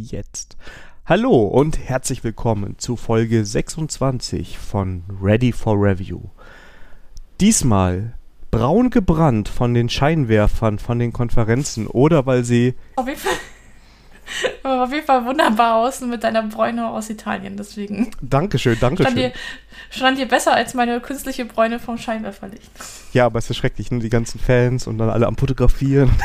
Jetzt. Hallo und herzlich willkommen zu Folge 26 von Ready for Review. Diesmal braun gebrannt von den Scheinwerfern von den Konferenzen oder weil sie. Auf jeden Fall, auf jeden Fall wunderbar aus mit deiner Bräune aus Italien, deswegen. Dankeschön, Dankeschön. Stand dir, stand dir besser als meine künstliche Bräune vom Scheinwerferlicht. Ja, aber es ist schrecklich, ne? Die ganzen Fans und dann alle am Fotografieren.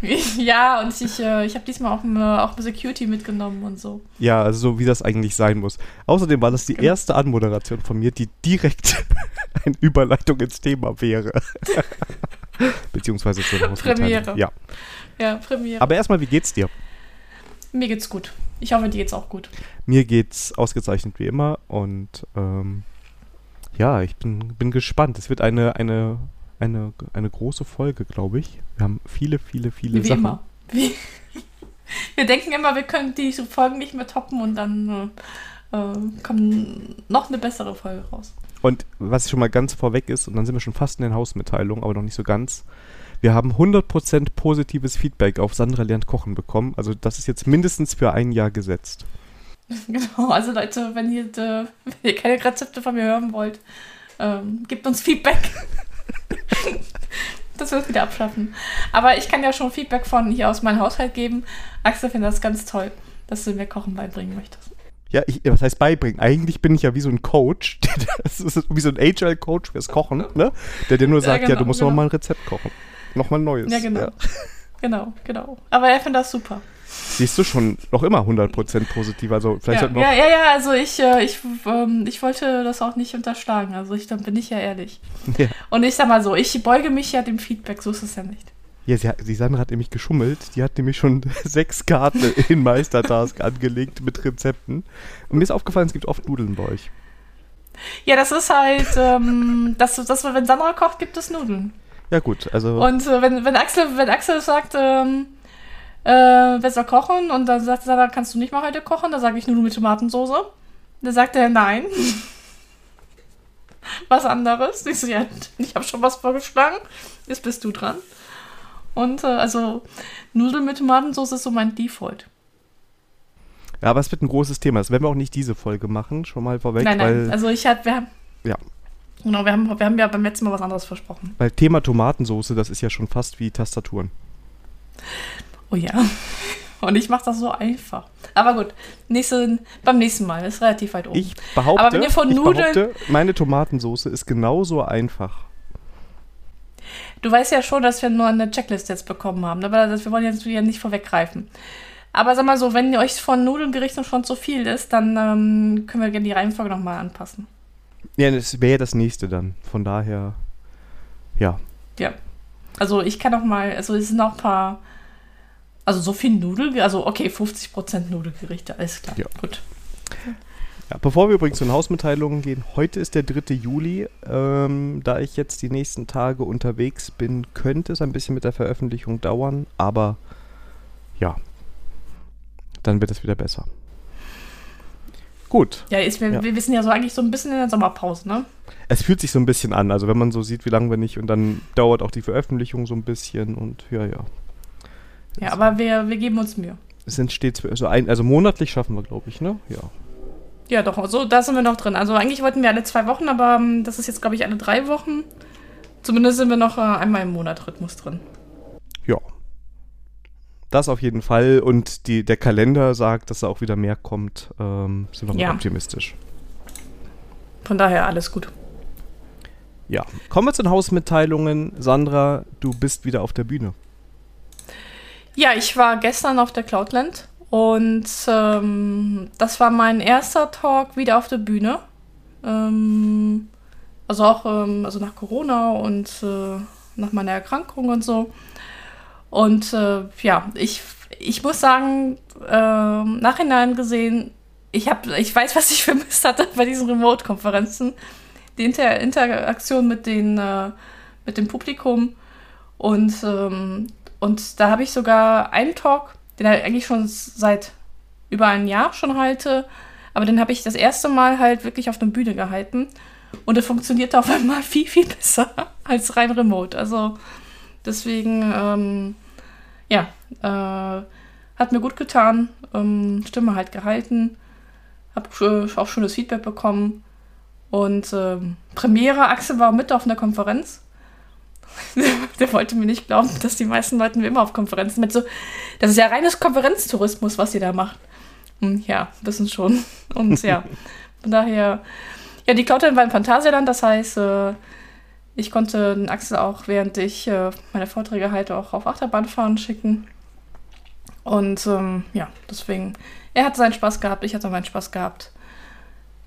ja, und ich, äh, ich habe diesmal auch, eine, auch Security mitgenommen und so. Ja, also so wie das eigentlich sein muss. Außerdem war das die Genau. erste Anmoderation von mir, die direkt eine Überleitung ins Thema wäre. Beziehungsweise zur. Premiere. Ja. Ja, Premiere. Aber erstmal, wie geht's dir? Mir geht's gut. Ich hoffe, dir geht's auch gut. Mir geht's ausgezeichnet wie immer und ähm, ja, ich bin, bin gespannt. Es wird eine, eine, eine, eine große Folge, glaube ich. Wir haben viele, viele, viele Wie, Sachen. immer. Wie, wir denken immer, wir können diese Folgen nicht mehr toppen und dann äh, äh, kommt noch eine bessere Folge raus. Und was schon mal ganz vorweg ist, und dann sind wir schon fast in den Hausmitteilungen, aber noch nicht so ganz. Wir haben 100% positives Feedback auf Sandra lernt kochen bekommen. Also das ist jetzt mindestens für ein Jahr gesetzt. Genau, also Leute, wenn ihr, äh, wenn ihr keine Rezepte von mir hören wollt, ähm, gebt uns Feedback. das wird wieder abschaffen. Aber ich kann ja schon Feedback von hier aus meinem Haushalt geben. Axel findet das ganz toll, dass du mir Kochen beibringen möchtest. Ja, ich, was heißt beibringen? Eigentlich bin ich ja wie so ein Coach. Das ist wie so ein Agile-Coach fürs Kochen, ne? Der dir nur Ja, sagt, ja, genau, du musst genau. noch mal ein Rezept kochen. Nochmal ein neues. Ja, genau. Genau, genau. Aber er findet das super. Siehst du schon noch immer 100% positiv. Also vielleicht Ja, ja, ja, ja, also ich, äh, ich, ähm, ich wollte das auch nicht unterschlagen. Also ich, dann bin ich ja ehrlich. Ja. Und ich sag mal so, ich beuge mich ja dem Feedback, so ist es ja nicht. Ja, sie, hat- die Sandra hat nämlich geschummelt. Die hat nämlich schon sechs Karten in Meistertask angelegt mit Rezepten. Und mir ist aufgefallen, es gibt oft Nudeln bei euch. Ja, das ist halt, ähm, das, das, wenn Sandra kocht, gibt es Nudeln. Ja gut, also Und äh, wenn, wenn, Axel, wenn Axel sagt, ähm, äh, soll kochen? Und dann sagt Sandra, kannst du nicht mal heute kochen? Dann sage ich Nudeln mit Tomatensoße. Dann sagt er, nein. was anderes. Ich so, ja, ich habe schon was vorgeschlagen. Jetzt bist du dran. Und äh, also Nudeln mit Tomatensoße ist so mein Default. ja, aber es wird ein großes Thema. Das werden wir auch nicht diese Folge machen, schon mal vorweg, nein, weil, nein. Also ich hatte, wir haben. Ja. Genau, wir haben, wir haben ja beim letzten Mal was anderes versprochen. weil Thema Tomatensoße, das ist ja schon fast wie Tastaturen. Oh ja. Und ich mache das so einfach. Aber gut, nächste, beim nächsten Mal ist relativ weit oben. Ich behaupte, Aber wenn ihr von ich Nudeln- behaupte, meine Tomatensoße ist genauso einfach. Du weißt ja schon, dass wir nur eine Checklist jetzt bekommen haben, aber wir wollen jetzt wieder nicht vorweggreifen. Aber sag mal so, wenn euch von Nudelgerichten schon zu viel ist, dann ähm, können wir gerne die Reihenfolge nochmal anpassen. Ja, das wäre das nächste dann. Von daher, ja. Ja. Also ich kann noch mal, also es sind noch ein paar, also so viel Nudel, also okay, 50% Nudelgerichte, alles klar. Ja. Gut. Ja, bevor wir übrigens zu den Hausmitteilungen gehen, heute ist der 3. Juli. Ähm, da ich jetzt die nächsten Tage unterwegs bin, könnte es ein bisschen mit der Veröffentlichung dauern, aber ja, dann wird es wieder besser. Gut, Ja, ist, wir, Ja. wir wissen ja so eigentlich so ein bisschen in der Sommerpause, ne? es fühlt sich so ein bisschen an, also wenn man so sieht, wie lange wir nicht und dann dauert auch die Veröffentlichung so ein bisschen und ja, ja. Ja, Es- aber wir, wir geben uns Mühe. Es sind stets, also, ein, also monatlich schaffen wir, glaube ich, ne? Ja. Ja, doch, so, da sind wir noch drin. Also eigentlich wollten wir alle zwei Wochen, aber ähm, das ist jetzt, glaube ich, alle drei Wochen. Zumindest sind wir noch äh, einmal im Monat Rhythmus drin. Ja. Das auf jeden Fall. Und die, der Kalender sagt, dass da auch wieder mehr kommt. Ähm, sind wir mal Ja. optimistisch. Von daher alles gut. Ja. Kommen wir zu den Hausmitteilungen. Sandra, du bist wieder auf der Bühne. Ja, ich war gestern auf der Cloudland und ähm, das war mein erster Talk wieder auf der Bühne. Ähm, also auch ähm, also nach Corona und äh, nach meiner Erkrankung und so. Und äh, ja, ich, ich muss sagen, äh, Nachhinein gesehen, ich, hab, ich weiß, was ich vermisst hatte bei diesen Remote-Konferenzen. Die Inter Interaktion mit, den, äh, mit dem Publikum. Und, ähm, und da habe ich sogar einen Talk, den ich eigentlich schon seit über ein Jahr schon halte, aber den habe ich das erste Mal halt wirklich auf der Bühne gehalten. Und er funktionierte auf einmal viel, viel besser als rein remote. Also deswegen, ähm, ja, äh, Hat mir gut getan, ähm, Stimme halt gehalten, habe äh, auch schönes Feedback bekommen. Und ähm, Premiere, Axel war mit auf einer Konferenz. der wollte mir nicht glauben, dass die meisten Leute immer auf Konferenzen mit so. Das ist ja reines Konferenztourismus, was ihr da macht. Hm, ja, wissen schon. Und ja, von daher. Ja, die Cloudline war im Phantasialand, das heißt, äh, ich konnte den Axel auch, während ich äh, meine Vorträge halte, auch auf Achterbahnfahren schicken. Und ähm, ja, deswegen, er hat seinen Spaß gehabt, ich hatte meinen Spaß gehabt.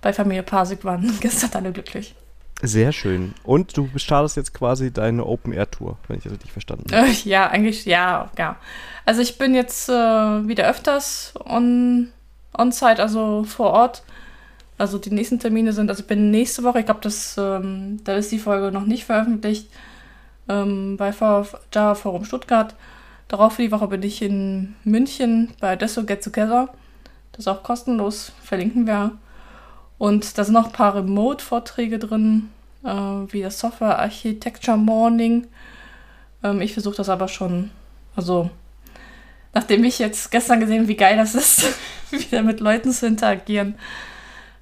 Bei Familie Pasik waren gestern alle glücklich. Sehr schön. Und du startest jetzt quasi deine Open-Air-Tour, wenn ich das richtig verstanden habe. Äh, ja, eigentlich, ja, ja. Also ich bin jetzt äh, wieder öfters on, on-site, also vor Ort. Also die nächsten Termine sind, also ich bin nächste Woche, ich glaube, ähm, da ist die Folge noch nicht veröffentlicht, ähm, bei Java Forum Stuttgart. Darauf für die Woche bin ich in München bei Desso Get Together. Das ist auch kostenlos, verlinken wir. Und da sind noch ein paar Remote-Vorträge drin, äh, wie das Software Architecture Morning. Ähm, ich versuche das aber schon, also nachdem ich jetzt gestern gesehen wie geil das ist, wieder mit Leuten zu interagieren,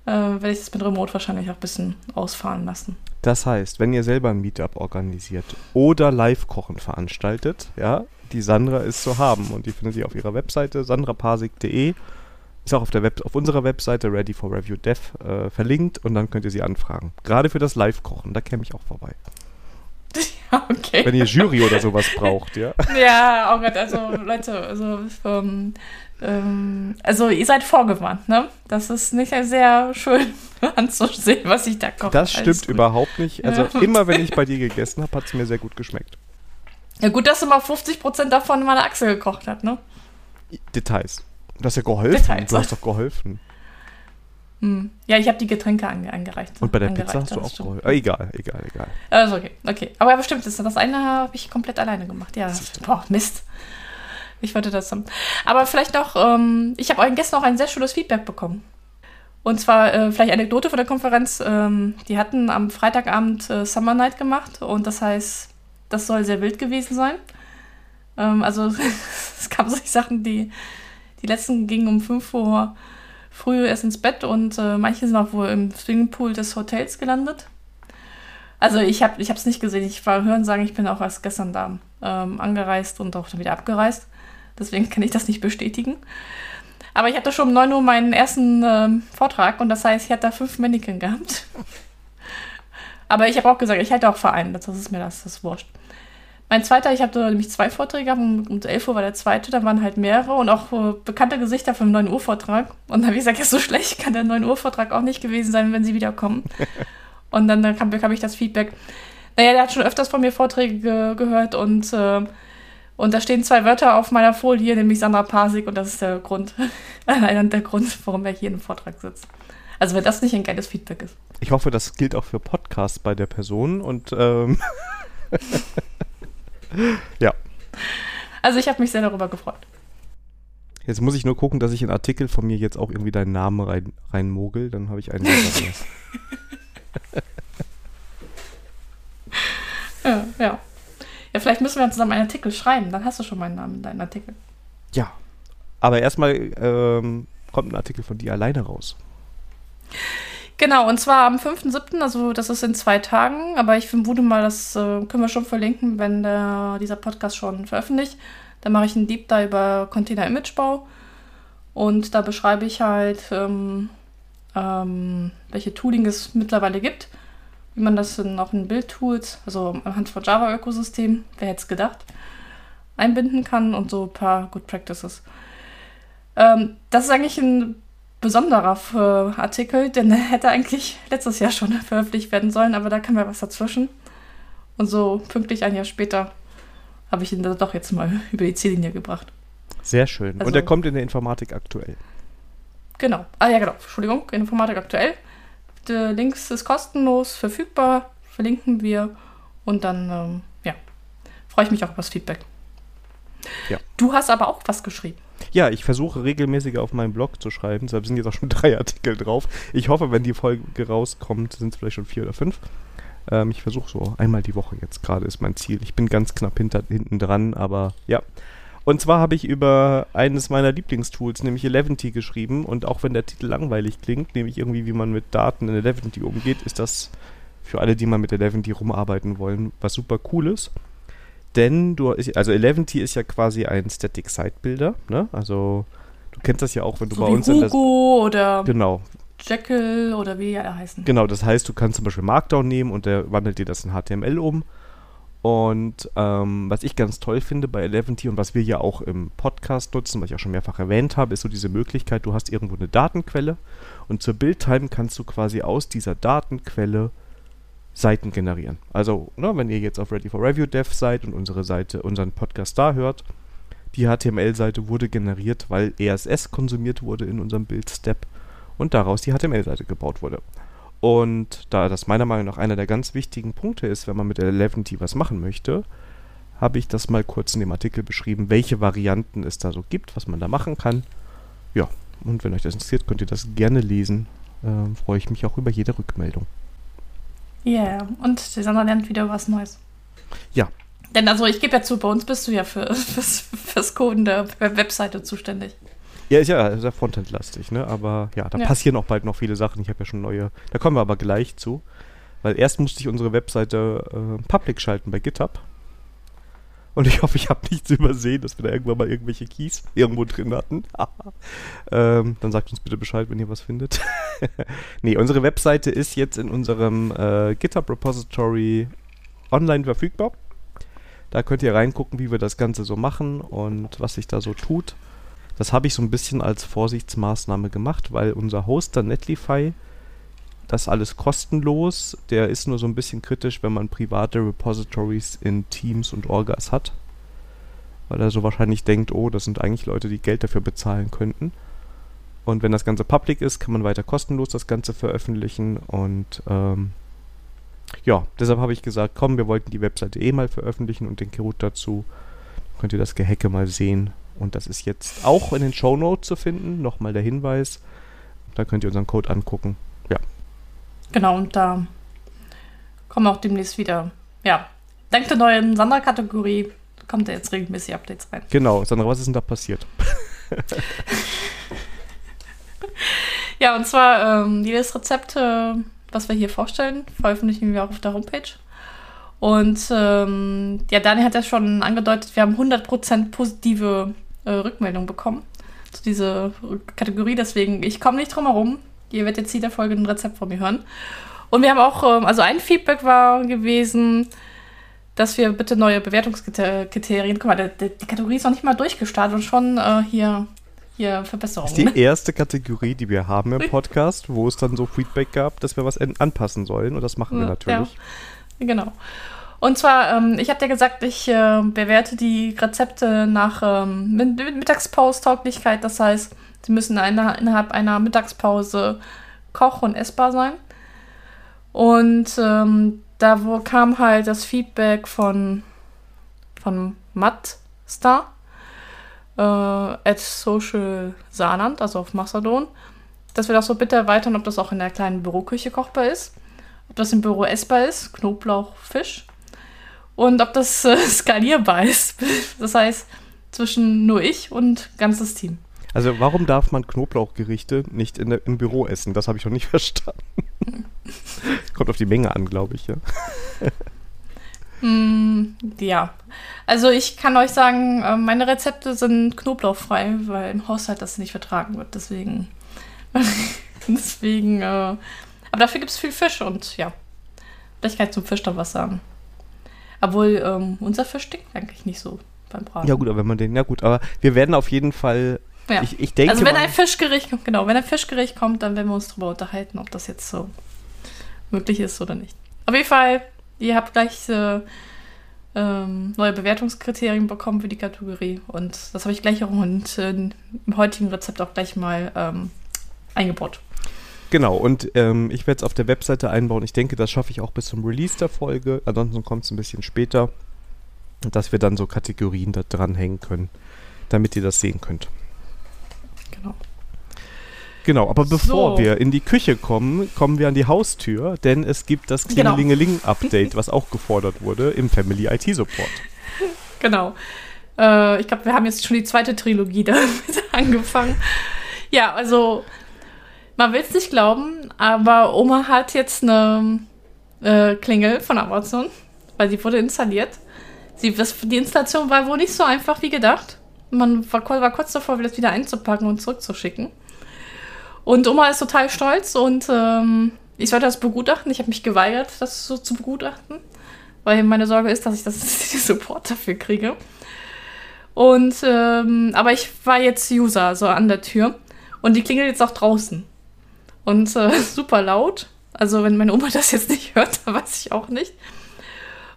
äh, werde ich das mit Remote wahrscheinlich auch ein bisschen ausfahren lassen. Das heißt, wenn ihr selber ein Meetup organisiert oder Live-Kochen veranstaltet, ja, die Sandra ist zu haben und die findet ihr auf ihrer Webseite sandrapasik.de ist auch auf, der Web auf unserer Webseite Ready for Review Dev äh, verlinkt und dann könnt ihr sie anfragen. Gerade für das Live-Kochen, da käme ich auch vorbei. Ja, okay. Wenn ihr Jury oder sowas braucht, ja. Ja, oh Gott, also Leute, also, ähm, ähm, also ihr seid vorgewarnt, ne? Das ist nicht sehr schön anzusehen, was ich da koche. Das stimmt überhaupt nicht. Also ja. immer, wenn ich bei dir gegessen habe, hat es mir sehr gut geschmeckt. Ja gut, dass du mal 50% davon meine Achse gekocht hast, ne? Details. Du hast ja geholfen. Details. Du hast doch geholfen. Hm. Ja, ich habe die Getränke ange angereicht. Und bei der Pizza hast du auch geholfen. Ah, egal, egal, egal. Also okay, okay. Aber bestimmt ist das eine habe ich komplett alleine gemacht. Ja, boah, Mist. Ich wollte das haben. Aber vielleicht noch, ähm, ich habe gestern auch ein sehr schönes Feedback bekommen. Und zwar äh, vielleicht Anekdote von der Konferenz. Ähm, die hatten am Freitagabend äh, Summer Night gemacht und das heißt, das soll sehr wild gewesen sein. Ähm, also es gab solche Sachen, die die letzten gingen um 5 Uhr früh erst ins Bett und äh, manche sind auch wohl im Swimmingpool des Hotels gelandet. Also ich habe es nicht gesehen. Ich war hören sagen, ich bin auch erst gestern da ähm, angereist und auch dann wieder abgereist. Deswegen kann ich das nicht bestätigen. Aber ich hatte schon um 9 Uhr meinen ersten ähm, Vortrag und das heißt, ich hatte da fünf Mannequin gehabt. Aber ich habe auch gesagt, ich hätte auch Verein, das ist mir das, das ist wurscht. Mein zweiter, ich habe nämlich zwei Vorträge gehabt, um, um 11 Uhr war der zweite, da waren halt mehrere und auch uh, bekannte Gesichter vom 9 Uhr Vortrag. Und dann habe ich gesagt, ja, so schlecht kann der 9 Uhr Vortrag auch nicht gewesen sein, wenn sie wiederkommen. und dann, dann kam, bekam ich das Feedback. Naja, der hat schon öfters von mir Vorträge ge gehört und, äh, und da stehen zwei Wörter auf meiner Folie, nämlich Sandra Pasik und das ist der Grund, einer der Grund, warum er hier im Vortrag sitzt. Also wenn das nicht ein geiles Feedback ist. Ich hoffe, das gilt auch für Podcasts bei der Person und ähm ja. Also ich habe mich sehr darüber gefreut. Jetzt muss ich nur gucken, dass ich in Artikel von mir jetzt auch irgendwie deinen Namen rein, reinmogel, dann habe ich einen. ja, ja. Ja, vielleicht müssen wir zusammen einen Artikel schreiben, dann hast du schon meinen Namen in deinem Artikel. Ja. Aber erstmal ähm, kommt ein Artikel von dir alleine raus. Genau, und zwar am 5.7., also das ist in zwei Tagen, aber ich vermute mal, das äh, können wir schon verlinken, wenn der, dieser Podcast schon veröffentlicht. Da mache ich einen Deep Dive über Container-Imagebau und da beschreibe ich halt, ähm, ähm, welche Tooling es mittlerweile gibt, wie man das in, auch in Bildtools, also anhand von Java-Ökosystem, wer hätte es gedacht, einbinden kann und so ein paar Good Practices. Ähm, das ist eigentlich ein besonderer Artikel, denn der hätte eigentlich letztes Jahr schon veröffentlicht werden sollen, aber da kam ja was dazwischen. Und so pünktlich ein Jahr später habe ich ihn da doch jetzt mal über die Ziellinie gebracht. Sehr schön. Also, Und er kommt in der Informatik aktuell. Genau. Ah ja, genau. Entschuldigung, Informatik aktuell. Der Links ist kostenlos verfügbar, verlinken wir. Und dann, ähm, ja, freue ich mich auch über das Feedback. Ja. Du hast aber auch was geschrieben. Ja, ich versuche regelmäßig auf meinem Blog zu schreiben. Deshalb sind jetzt auch schon drei Artikel drauf. Ich hoffe, wenn die Folge rauskommt, sind es vielleicht schon vier oder fünf. Ähm, ich versuche so einmal die Woche jetzt gerade ist mein Ziel. Ich bin ganz knapp hinter, hinten dran, aber ja. Und zwar habe ich über eines meiner Lieblingstools, nämlich Eleventy, geschrieben. Und auch wenn der Titel langweilig klingt, nämlich irgendwie, wie man mit Daten in Eleventy umgeht, ist das für alle, die mal mit Eleventy rumarbeiten wollen, was super Cooles. Denn du, also Eleventy ist ja quasi ein Static Site Builder, ne? Also du kennst das ja auch, wenn du so bei wie uns Hugo oder Genau, Jekyll oder wie die alle heißen. Genau, das heißt, du kannst zum Beispiel Markdown nehmen und der wandelt dir das in HTML um. Und ähm, was ich ganz toll finde bei Eleventy und was wir ja auch im Podcast nutzen, was ich auch schon mehrfach erwähnt habe, ist so diese Möglichkeit, du hast irgendwo eine Datenquelle und zur Buildtime kannst du quasi aus dieser Datenquelle Seiten generieren. Also, ne, wenn ihr jetzt auf Ready for Review Dev seid und unsere Seite, unseren Podcast da hört, die HTML-Seite wurde generiert, weil ESS konsumiert wurde in unserem Build-Step und daraus die HTML-Seite gebaut wurde. Und da das meiner Meinung nach einer der ganz wichtigen Punkte ist, wenn man mit Eleventy was machen möchte, habe ich das mal kurz in dem Artikel beschrieben, welche Varianten es da so gibt, was man da machen kann. Ja, und wenn euch das interessiert, könnt ihr das gerne lesen. Ähm, freue ich mich auch über jede Rückmeldung. Ja, yeah. und die Sandra lernt wieder was Neues. Ja. Denn also ich gebe ja zu, bei uns bist du ja für, fürs, fürs Coden der Webseite zuständig. Ja, ist ja sehr frontendlastig, ne? Aber ja, da Ja. passieren auch bald noch viele Sachen. Ich habe ja schon neue. Da kommen wir aber gleich zu. Weil erst musste ich unsere Webseite äh, public schalten bei GitHub. Und ich hoffe, ich habe nichts übersehen, dass wir da irgendwann mal irgendwelche Keys irgendwo drin hatten. ähm, dann sagt uns bitte Bescheid, wenn ihr was findet. nee, unsere Webseite ist jetzt in unserem äh, GitHub Repository online verfügbar. Da könnt ihr reingucken, wie wir das Ganze so machen und was sich da so tut. Das habe ich so ein bisschen als Vorsichtsmaßnahme gemacht, weil unser Hoster Netlify, das alles kostenlos, der ist nur so ein bisschen kritisch, wenn man private Repositories in Teams und Orgas hat. Weil er so wahrscheinlich denkt, oh, das sind eigentlich Leute, die Geld dafür bezahlen könnten. Und wenn das Ganze public ist, kann man weiter kostenlos das Ganze veröffentlichen. Und ähm, ja, deshalb habe ich gesagt, komm, wir wollten die Webseite eh mal veröffentlichen und den Root dazu. Könnt ihr das Gehecke mal sehen. Und das ist jetzt auch in den Show Notes zu finden. Nochmal der Hinweis. Da könnt ihr unseren Code angucken. Genau, und da kommen auch demnächst wieder, ja, dank der neuen Sonderkategorie kommt da jetzt regelmäßig Updates rein. Genau. Sandra, was ist denn da passiert? Ja, und zwar ähm, jedes Rezept, äh, was wir hier vorstellen, veröffentlichen wir auch auf der Homepage. Und ähm, ja, Dani hat ja schon angedeutet, wir haben 100% positive äh, Rückmeldung bekommen zu dieser Kategorie. Deswegen, ich komme nicht drum herum. Ihr werdet jetzt jeder Folge ein Rezept von mir hören. Und wir haben auch, ähm, also ein Feedback war gewesen, dass wir bitte neue Bewertungskriterien, guck mal, die Kategorie ist noch nicht mal durchgestartet und schon äh, hier, hier Das ist Verbesserungen. die erste Kategorie, die wir haben im Podcast, wo es dann so Feedback gab, dass wir was en- anpassen sollen. Und das machen wir Ja, natürlich. Genau. Und zwar, ähm, ich hatte ja gesagt, ich äh, bewerte die Rezepte nach ähm, Mittagspause-Tauglichkeit. Das heißt, sie müssen einer, innerhalb einer Mittagspause koch- und essbar sein. Und ähm, da wo kam halt das Feedback von, von Mattstar äh, at Social Saarland, also auf Mastodon, dass wir das so bitte erweitern, ob das auch in der kleinen Büroküche kochbar ist ob das im Büro essbar ist, Knoblauch, Fisch. Und ob das äh, skalierbar ist. Das heißt, zwischen nur ich und ganzes Team. Also warum darf man Knoblauchgerichte nicht in der, im Büro essen? Das habe ich noch nicht verstanden. Kommt auf die Menge an, glaube ich. Ja. Mm, ja. Also ich kann euch sagen, äh, meine Rezepte sind knoblauchfrei, weil im Haushalt das nicht vertragen wird. Deswegen. deswegen. Äh, aber dafür gibt es viel Fisch und ja. Vielleicht kann ich zum Fisch noch was sagen. Obwohl ähm, unser Fisch stinkt eigentlich nicht so beim Braten. ja gut, aber wenn man den, ja gut, aber wir werden auf jeden Fall, Ja. ich, ich denke also wenn ein Fischgericht kommt, genau, wenn ein Fischgericht kommt, dann werden wir uns darüber unterhalten, ob das jetzt so möglich ist oder nicht. Auf jeden Fall, ihr habt gleich äh, ähm, neue Bewertungskriterien bekommen für die Kategorie und das habe ich gleich auch und, äh, im heutigen Rezept auch gleich mal ähm, eingebaut. Genau, und ähm, ich werde es auf der Webseite einbauen. Ich denke, das schaffe ich auch bis zum Release der Folge. Ansonsten kommt es ein bisschen später, dass wir dann so Kategorien da dranhängen können, damit ihr das sehen könnt. Genau. Aber bevor So. wir in die Küche kommen, kommen wir an die Haustür, denn es gibt das Genau. Klingelingeling-Update, was auch gefordert wurde im Family IT Support. Genau. Äh, ich glaube, wir haben jetzt schon die zweite Trilogie damit angefangen. Ja, also man will es nicht glauben, aber Oma hat jetzt eine äh, Klingel von Amazon, weil sie wurde installiert. Sie, das, die Installation war wohl nicht so einfach wie gedacht. Man war, war kurz davor, das wieder einzupacken und zurückzuschicken. Und Oma ist total stolz und ähm, ich sollte das begutachten. Ich habe mich geweigert, das so zu begutachten, weil meine Sorge ist, dass ich das Support dafür kriege. Und ähm, aber ich war jetzt User, so an der Tür und die klingelt jetzt auch draußen und äh, super laut. Also wenn meine Oma das jetzt nicht hört, dann weiß ich auch nicht.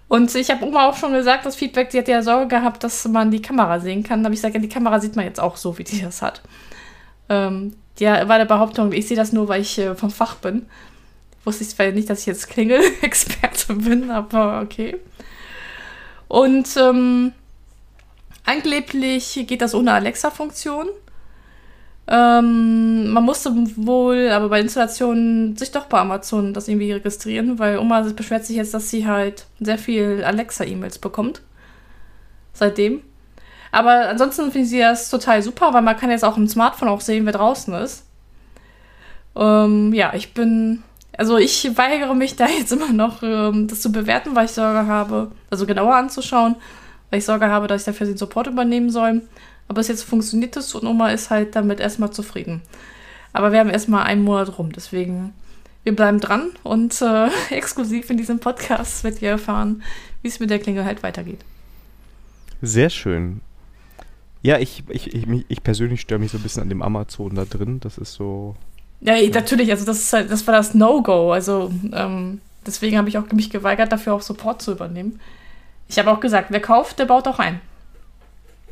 Und ich habe Oma auch schon gesagt, das Feedback, sie hat ja Sorge gehabt, dass man die Kamera sehen kann. Da habe ich gesagt, ja, die Kamera sieht man jetzt auch so, wie die das hat. Ähm, ja, war der Behauptung, ich sehe das nur, weil ich äh, vom Fach bin. Wusste ich zwar nicht, dass ich jetzt Klingel-Experte bin, aber okay. Und ähm, angeblich geht das ohne Alexa-Funktion. Ähm, man musste wohl aber bei Installationen sich doch bei Amazon das irgendwie registrieren, weil Oma beschwert sich jetzt, dass sie halt sehr viel Alexa-E-Mails bekommt. Seitdem. Aber ansonsten finde ich das total super, weil man kann jetzt auch im Smartphone auch sehen, wer draußen ist. Ähm, ja, ich bin. Also ich weigere mich da jetzt immer noch, ähm, das zu bewerten, weil ich Sorge habe, also genauer anzuschauen, weil ich Sorge habe, dass ich dafür den Support übernehmen soll. Aber bis jetzt funktioniert es und Oma ist halt damit erstmal zufrieden. Aber wir haben erstmal einen Monat rum, deswegen wir bleiben dran und äh, exklusiv in diesem Podcast werdet ihr erfahren, wie es mit der Klingel halt weitergeht. Sehr schön. Ja, ich, ich, ich, ich persönlich störe mich so ein bisschen an dem Amazon da drin. Das ist so. Ja, ja. natürlich, also das, ist halt, das war das No-Go. Also ähm, deswegen habe ich auch mich geweigert, dafür auch Support zu übernehmen. Ich habe auch gesagt, wer kauft, der baut auch ein.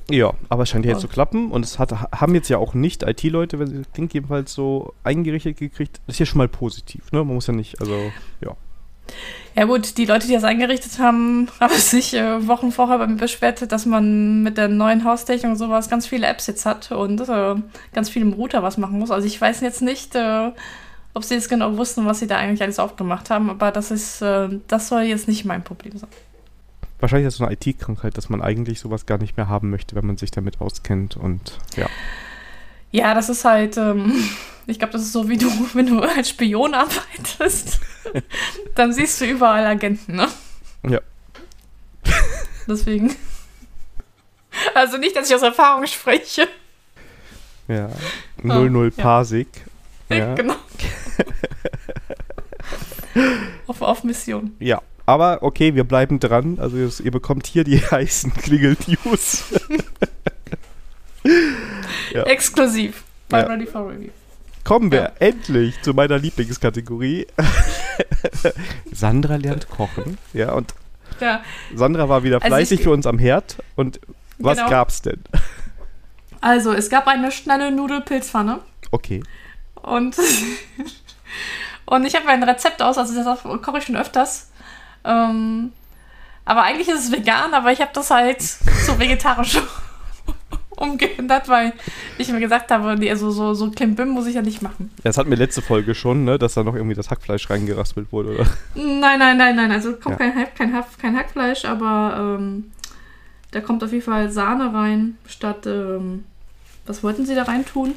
Ja, aber es scheint ja jetzt zu klappen und es hat, haben jetzt ja auch nicht IT-Leute, wenn sie klingt jedenfalls so eingerichtet gekriegt. Das ist ja schon mal positiv, ne? Man muss ja nicht, also, ja. Ja gut, die Leute, die das eingerichtet haben, haben sich äh, Wochen vorher bei mir beschwert, dass man mit der neuen Haustechnik und sowas ganz viele Apps jetzt hat und äh, ganz viel im Router was machen muss. Also ich weiß jetzt nicht, äh, ob sie jetzt genau wussten, was sie da eigentlich alles aufgemacht haben, aber das ist, äh, das soll jetzt nicht mein Problem sein. Wahrscheinlich ist es so eine IT-Krankheit, dass man eigentlich sowas gar nicht mehr haben möchte, wenn man sich damit auskennt und ja. Ja, das ist halt, ähm, ich glaube, das ist so wie du, wenn du als Spion arbeitest, dann siehst du überall Agenten, ne? Ja. Deswegen. Also nicht, dass ich aus Erfahrung spreche. Ja. 00 oh, Parsig. Ja. ja. Genau. auf, auf Mission. Ja. Aber okay, wir bleiben dran. Also ihr bekommt hier die heißen Klingel-News. ja. Exklusiv bei ja. Ready for Review. Kommen wir ja. endlich zu meiner Lieblingskategorie. Sandra lernt kochen. Ja, und ja. Sandra war wieder fleißig also für uns am Herd. Und was genau. gab's denn? Also, es gab eine schnelle Nudelpilzpfanne. Okay. Und, und ich habe ein Rezept aus, also das koche ich schon öfters. Ähm, aber eigentlich ist es vegan, aber ich habe das halt so vegetarisch umgeändert, weil ich mir gesagt habe, nee, also so, so Klimbim muss ich ja nicht machen. Ja, das hatten wir letzte Folge schon, ne, dass da noch irgendwie das Hackfleisch reingeraspelt wurde, oder? Nein, nein, nein, nein. Also kommt ja. kein, kein, kein Hackfleisch, aber ähm, da kommt auf jeden Fall Sahne rein, statt, ähm, was wollten Sie da rein tun?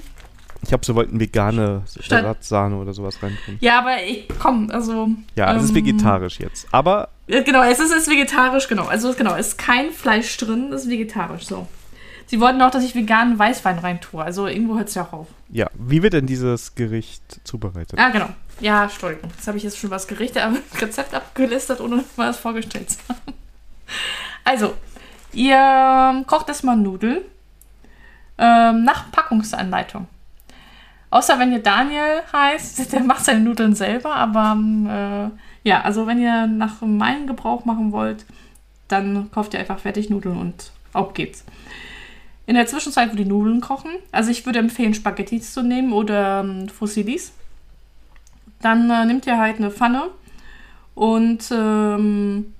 Ich habe so wollten vegane Salatsahne oder sowas reintun. Ja, aber ich komm, also. Ja, es ähm, ist vegetarisch jetzt. Aber. Genau, es ist, ist vegetarisch, genau. Also genau, es ist kein Fleisch drin, es ist vegetarisch, so. Sie wollten auch, dass ich veganen Weißwein reintue. Also irgendwo hört es ja auch auf. Ja, wie wird denn dieses Gericht zubereitet? Ah, genau. Ja, Entschuldigung. Jetzt habe ich jetzt schon was Gerichte, aber Rezept abgelistet, ohne mal das vorgestellt zu haben. Also, ihr kocht erstmal Nudeln ähm, nach Packungsanleitung. Außer wenn ihr Daniel heißt, der macht seine Nudeln selber, aber äh, ja, also wenn ihr nach meinem Gebrauch machen wollt, dann kauft ihr einfach fertig Nudeln und auf geht's. In der Zwischenzeit, wo die Nudeln kochen, also ich würde empfehlen, Spaghettis zu nehmen oder ähm, Fusillis. Dann äh, nehmt ihr halt eine Pfanne und ähm,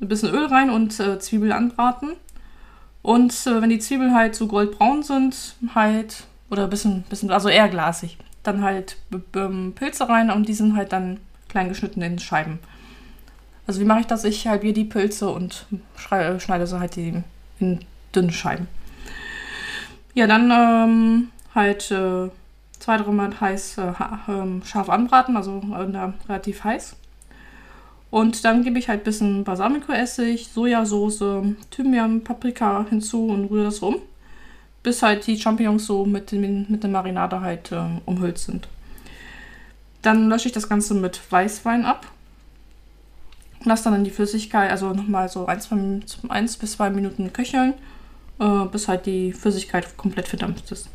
ein bisschen Öl rein und äh, Zwiebel anbraten. Und äh, wenn die Zwiebeln halt so goldbraun sind, halt oder ein bisschen, bisschen, also eher glasig. Dann halt Pilze rein und die sind halt dann klein geschnitten in Scheiben. Also wie mache ich das? Ich halbiere die Pilze und schneide so halt die in dünne Scheiben. Ja, dann ähm, halt äh, zwei, dreimal heiß äh, ähm, scharf anbraten, also äh, relativ heiß. Und dann gebe ich halt ein bisschen Balsamico-Essig, Sojasauce, Thymian, Paprika hinzu und rühre das rum, bis halt die Champignons so mit, den, mit der Marinade halt äh, umhüllt sind. Dann lösche ich das Ganze mit Weißwein ab. Lasse dann die Flüssigkeit, also nochmal so 1 bis 2 Minuten köcheln, äh, bis halt die Flüssigkeit komplett verdampft ist.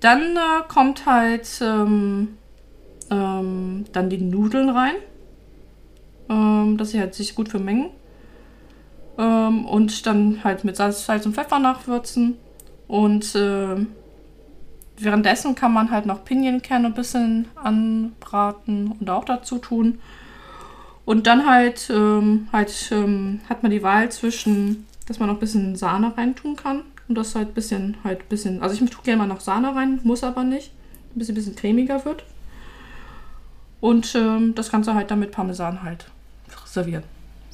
Dann äh, kommt halt ähm, ähm, dann die Nudeln rein ähm, dass sie halt sich gut vermengen. Ähm, und dann halt mit Salz, Salz und Pfeffer nachwürzen. Und äh, währenddessen kann man halt noch Pinienkerne ein bisschen anbraten und auch dazu tun. Und dann halt, ähm, halt ähm, hat man die Wahl zwischen, dass man noch ein bisschen Sahne reintun kann. Und das halt ein bisschen, halt bisschen, also ich tue gerne mal noch Sahne rein, muss aber nicht. Ein bisschen, cremiger wird. Und ähm, das Ganze halt dann mit Parmesan halt servieren.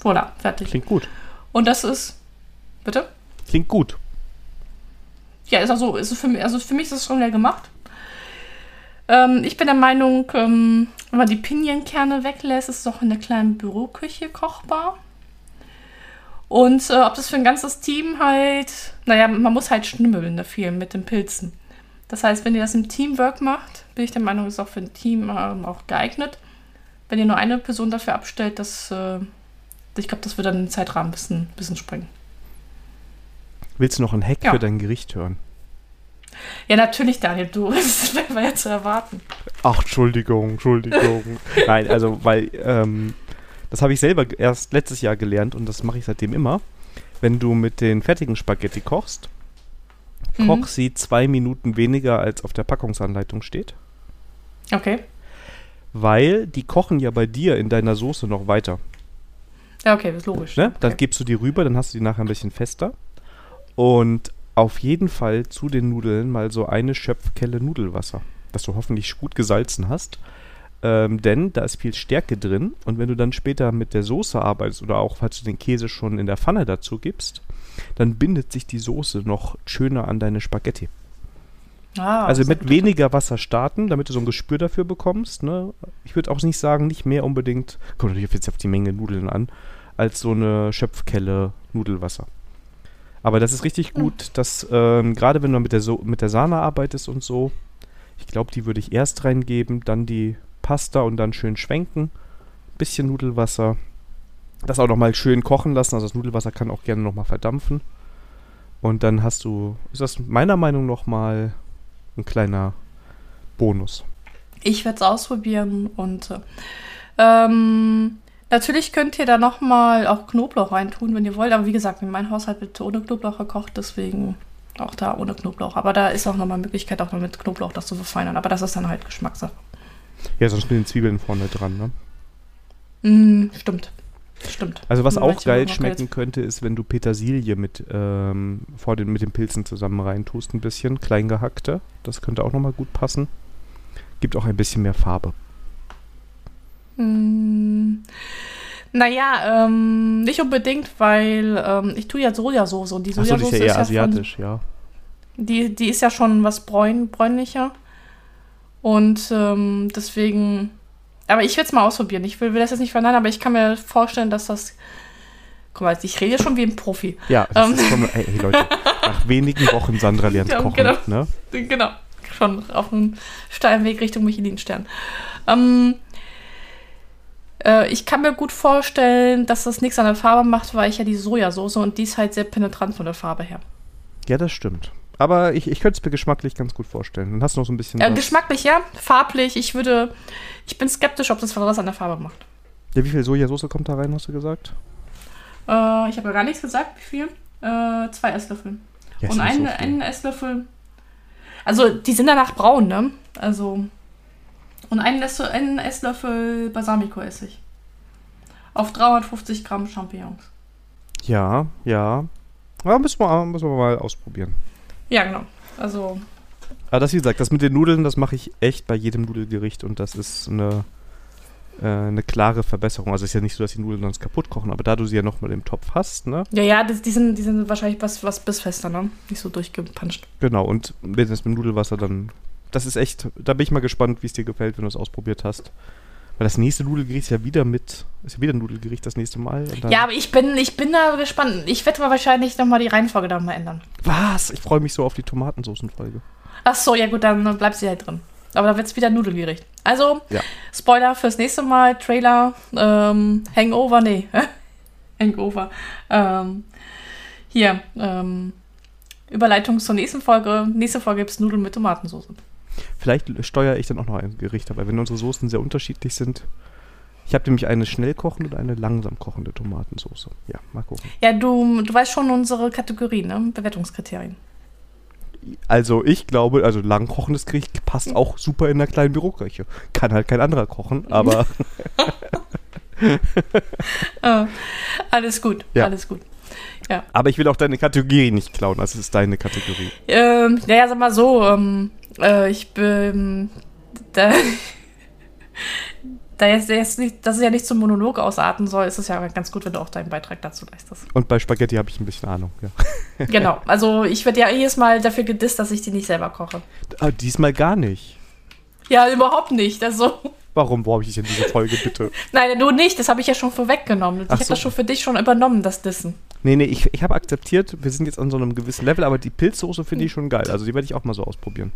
Voilà, fertig. Klingt gut. Und das ist. Bitte? Klingt gut. Ja, ist auch so. Ist für mich, also für mich ist das schon schnell gemacht. Ähm, ich bin der Meinung, ähm, wenn man die Pinienkerne weglässt, ist es auch in der kleinen Büroküche kochbar. Und äh, ob das für ein ganzes Team halt, naja, man muss halt schnümmeln da viel mit den Pilzen. Das heißt, wenn ihr das im Teamwork macht, bin ich der Meinung, ist auch für ein Team ähm, auch geeignet wenn ihr nur eine Person dafür abstellt, das, äh, ich glaube, das wird dann den Zeitrahmen ein bisschen, bisschen sprengen. Willst du noch ein Hack ja. für dein Gericht hören? Ja, natürlich, Daniel, du, das war ja zu erwarten. Ach, Entschuldigung, Entschuldigung. Nein, also, weil, ähm, das habe ich selber erst letztes Jahr gelernt und das mache ich seitdem immer. Wenn du mit den fertigen Spaghetti kochst, mhm. koch sie zwei Minuten weniger, als auf der Packungsanleitung steht. Okay weil die kochen ja bei dir in deiner Soße noch weiter. Ja, okay, das ist logisch. Ne? Dann gibst du die rüber, dann hast du die nachher ein bisschen fester. Und auf jeden Fall zu den Nudeln mal so eine Schöpfkelle Nudelwasser, das du hoffentlich gut gesalzen hast. Ähm, denn da ist viel Stärke drin und wenn du dann später mit der Soße arbeitest oder auch falls du den Käse schon in der Pfanne dazu gibst, dann bindet sich die Soße noch schöner an deine Spaghetti. Ah, also mit weniger Wasser starten, damit du so ein Gespür dafür bekommst. Ne? Ich würde auch nicht sagen, nicht mehr unbedingt, kommt natürlich jetzt auf die Menge Nudeln an, als so eine Schöpfkelle Nudelwasser. Aber das ist richtig gut, dass ähm, gerade wenn du mit der, so mit der Sahne arbeitest und so, ich glaube, die würde ich erst reingeben, dann die Pasta und dann schön schwenken. Bisschen Nudelwasser. Das auch nochmal schön kochen lassen. Also das Nudelwasser kann auch gerne nochmal verdampfen. Und dann hast du, ist das meiner Meinung nach mal ein kleiner Bonus. Ich werde es ausprobieren und ähm, natürlich könnt ihr da nochmal auch Knoblauch reintun, wenn ihr wollt. Aber wie gesagt, in meinem Haushalt wird ohne Knoblauch gekocht, deswegen auch da ohne Knoblauch. Aber da ist auch nochmal Möglichkeit, auch noch mit Knoblauch das zu verfeinern. Aber das ist dann halt Geschmackssache. Ja, sonst mit den Zwiebeln vorne dran, ne? Mm, stimmt. Stimmt. Also was auch geil schmecken könnte, ist, wenn du Petersilie mit, ähm, vor den, mit den Pilzen zusammen reintust, ein bisschen, klein gehackte. Das könnte auch nochmal gut passen. Gibt auch ein bisschen mehr Farbe. Mm, naja, ähm, nicht unbedingt, weil ähm, ich tue ja Sojasauce und die Sojasauce so, die ist ja eher ist asiatisch, von, ja. Die, die ist ja schon was bräun, bräunlicher. Und ähm, deswegen aber ich will es mal ausprobieren. Ich will, will, das jetzt nicht verneinen, aber ich kann mir vorstellen, dass das. Guck mal, ich rede schon wie ein Profi. Ja, ähm. ist schon, ey, Leute, nach wenigen Wochen Sandra lernt ja, kochen. Genau, ne? genau. Schon auf einem steilen Weg Richtung Michelin-Stern. Ähm, äh, ich kann mir gut vorstellen, dass das nichts an der Farbe macht, weil ich ja die Sojasauce und die ist halt sehr penetrant von der Farbe her. Ja, das stimmt. Aber ich, ich könnte es mir geschmacklich ganz gut vorstellen. Dann hast du noch so ein bisschen. Äh, geschmacklich, ja. Farblich. Ich würde. Ich bin skeptisch, ob das was an der Farbe macht. Ja, wie viel Sojasauce kommt da rein, hast du gesagt? Äh, ich habe ja gar nichts gesagt, wie viel. Äh, zwei Esslöffel. Ja, Und einen, so einen Esslöffel. Also, die sind danach braun, ne? Also. Und einen, Ess einen Esslöffel Balsamico-Essig. Auf 350 Gramm Champignons. Ja, ja. Aber müssen wir, müssen wir mal ausprobieren. Ja, genau. Also. Aber das, wie gesagt, das mit den Nudeln, das mache ich echt bei jedem Nudelgericht und das ist eine äh, eine klare Verbesserung. Also es ist ja nicht so, dass die Nudeln sonst kaputt kochen, aber da du sie ja nochmal im Topf hast, ne? Ja, ja, das, die, sind, die sind wahrscheinlich was, was bissfester, ne? Nicht so durchgepanscht. Genau, und wenn es mit Nudelwasser dann. Das ist echt, da bin ich mal gespannt, wie es dir gefällt, wenn du es ausprobiert hast. Weil das nächste Nudelgericht ist ja wieder mit, ist ja wieder ein Nudelgericht das nächste Mal. Ja, aber ich bin, ich bin da gespannt. Ich werde mal wahrscheinlich nochmal die Reihenfolge da mal ändern. Was? Ich freue mich so auf die Tomatensoßenfolge. Ach so, ja gut, dann bleibt sie halt drin. Aber da wird es wieder Nudelgericht. Also, ja. Spoiler fürs nächste Mal, Trailer, ähm, Hangover, nee, Hangover. Ähm, hier, ähm, Überleitung zur nächsten Folge. Nächste Folge gibt es Nudeln mit Tomatensauce. Vielleicht steuere ich dann auch noch ein Gericht, aber wenn unsere Soßen sehr unterschiedlich sind. Ich habe nämlich eine schnell kochende und eine langsam kochende Tomatensauce. Ja, mal gucken. Ja, du, du weißt schon unsere Kategorien, ne? Bewertungskriterien. Also ich glaube, also lang kochendes Gericht passt auch super in einer kleinen Büroküche. Kann halt kein anderer kochen, aber. oh, alles gut, ja. alles gut. Ja. Aber ich will auch deine Kategorie nicht klauen, das ist deine Kategorie. Ähm, naja, sag mal so, ähm, äh, ich bin. Da, da jetzt, jetzt nicht, dass es ja nicht zum Monolog ausarten soll, ist es ja ganz gut, wenn du auch deinen Beitrag dazu leistest. Und bei Spaghetti habe ich ein bisschen Ahnung, ja. genau, also ich werde ja jedes Mal dafür gedisst, dass ich die nicht selber koche. Ah, diesmal gar nicht. Ja, überhaupt nicht. Also. Warum brauche ich in diese Folge bitte? Nein, du nicht, das habe ich ja schon vorweggenommen. Ich habe das schon für dich schon übernommen, das Dissen. Nee, nee, ich, ich habe akzeptiert, wir sind jetzt an so einem gewissen Level, aber die Pilzsoße finde ich schon geil. Also die werde ich auch mal so ausprobieren.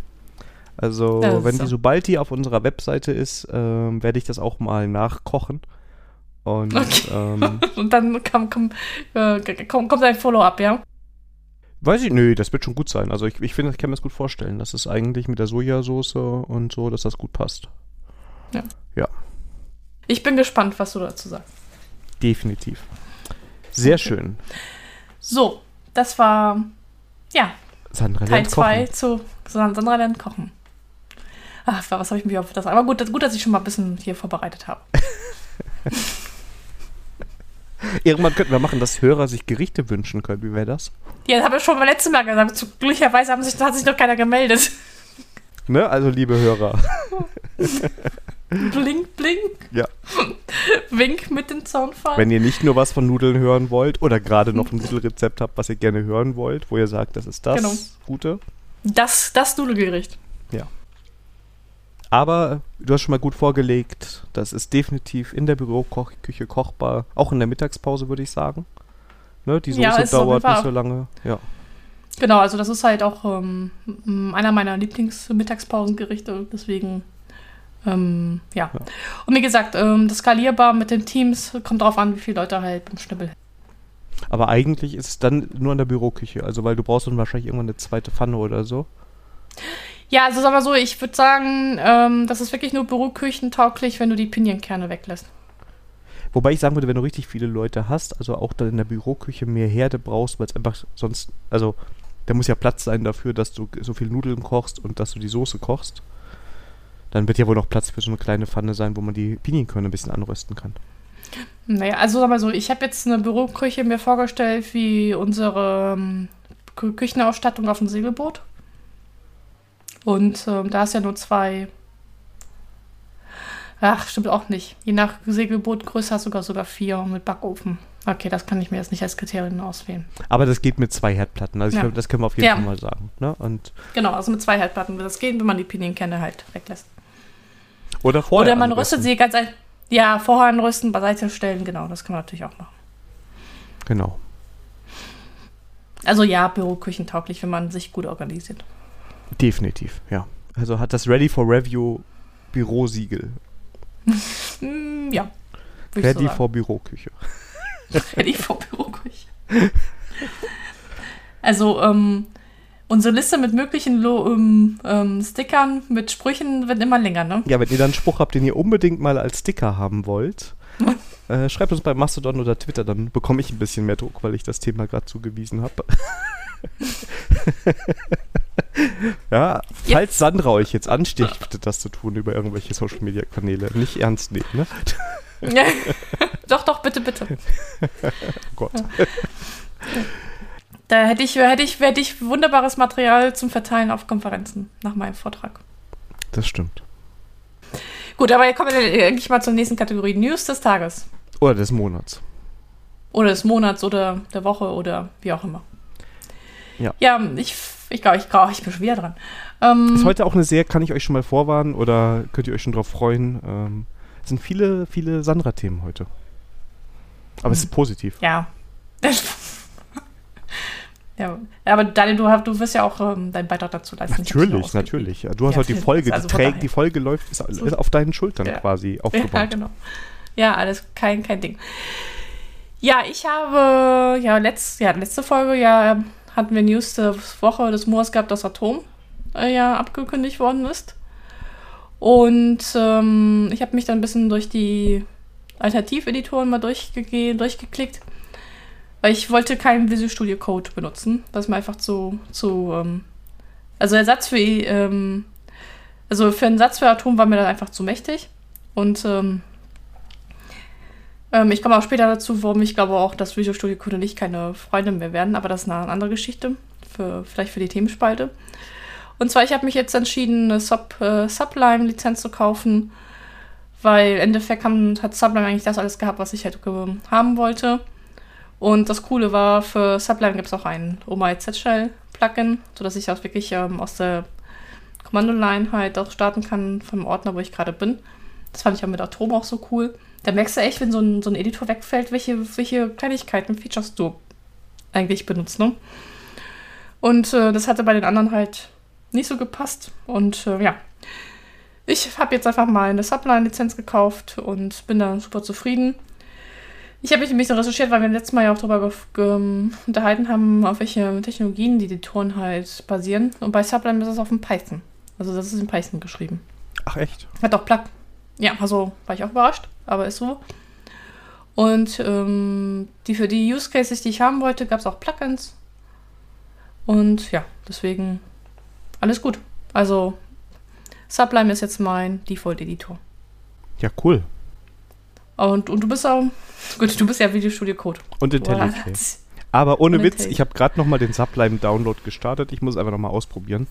Also, ja, wenn so. die, sobald die auf unserer Webseite ist, ähm, werde ich das auch mal nachkochen. Und, okay. ähm, und dann komm, komm, äh, komm, kommt ein Follow-up, ja? Weiß ich, nö, das wird schon gut sein. Also ich, ich finde, ich kann mir das gut vorstellen, dass es eigentlich mit der Sojasauce und so, dass das gut passt. Ja. Ja. Ich bin gespannt, was du dazu sagst. Definitiv. Sehr schön. So, das war ja Sandra Teil 2 zu Sandra lernt kochen. Ach, was habe ich mir auf das? Aber gut, gut, dass ich schon mal ein bisschen hier vorbereitet habe. Irgendwann könnten wir machen, dass Hörer sich Gerichte wünschen können. Wie wäre das? Ja, das habe ich schon beim letzten Mal gesagt. Glücklicherweise haben sich, hat sich noch keiner gemeldet. Ne, also liebe Hörer. blink, blink. Ja. Wink mit dem Zaunfall. Wenn ihr nicht nur was von Nudeln hören wollt oder gerade noch ein Nudelrezept habt, was ihr gerne hören wollt, wo ihr sagt, das ist das genau. Gute. Das, das Nudelgericht. Ja. Aber du hast schon mal gut vorgelegt, das ist definitiv in der Büroküche kochbar, auch in der Mittagspause würde ich sagen. Ne, die Soße ja, dauert nicht so lange. Ja. Genau, also das ist halt auch ähm, einer meiner Lieblingsmittagspausengerichte, deswegen ähm, ja. ja. Und wie gesagt, ähm, das skalierbar mit den Teams kommt darauf an, wie viele Leute halt beim Schnibbel aber eigentlich ist es dann nur in der Büroküche, also weil du brauchst dann wahrscheinlich irgendwann eine zweite Pfanne oder so. Ja, also sag mal so, ich würde sagen, ähm, das ist wirklich nur büroküchentauglich, wenn du die Pinienkerne weglässt. Wobei ich sagen würde, wenn du richtig viele Leute hast, also auch dann in der Büroküche mehr Herde brauchst, weil es einfach sonst, also da muss ja Platz sein dafür, dass du so viel Nudeln kochst und dass du die Soße kochst. Dann wird ja wohl noch Platz für so eine kleine Pfanne sein, wo man die Pinienkerne ein bisschen anrösten kann. Naja, also sag mal so, ich habe jetzt eine Büroküche mir vorgestellt wie unsere ähm, Küchenausstattung auf dem Segelboot. Und ähm, da ist ja nur zwei. Ach, stimmt auch nicht. Je nach Segelbootgröße hast du sogar sogar vier mit Backofen. Okay, das kann ich mir jetzt nicht als Kriterium auswählen. Aber das geht mit zwei Herdplatten. Also ja. glaub, das können wir auf jeden ja. Fall mal sagen. Ne? Und genau, also mit zwei Herdplatten wird das gehen, wenn man die Pinienkerne halt weglässt. Oder vorher. Oder man rüstet sie ganz. Ja, vorher anrüsten, beiseite stellen, genau, das kann man natürlich auch machen. Genau. Also ja, büroküchentauglich, wenn man sich gut organisiert. Definitiv, ja. Also hat das Ready for Review Bürosiegel. Mm, ja. Ready so for Büroküche. Ready for Büroküche. Also, ähm, Unsere Liste mit möglichen Lo ähm, ähm, Stickern mit Sprüchen wird immer länger, ne? Ja, wenn ihr dann einen Spruch habt, den ihr unbedingt mal als Sticker haben wollt, äh, schreibt uns bei Mastodon oder Twitter, dann bekomme ich ein bisschen mehr Druck, weil ich das Thema gerade zugewiesen habe. ja, falls yes. Sandra euch jetzt anstiftet, das zu tun über irgendwelche Social Media Kanäle, nicht ernst nehmen, ne? doch, doch, bitte, bitte. oh Gott. Ja. Da hätte ich, hätte, ich, hätte ich wunderbares Material zum Verteilen auf Konferenzen nach meinem Vortrag. Das stimmt. Gut, aber kommen wir eigentlich mal zur nächsten Kategorie. News des Tages. Oder des Monats. Oder des Monats oder der Woche oder wie auch immer. Ja. Ja, ich, ich glaube, ich, glaub, ich bin schon wieder dran. Ähm, Ist heute auch eine sehr, kann ich euch schon mal vorwarnen oder könnt ihr euch schon drauf freuen. Ähm, es sind viele, viele Sandra-Themen heute. Aber es ist positiv. ja. ja. Aber Daniel, du, du wirst ja auch ähm, deinen Beitrag dazu leisten. Natürlich, natürlich. Du hast Ja, heute die Folge, also die, trägt, die Folge läuft, ist, ist auf deinen Schultern Ja. quasi Ja, aufgebaut. genau. Ja, alles kein, kein Ding. Ja, ich habe, ja, letzt, ja, letzte Folge, ja, hatten wir News der Woche des Monats gehabt, dass Atom äh, ja abgekündigt worden ist. Und ähm, ich habe mich dann ein bisschen durch die Alternativeditoren mal durchgege durchgeklickt, weil ich wollte keinen Visual Studio Code benutzen. Ist mir einfach zu, zu ähm, also Ersatz für, ähm, also für einen Satz für Atom war mir dann einfach zu mächtig. Und ähm, ähm, ich komme auch später dazu, warum ich glaube auch, dass Visual Studio Code und ich keine Freunde mehr werden, aber das ist eine andere Geschichte, für, vielleicht für die Themenspalte. Und zwar, ich habe mich jetzt entschieden, eine Sub, äh, Sublime-Lizenz zu kaufen, weil im Endeffekt haben, hat Sublime eigentlich das alles gehabt, was ich halt haben wollte. Und das Coole war, für Sublime gibt es auch ein OMA Z-Shell Plugin, sodass ich auch wirklich ähm, aus der Kommandoline halt auch starten kann vom Ordner, wo ich gerade bin. Das fand ich auch mit Atom auch so cool. Da merkst du echt, wenn so ein, so ein Editor wegfällt, welche, welche Kleinigkeiten, Features du eigentlich benutzt, ne? Und äh, das hatte bei den anderen halt nicht so gepasst. Und äh, ja, ich habe jetzt einfach mal eine Sublime-Lizenz gekauft und bin da super zufrieden. Ich habe mich ein bisschen recherchiert, weil wir letztes Mal ja auch darüber ge- unterhalten haben, auf welche Technologien die Editoren halt basieren. Und bei Sublime ist es auf dem Python. Also das ist in Python geschrieben. Ach echt? Hat auch Plug. Ja, also war ich auch überrascht, aber ist so. Und ähm, die für die Use Cases, die ich haben wollte, gab es auch Plugins. Und ja, deswegen alles gut. Also Sublime ist jetzt mein Default-Editor. Ja, cool. Und, und du bist auch, gut, du bist ja Videostudio Code. Und IntelliJ. Aber ohne Und Witz, ich habe gerade noch mal den Sublime-Download gestartet. Ich muss einfach noch mal ausprobieren.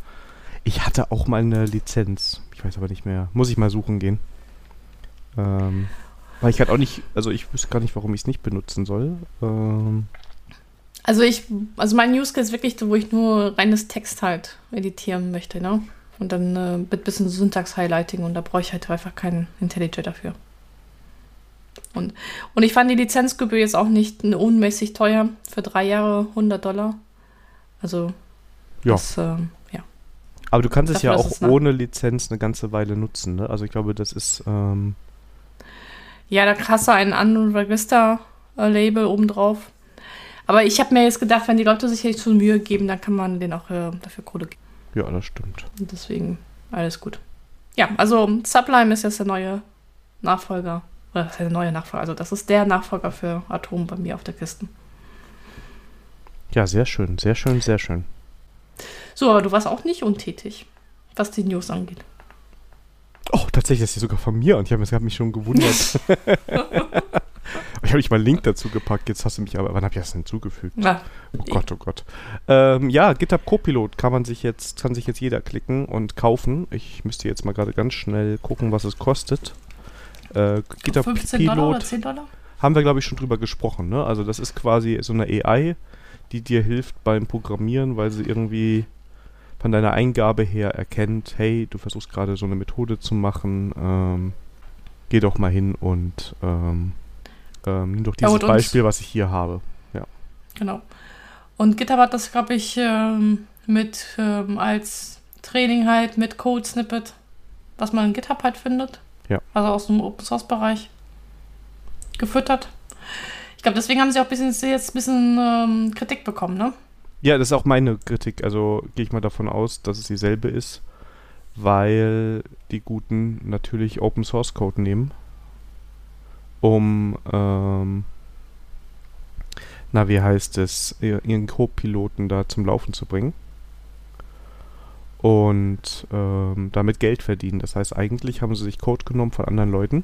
Ich hatte auch mal eine Lizenz. Ich weiß aber nicht mehr. Muss ich mal suchen gehen. Ähm, weil ich halt auch nicht, also ich wüsste gar nicht, warum ich es nicht benutzen soll. Ähm, Also ich, also mein Use Case ist wirklich, wo ich nur reines Text halt editieren möchte, ne? Und dann äh, mit bisschen Syntax-Highlighting und da brauche ich halt einfach keinen IntelliJ dafür. Und, und ich fand die Lizenzgebühr jetzt auch nicht unmäßig teuer. Für drei Jahre 100 Dollar. Also, ja. das, ähm, ja. Aber du kannst es Dafür, ja dass auch es, ne? ohne Lizenz eine ganze Weile nutzen. Ne? Also ich glaube, das ist ähm, Ja, da hast du ein Unregister-Label obendrauf. Aber ich habe mir jetzt gedacht, wenn die Leute sich jetzt schon Mühe geben, dann kann man denen auch äh, dafür Kohle geben. ja, das stimmt. Und deswegen alles gut. Ja, also Sublime ist jetzt der neue Nachfolger. Oder was heißt der neue Nachfolger? Also das ist der Nachfolger für Atom bei mir auf der Kiste. Ja, sehr schön, sehr schön, sehr schön. So, aber du warst auch nicht untätig, was die News angeht. Oh, tatsächlich ist die sogar von mir und ich habe hab mich schon gewundert. ich habe nicht mal einen Link dazu gepackt. Jetzt hast du mich aber. Wann habe ich das hinzugefügt? Ja, Oh Gott, oh Gott. Ähm, ja, GitHub Copilot kann man sich jetzt, kann sich jetzt jeder klicken und kaufen. Ich müsste jetzt mal gerade ganz schnell gucken, was es kostet. Äh, GitHub 15 Dollar oder Pilot 10 Dollar? haben wir, glaube ich, schon drüber gesprochen. Ne? Also das ist quasi so eine AI, die dir hilft beim Programmieren, weil sie irgendwie von deiner Eingabe her erkennt, hey, du versuchst gerade so eine Methode zu machen, ähm, geh doch mal hin und ähm, ähm, nimm doch Ja, dieses uns- Beispiel, was ich hier habe. Genau. Und GitHub hat das, glaube ich, ähm, mit ähm, als Training halt mit Code-Snippet, was man in GitHub halt findet. Ja. Also aus dem Open-Source-Bereich gefüttert. Ich glaube, deswegen haben sie auch ein bisschen, jetzt ein bisschen ähm, Kritik bekommen, ne? Ja, das ist auch meine Kritik. Also gehe ich mal davon aus, dass es dieselbe ist, weil die Guten natürlich Open Source Code nehmen, um, ähm, na, wie heißt es, ihr- ihren Co-Piloten da zum Laufen zu bringen. Und ähm, damit Geld verdienen. Das heißt, eigentlich haben sie sich Code genommen von anderen Leuten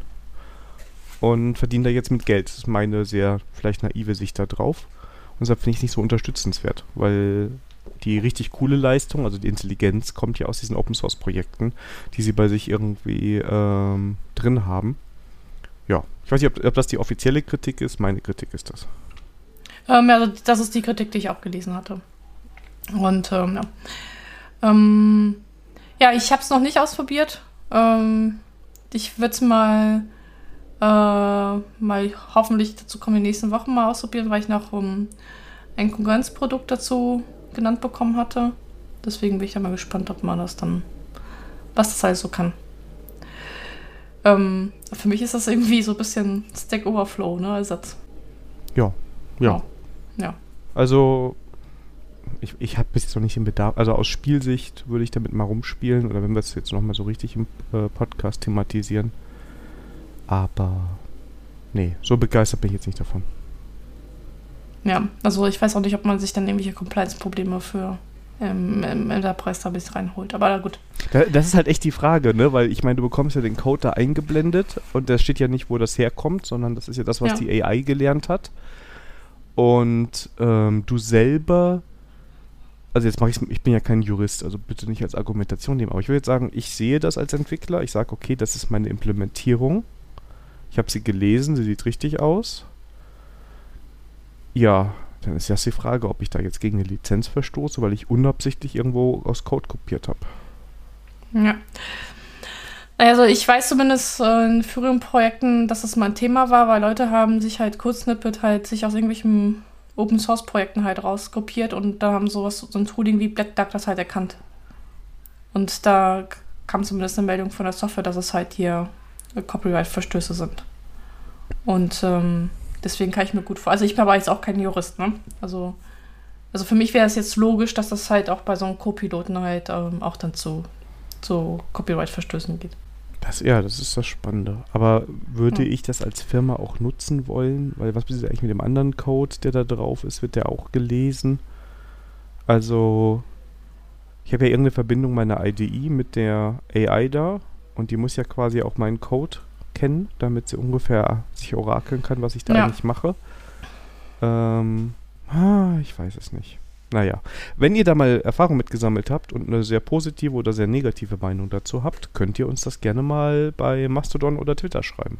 und verdienen da jetzt mit Geld. Das ist meine sehr vielleicht naive Sicht da drauf. Und deshalb finde ich es nicht so unterstützenswert, weil die richtig coole Leistung, also die Intelligenz, kommt ja aus diesen Open Source Projekten, die sie bei sich irgendwie ähm, drin haben. Ja, ich weiß nicht, ob, ob, das die offizielle Kritik ist. Meine Kritik ist das. Ähm, also das ist die Kritik, die ich auch gelesen hatte. Und ähm, ja. Ähm, ja, ich habe es noch nicht ausprobiert. Ähm, ich würde es mal, äh, mal hoffentlich dazu kommen, in den nächsten Wochen mal ausprobieren, weil ich noch um, ein Konkurrenzprodukt dazu genannt bekommen hatte. Deswegen bin ich da mal gespannt, ob man das dann, was das alles so kann. Ähm, für mich ist das irgendwie so ein bisschen Stack Overflow, ne, Ersatz. Ja, ja. Ja. Also, ich, ich habe bis jetzt noch nicht den Bedarf, also aus Spielsicht würde ich damit mal rumspielen oder wenn wir es jetzt nochmal so richtig im äh, Podcast thematisieren. Aber, nee, so begeistert bin ich jetzt nicht davon. Ja, also ich weiß auch nicht, ob man sich dann irgendwelche Compliance-Probleme für ähm, im Enterprise da bis reinholt. Aber gut. Das ist halt echt die Frage, ne? Weil ich meine, du bekommst ja den Code da eingeblendet und da steht ja nicht, wo das herkommt, sondern das ist ja das, was ja. die AI gelernt hat. Und ähm, du selber, also jetzt mache ich ich bin ja kein Jurist, also bitte nicht als Argumentation nehmen, aber ich würde jetzt sagen, ich sehe das als Entwickler, ich sage, okay, das ist meine Implementierung. Ich habe sie gelesen, sie sieht richtig aus. Ja, dann ist das die Frage, ob ich da jetzt gegen eine Lizenz verstoße, weil ich unabsichtlich irgendwo aus Code kopiert habe. Ja. Also ich weiß zumindest äh, in früheren Projekten, dass das mal ein Thema war, weil Leute haben sich halt Kurzsnippet halt sich aus irgendwelchen Open Source Projekten halt rauskopiert und da haben sowas, so ein Tooling wie Black Duck das halt erkannt. Und da kam zumindest eine Meldung von der Software, dass es halt hier Copyright-Verstöße sind. Und ähm, Deswegen kann ich mir gut vor. Also ich bin aber jetzt auch kein Jurist, ne? Also, also für mich wäre es jetzt logisch, dass das halt auch bei so einem Co-Piloten halt ähm, auch dann zu, zu Copyright-Verstößen geht. Das, ja, das ist das Spannende. Aber würde ja. ich das als Firma auch nutzen wollen? Weil was ist eigentlich mit dem anderen Code, der da drauf ist? Wird der auch gelesen? Also, ich habe ja irgendeine Verbindung meiner IDE mit der AI da und die muss ja quasi auch meinen Code kennen, damit sie ungefähr sich orakeln kann, was ich da ja. eigentlich mache. Ähm, ah, ich weiß es nicht. Naja, wenn ihr da mal Erfahrung mitgesammelt habt und eine sehr positive oder sehr negative Meinung dazu habt, könnt ihr uns das gerne mal bei Mastodon oder Twitter schreiben.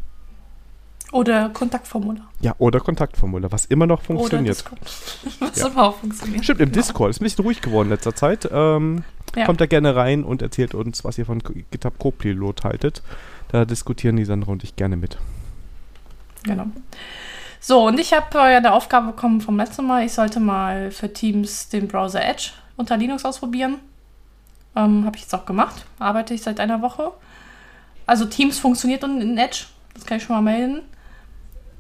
Oder Kontaktformular. Ja, oder Kontaktformular, was immer noch funktioniert. was ja. immer auch funktioniert. Stimmt, im genau. Discord. Ist ein bisschen ruhig geworden in letzter Zeit. Ähm, ja. Kommt da gerne rein und erzählt uns, was ihr von GitHub Copilot haltet. Da diskutieren die Sandra und ich gerne mit. Genau. So, und ich habe äh, ja eine Aufgabe bekommen vom letzten Mal. Ich sollte mal für Teams den Browser Edge unter Linux ausprobieren. Ähm, habe ich jetzt auch gemacht. Arbeite ich seit einer Woche. Also Teams funktioniert in Edge. Das kann ich schon mal melden.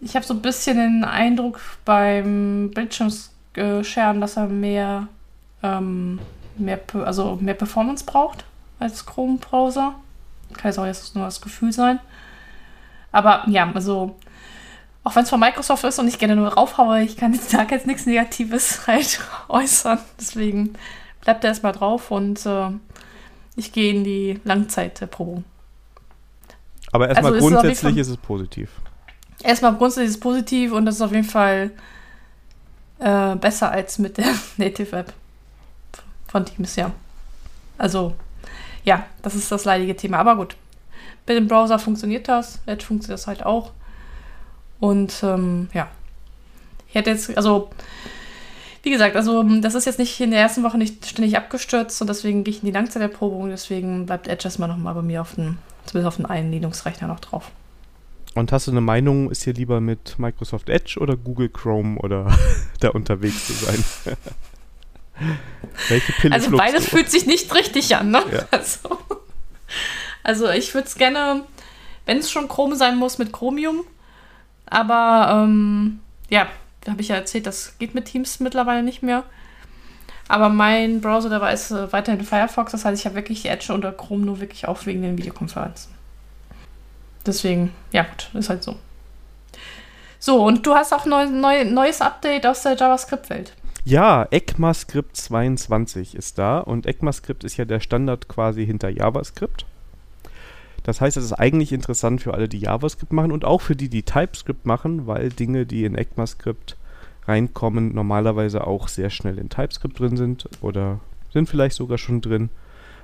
Ich habe so ein bisschen den Eindruck beim Bildschirmscheren, dass er mehr, ähm, mehr, also mehr Performance braucht als Chrome-Browser. Kann jetzt auch jetzt nur das Gefühl sein. Aber ja, also, auch wenn es von Microsoft ist und ich gerne nur raufhaue, ich kann jetzt da jetzt nichts Negatives halt äußern. Deswegen bleibt er erstmal drauf und äh, ich gehe in die Langzeitprobung. Aber erstmal also grundsätzlich ist, ist, es positiv. Erstmal grundsätzlich ist es positiv und das ist auf jeden Fall äh, besser als mit der Native App von Teams, ja. Also ja, das ist das leidige Thema. Aber gut, mit dem Browser funktioniert das, Edge funktioniert das halt auch. Und ähm, ja, ich hätte jetzt, also wie gesagt, also das ist jetzt nicht in der ersten Woche nicht ständig abgestürzt und deswegen gehe ich in die Langzeiterprobung. Deswegen bleibt Edge erstmal nochmal bei mir auf den, zumindest auf den einen Linux-Rechner noch drauf. Und hast du eine Meinung, ist hier lieber mit Microsoft Edge oder Google Chrome oder da unterwegs zu sein? Welche Pille Also beides du? fühlt sich nicht richtig an, ne? Ja. Also, also ich würde es gerne, wenn es schon Chrome sein muss, mit Chromium. Aber ähm, ja, habe ich ja erzählt, das geht mit Teams mittlerweile nicht mehr. Aber mein Browser, der war ist äh, weiterhin Firefox. Das heißt, ich habe wirklich Edge oder Chrome nur wirklich auch wegen den Videokonferenzen. Deswegen, ja gut, ist halt so. So, und du hast auch ein neu, neues Update aus der JavaScript-Welt. Ja, ECMAScript 22 ist da und ECMAScript ist ja der Standard quasi hinter JavaScript. Das heißt, es ist eigentlich interessant für alle, die JavaScript machen und auch für die, die TypeScript machen, weil Dinge, die in ECMAScript reinkommen, normalerweise auch sehr schnell in TypeScript drin sind oder sind vielleicht sogar schon drin,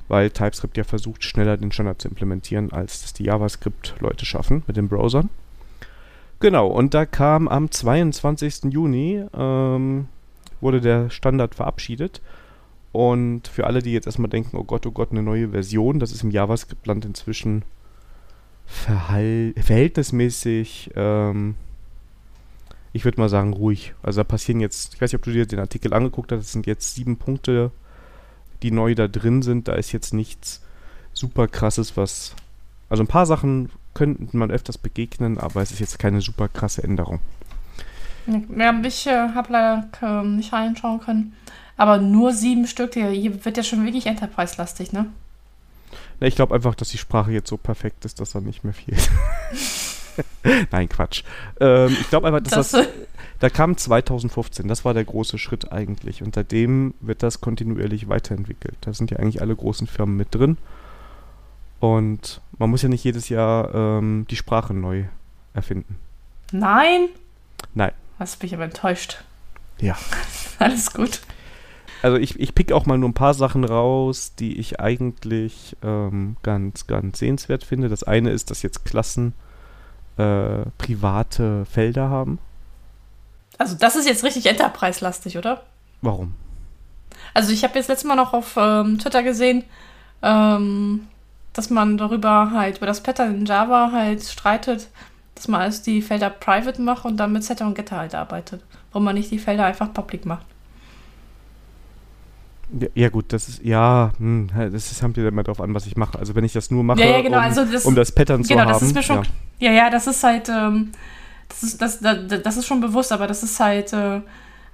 weil TypeScript ja versucht, schneller den Standard zu implementieren, als das die JavaScript-Leute schaffen mit den Browsern. Genau, und da kam am 22. Juni, ähm, wurde der Standard verabschiedet. Und für alle, die jetzt erstmal denken, oh Gott, oh Gott, eine neue Version, das ist im JavaScript-Land inzwischen verhältnismäßig ähm, ich würde mal sagen, ruhig. Also da passieren jetzt, ich weiß nicht, ob du dir den Artikel angeguckt hast, das sind jetzt sieben Punkte, die neu da drin sind. Da ist jetzt nichts super krasses, was. Also ein paar Sachen könnte man öfters begegnen, aber es ist jetzt keine super krasse Änderung. Ja, ich äh, habe leider äh, nicht reinschauen können. Aber nur sieben Stück, hier wird ja schon wirklich Enterprise-lastig, ne? Na, ich glaube einfach, dass die Sprache jetzt so perfekt ist, dass da nicht mehr viel. Nein, Quatsch. Ähm, ich glaube einfach, dass das, das da kam 2015, das war der große Schritt eigentlich. Und seitdem wird das kontinuierlich weiterentwickelt. Da sind ja eigentlich alle großen Firmen mit drin. Und man muss ja nicht jedes Jahr ähm, die Sprache neu erfinden. Nein? Nein. Hast mich aber enttäuscht. Ja. Alles gut. Also ich, ich pick auch mal nur ein paar Sachen raus, die ich eigentlich ähm, ganz, ganz sehenswert finde. Das eine ist, dass jetzt Klassen äh, private Felder haben. Also das ist jetzt richtig Enterprise-lastig, oder? Warum? Also ich habe jetzt letztes Mal noch auf ähm, Twitter gesehen, ähm, dass man darüber halt, über das Pattern in Java halt streitet, dass man alles die Felder private macht und dann mit Setter und Getter halt arbeitet. Warum man nicht die Felder einfach public macht. Ja, ja, gut, das ist, ja, hm, das ist, kommt ja immer drauf an, was ich mache. Also wenn ich das nur mache, ja, ja, genau, um, also das, um das Pattern genau, zu haben. Das ist mir schon, ja. ja, das ist halt, ähm, das, ist, das, das, das ist schon bewusst, aber das ist halt, äh,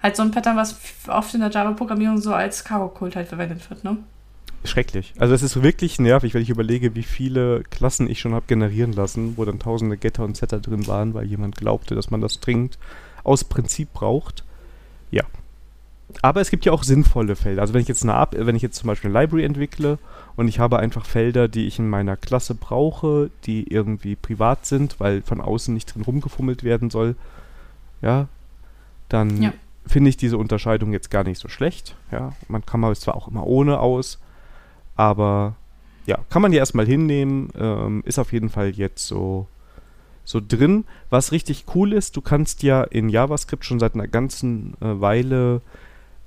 halt so ein Pattern, was oft in der Java-Programmierung so als Cargo-Kult halt verwendet wird, ne? Schrecklich. Also es ist wirklich nervig, wenn ich überlege, wie viele Klassen ich schon habe generieren lassen, wo dann tausende Getter und Setter drin waren, weil jemand glaubte, dass man das dringend aus Prinzip braucht. Ja, aber es gibt ja auch sinnvolle Felder. Also wenn ich jetzt eine Ab wenn ich jetzt zum Beispiel eine Library entwickle und ich habe einfach Felder, die ich in meiner Klasse brauche, die irgendwie privat sind, weil von außen nicht drin rumgefummelt werden soll, ja, dann ja. finde ich diese Unterscheidung jetzt gar nicht so schlecht. Ja, man kann mal zwar auch immer ohne aus, aber ja, kann man ja erstmal hinnehmen, ähm, ist auf jeden Fall jetzt so so drin. Was richtig cool ist, du kannst ja in JavaScript schon seit einer ganzen äh, Weile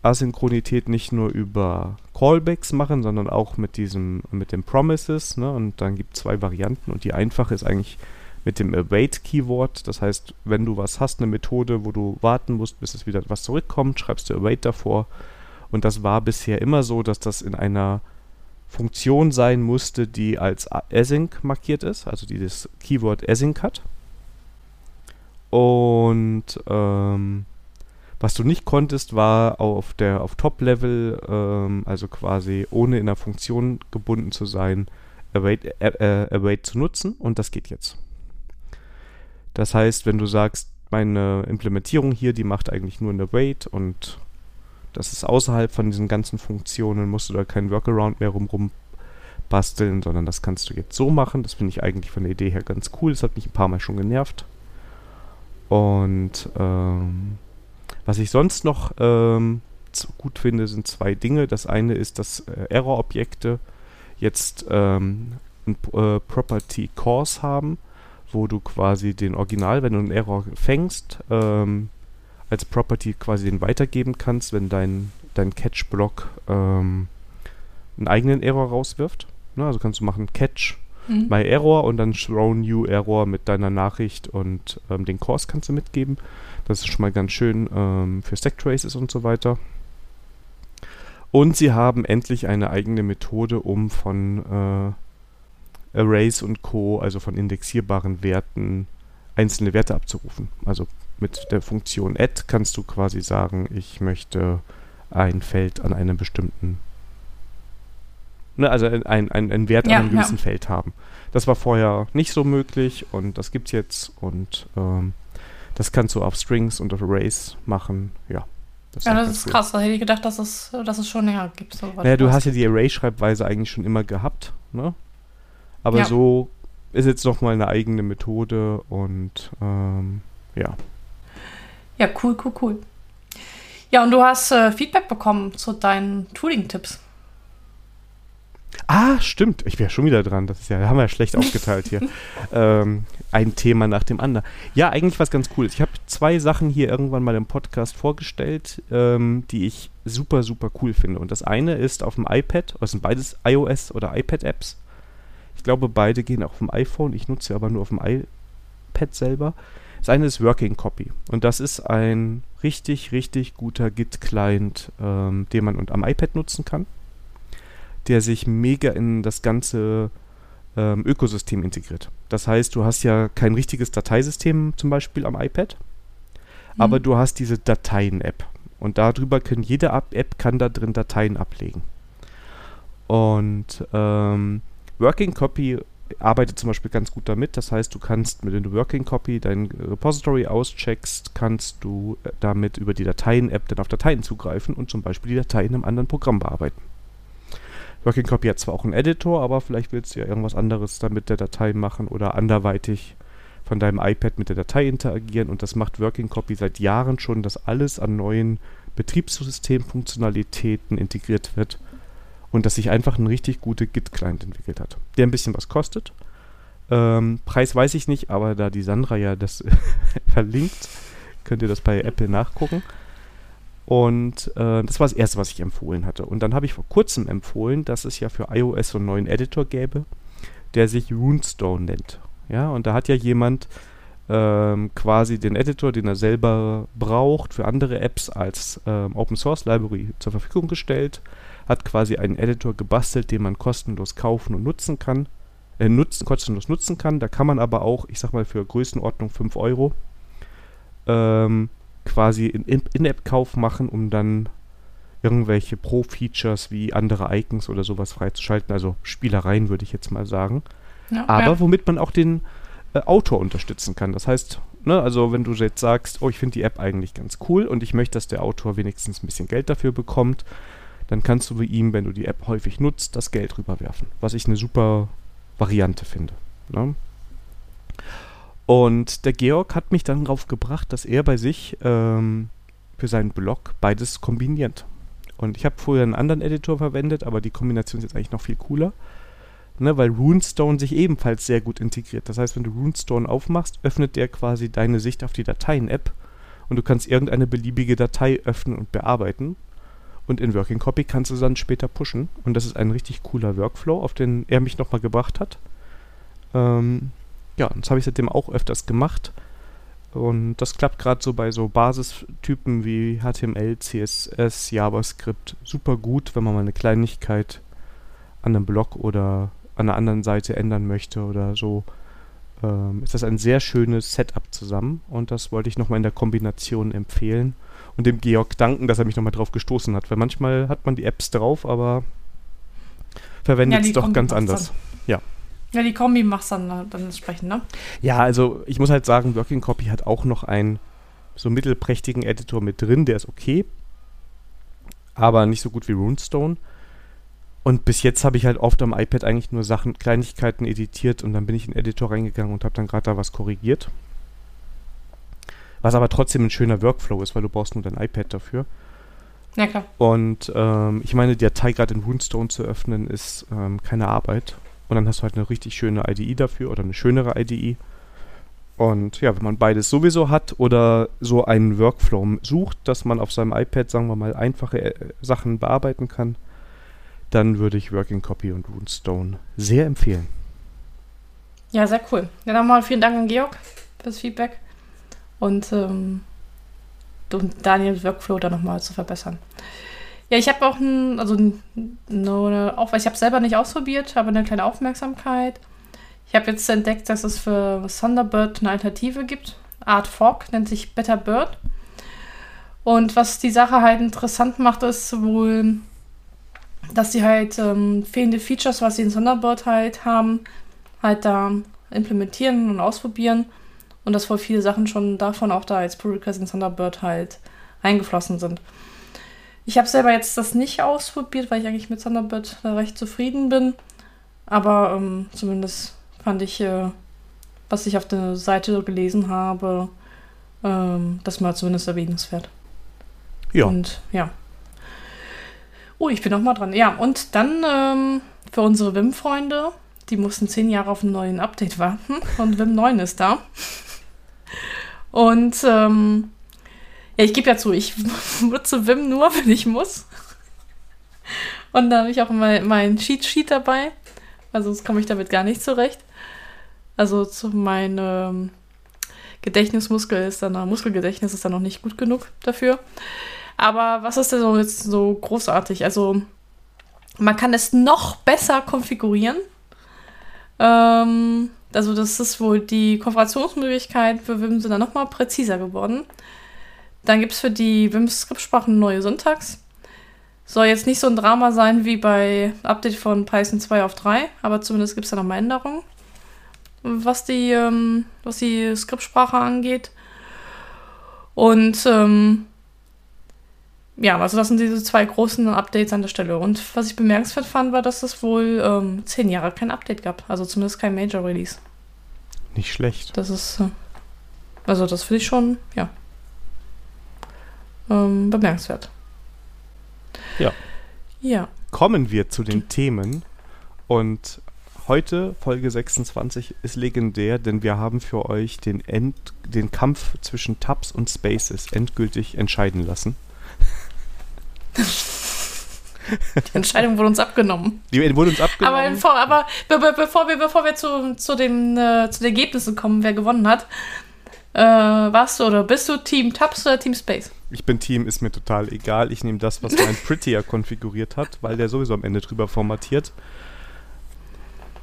Asynchronität nicht nur über Callbacks machen, sondern auch mit diesem, mit den Promises. Ne? Und dann gibt es zwei Varianten und die einfache ist eigentlich mit dem Await-Keyword. Das heißt, wenn du was hast, eine Methode, wo du warten musst, bis es wieder was zurückkommt, schreibst du Await davor. Und das war bisher immer so, dass das in einer Funktion sein musste, die als Async markiert ist, also die das Keyword Async hat. Und ähm, was du nicht konntest, war auf der auf Top-Level, ähm, also quasi ohne in der Funktion gebunden zu sein, Await, äh, äh, Await zu nutzen und das geht jetzt. Das heißt, wenn du sagst, meine Implementierung hier, die macht eigentlich nur eine Await und das ist außerhalb von diesen ganzen Funktionen, musst du da keinen Workaround mehr rum, basteln, sondern das kannst du jetzt so machen. Das finde ich eigentlich von der Idee her ganz cool. Das hat mich ein paar Mal schon genervt. Und ähm, was ich sonst noch ähm, gut finde, sind zwei Dinge. Das eine ist, dass äh, Error-Objekte jetzt ähm, ein äh, Property Course haben, wo du quasi den Original, wenn du einen Error fängst, ähm, als Property quasi den weitergeben kannst, wenn dein, dein Catch-Block ähm, einen eigenen Error rauswirft. Ne, also kannst du machen Catch mhm. my Error und dann throw new Error mit deiner Nachricht und ähm, den Course kannst du mitgeben. Das ist schon mal ganz schön ähm, für Stack Traces und so weiter. Und sie haben endlich eine eigene Methode, um von äh, Arrays und Co., also von indexierbaren Werten, einzelne Werte abzurufen. Also mit der Funktion add kannst du quasi sagen, ich möchte ein Feld an einem bestimmten, ne, also ein, ein, ein Wert ja, an einem gewissen ja. Feld haben. Das war vorher nicht so möglich und das gibt es jetzt und ähm, das kannst du auf Strings und auf Arrays machen. Ja. Das ja, das ist cool. krass. Da hätte ich gedacht, dass es, dass es schon länger gibt. So naja, du hast ja die Array-Schreibweise eigentlich schon immer gehabt, ne? Aber ja. so ist jetzt noch mal eine eigene Methode und ähm, ja. Ja, cool, cool, cool. Ja, und du hast äh, Feedback bekommen zu deinen Tooling-Tipps. Ah, stimmt. Ich wäre schon wieder dran. Das ist ja, haben wir ja schlecht aufgeteilt hier. ähm, ein Thema nach dem anderen. Ja, eigentlich was ganz cool. Ich habe zwei Sachen hier irgendwann mal im Podcast vorgestellt, ähm, die ich super, super cool finde. Und das eine ist auf dem iPad, das sind beides iOS oder iPad-Apps. Ich glaube, beide gehen auch auf dem iPhone. Ich nutze aber nur auf dem iPad selber. Das eine ist Working Copy. Und das ist ein richtig, richtig guter Git-Client, ähm, den man am iPad nutzen kann der sich mega in das ganze ähm, Ökosystem integriert. Das heißt, du hast ja kein richtiges Dateisystem zum Beispiel am iPad, mhm. aber du hast diese Dateien-App. Und darüber können jede App kann da drin Dateien ablegen. Und ähm, Working Copy arbeitet zum Beispiel ganz gut damit. Das heißt, du kannst mit dem Working Copy dein Repository auscheckst, kannst du äh, damit über die Dateien-App dann auf Dateien zugreifen und zum Beispiel die Dateien in einem anderen Programm bearbeiten. Working Copy hat zwar auch einen Editor, aber vielleicht willst du ja irgendwas anderes dann mit der Datei machen oder anderweitig von deinem iPad mit der Datei interagieren und das macht Working Copy seit Jahren schon, dass alles an neuen Betriebssystemfunktionalitäten integriert wird und dass sich einfach ein richtig guter Git-Client entwickelt hat, der ein bisschen was kostet. Ähm, Preis weiß ich nicht, aber da die Sandra ja das verlinkt, könnt ihr das bei Apple nachgucken. Und äh, das war das Erste, was ich empfohlen hatte. Und dann habe ich vor kurzem empfohlen, dass es ja für iOS so einen neuen Editor gäbe, der sich Runestone nennt. Ja, und da hat ja jemand ähm, quasi den Editor, den er selber braucht, für andere Apps als ähm, Open Source Library zur Verfügung gestellt, hat quasi einen Editor gebastelt, den man kostenlos kaufen und nutzen kann, äh, nutzen, kostenlos nutzen kann. Da kann man aber auch, ich sag mal, für Größenordnung 5 Euro ähm, quasi In-App-Kauf machen, um dann irgendwelche Pro-Features wie andere Icons oder sowas freizuschalten. Also Spielereien, würde ich jetzt mal sagen. Ja, Aber ja. womit man auch den äh, Autor unterstützen kann. Das heißt, ne, also wenn du jetzt sagst, oh, ich finde die App eigentlich ganz cool und ich möchte, dass der Autor wenigstens ein bisschen Geld dafür bekommt, dann kannst du ihm, wenn du die App häufig nutzt, das Geld rüberwerfen. Was ich eine super Variante finde. Ne? Und der Georg hat mich dann darauf gebracht, dass er bei sich ähm, für seinen Blog beides kombiniert. Und ich habe vorher einen anderen Editor verwendet, aber die Kombination ist jetzt eigentlich noch viel cooler. Ne, weil Runestone sich ebenfalls sehr gut integriert. Das heißt, wenn du Runestone aufmachst, öffnet der quasi deine Sicht auf die Dateien-App und du kannst irgendeine beliebige Datei öffnen und bearbeiten. Und in Working Copy kannst du dann später pushen. Und das ist ein richtig cooler Workflow, auf den er mich nochmal gebracht hat. Ähm, ja, das habe ich seitdem auch öfters gemacht. Und das klappt gerade so bei so Basistypen wie HTML, CSS, JavaScript super gut, wenn man mal eine Kleinigkeit an einem Blog oder an einer anderen Seite ändern möchte oder so. Ähm, ist das ein sehr schönes Setup zusammen und das wollte ich nochmal in der Kombination empfehlen und dem Georg danken, dass er mich nochmal drauf gestoßen hat, weil manchmal hat man die Apps drauf, aber verwendet es ja, doch ganz anders. Ja. Ja, die Kombi machst dann, dann entsprechend, ne? Ja, also ich muss halt sagen, Working Copy hat auch noch einen so mittelprächtigen Editor mit drin, der ist okay, aber nicht so gut wie Runestone. Und bis jetzt habe ich halt oft am iPad eigentlich nur Sachen, Kleinigkeiten editiert und dann bin ich in den Editor reingegangen und habe dann gerade da was korrigiert. Was aber trotzdem ein schöner Workflow ist, weil du brauchst nur dein iPad dafür. Ja, klar. Und ähm, ich meine, die Datei gerade in Runestone zu öffnen, ist ähm, keine Arbeit. Und dann hast du halt eine richtig schöne IDE dafür oder eine schönere IDE. Und ja, wenn man beides sowieso hat oder so einen Workflow sucht, dass man auf seinem iPad, sagen wir mal, einfache äh, Sachen bearbeiten kann, dann würde ich Working Copy und Runestone sehr empfehlen. Ja, sehr cool. Dann mal vielen Dank an Georg fürs Feedback und ähm, Daniels Workflow da nochmal zu verbessern. Ja, ich habe auch ein, also eine, auch, ich habe selber nicht ausprobiert, aber eine kleine Aufmerksamkeit. Ich habe jetzt entdeckt, dass es für Thunderbird eine Alternative gibt. Art Fork nennt sich Better Bird. Und was die Sache halt interessant macht, ist wohl, dass sie halt ähm, fehlende Features, was sie in Thunderbird halt haben, halt da implementieren und ausprobieren. Und dass wohl viele Sachen schon davon auch da als Pull Request in Thunderbird halt eingeflossen sind. Ich habe selber jetzt das nicht ausprobiert, weil ich eigentlich mit Thunderbird recht zufrieden bin. Aber ähm, zumindest fand ich, äh, was ich auf der Seite gelesen habe, ähm, das mal zumindest erwähnenswert. Ja. Und ja. Oh, ich bin noch mal dran. Ja, und dann ähm, für unsere Wim-Freunde, die mussten zehn Jahre auf einen neuen Update warten und Wim 9 ist da. Und ähm, ja, ich gebe ja zu, ich nutze Wim nur, wenn ich muss. Und da habe ich auch mein, mein Cheat Sheet dabei. Also sonst komme ich damit gar nicht zurecht. Also zu meinem Gedächtnismuskel ist dann, Muskelgedächtnis ist dann noch nicht gut genug dafür. Aber was ist denn so jetzt so großartig? Also man kann es noch besser konfigurieren. Ähm, also das ist wohl die Konfigurationsmöglichkeit für Vim sind dann nochmal präziser geworden. Dann gibt es für die Vim-Skriptsprachen neue Syntax. Soll jetzt nicht so ein Drama sein wie bei Update von Python 2 auf 3, aber zumindest gibt es da nochmal Änderungen, was die, ähm, was die Skriptsprache angeht. Und ähm, ja, also das sind diese zwei großen Updates an der Stelle. Und was ich bemerkenswert fand, war, dass es wohl ähm, zehn Jahre kein Update gab. Also zumindest kein Major Release. Nicht schlecht. Das ist, äh, also das finde ich schon, ja, ähm, bemerkenswert. Ja. Ja. Kommen wir zu den Themen. Und heute, Folge 26, ist legendär, denn wir haben für euch den, End, den Kampf zwischen Tabs und Spaces endgültig entscheiden lassen. Die Entscheidung wurde uns abgenommen. Die wurde uns abgenommen. Aber, bevor, aber be be bevor wir, bevor wir zu, zu, den, äh, zu den Ergebnissen kommen, wer gewonnen hat, äh, warst du oder bist du Team Tabs oder Team Space? Ich bin Team, ist mir total egal. Ich nehme das, was mein Prettier konfiguriert hat, weil der sowieso am Ende drüber formatiert.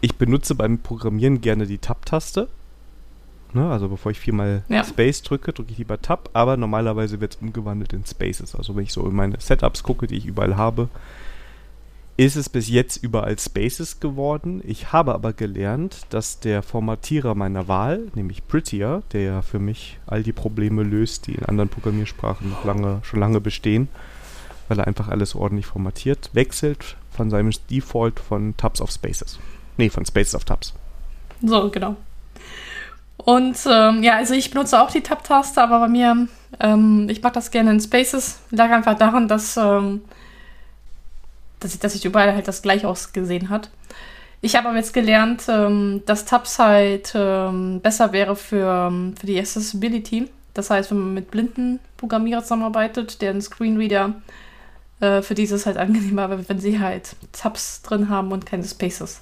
Ich benutze beim Programmieren gerne die Tab-Taste. Ne, also bevor ich viermal ja. Space drücke, drücke ich lieber Tab, aber normalerweise wird es umgewandelt in Spaces. Also wenn ich so in meine Setups gucke, die ich überall habe, ist es bis jetzt überall Spaces geworden. Ich habe aber gelernt, dass der Formatierer meiner Wahl, nämlich Prettier, der ja für mich all die Probleme löst, die in anderen Programmiersprachen lange, schon lange bestehen, weil er einfach alles ordentlich formatiert, wechselt von seinem Default von Tabs auf Spaces. Nee, von Spaces auf Tabs. So, genau. Und ähm, ja, also ich benutze auch die Tab-Taste, aber bei mir, ähm, ich mache das gerne in Spaces. Lag einfach daran, dass, ähm, dass, ich, dass ich überall halt das gleich ausgesehen hat. Ich habe aber jetzt gelernt, ähm, dass Tabs halt ähm, besser wäre für, ähm, für die Accessibility. Das heißt, wenn man mit blinden Programmierern zusammenarbeitet, deren Screenreader äh, für dieses halt angenehmer, wenn sie halt Tabs drin haben und keine Spaces.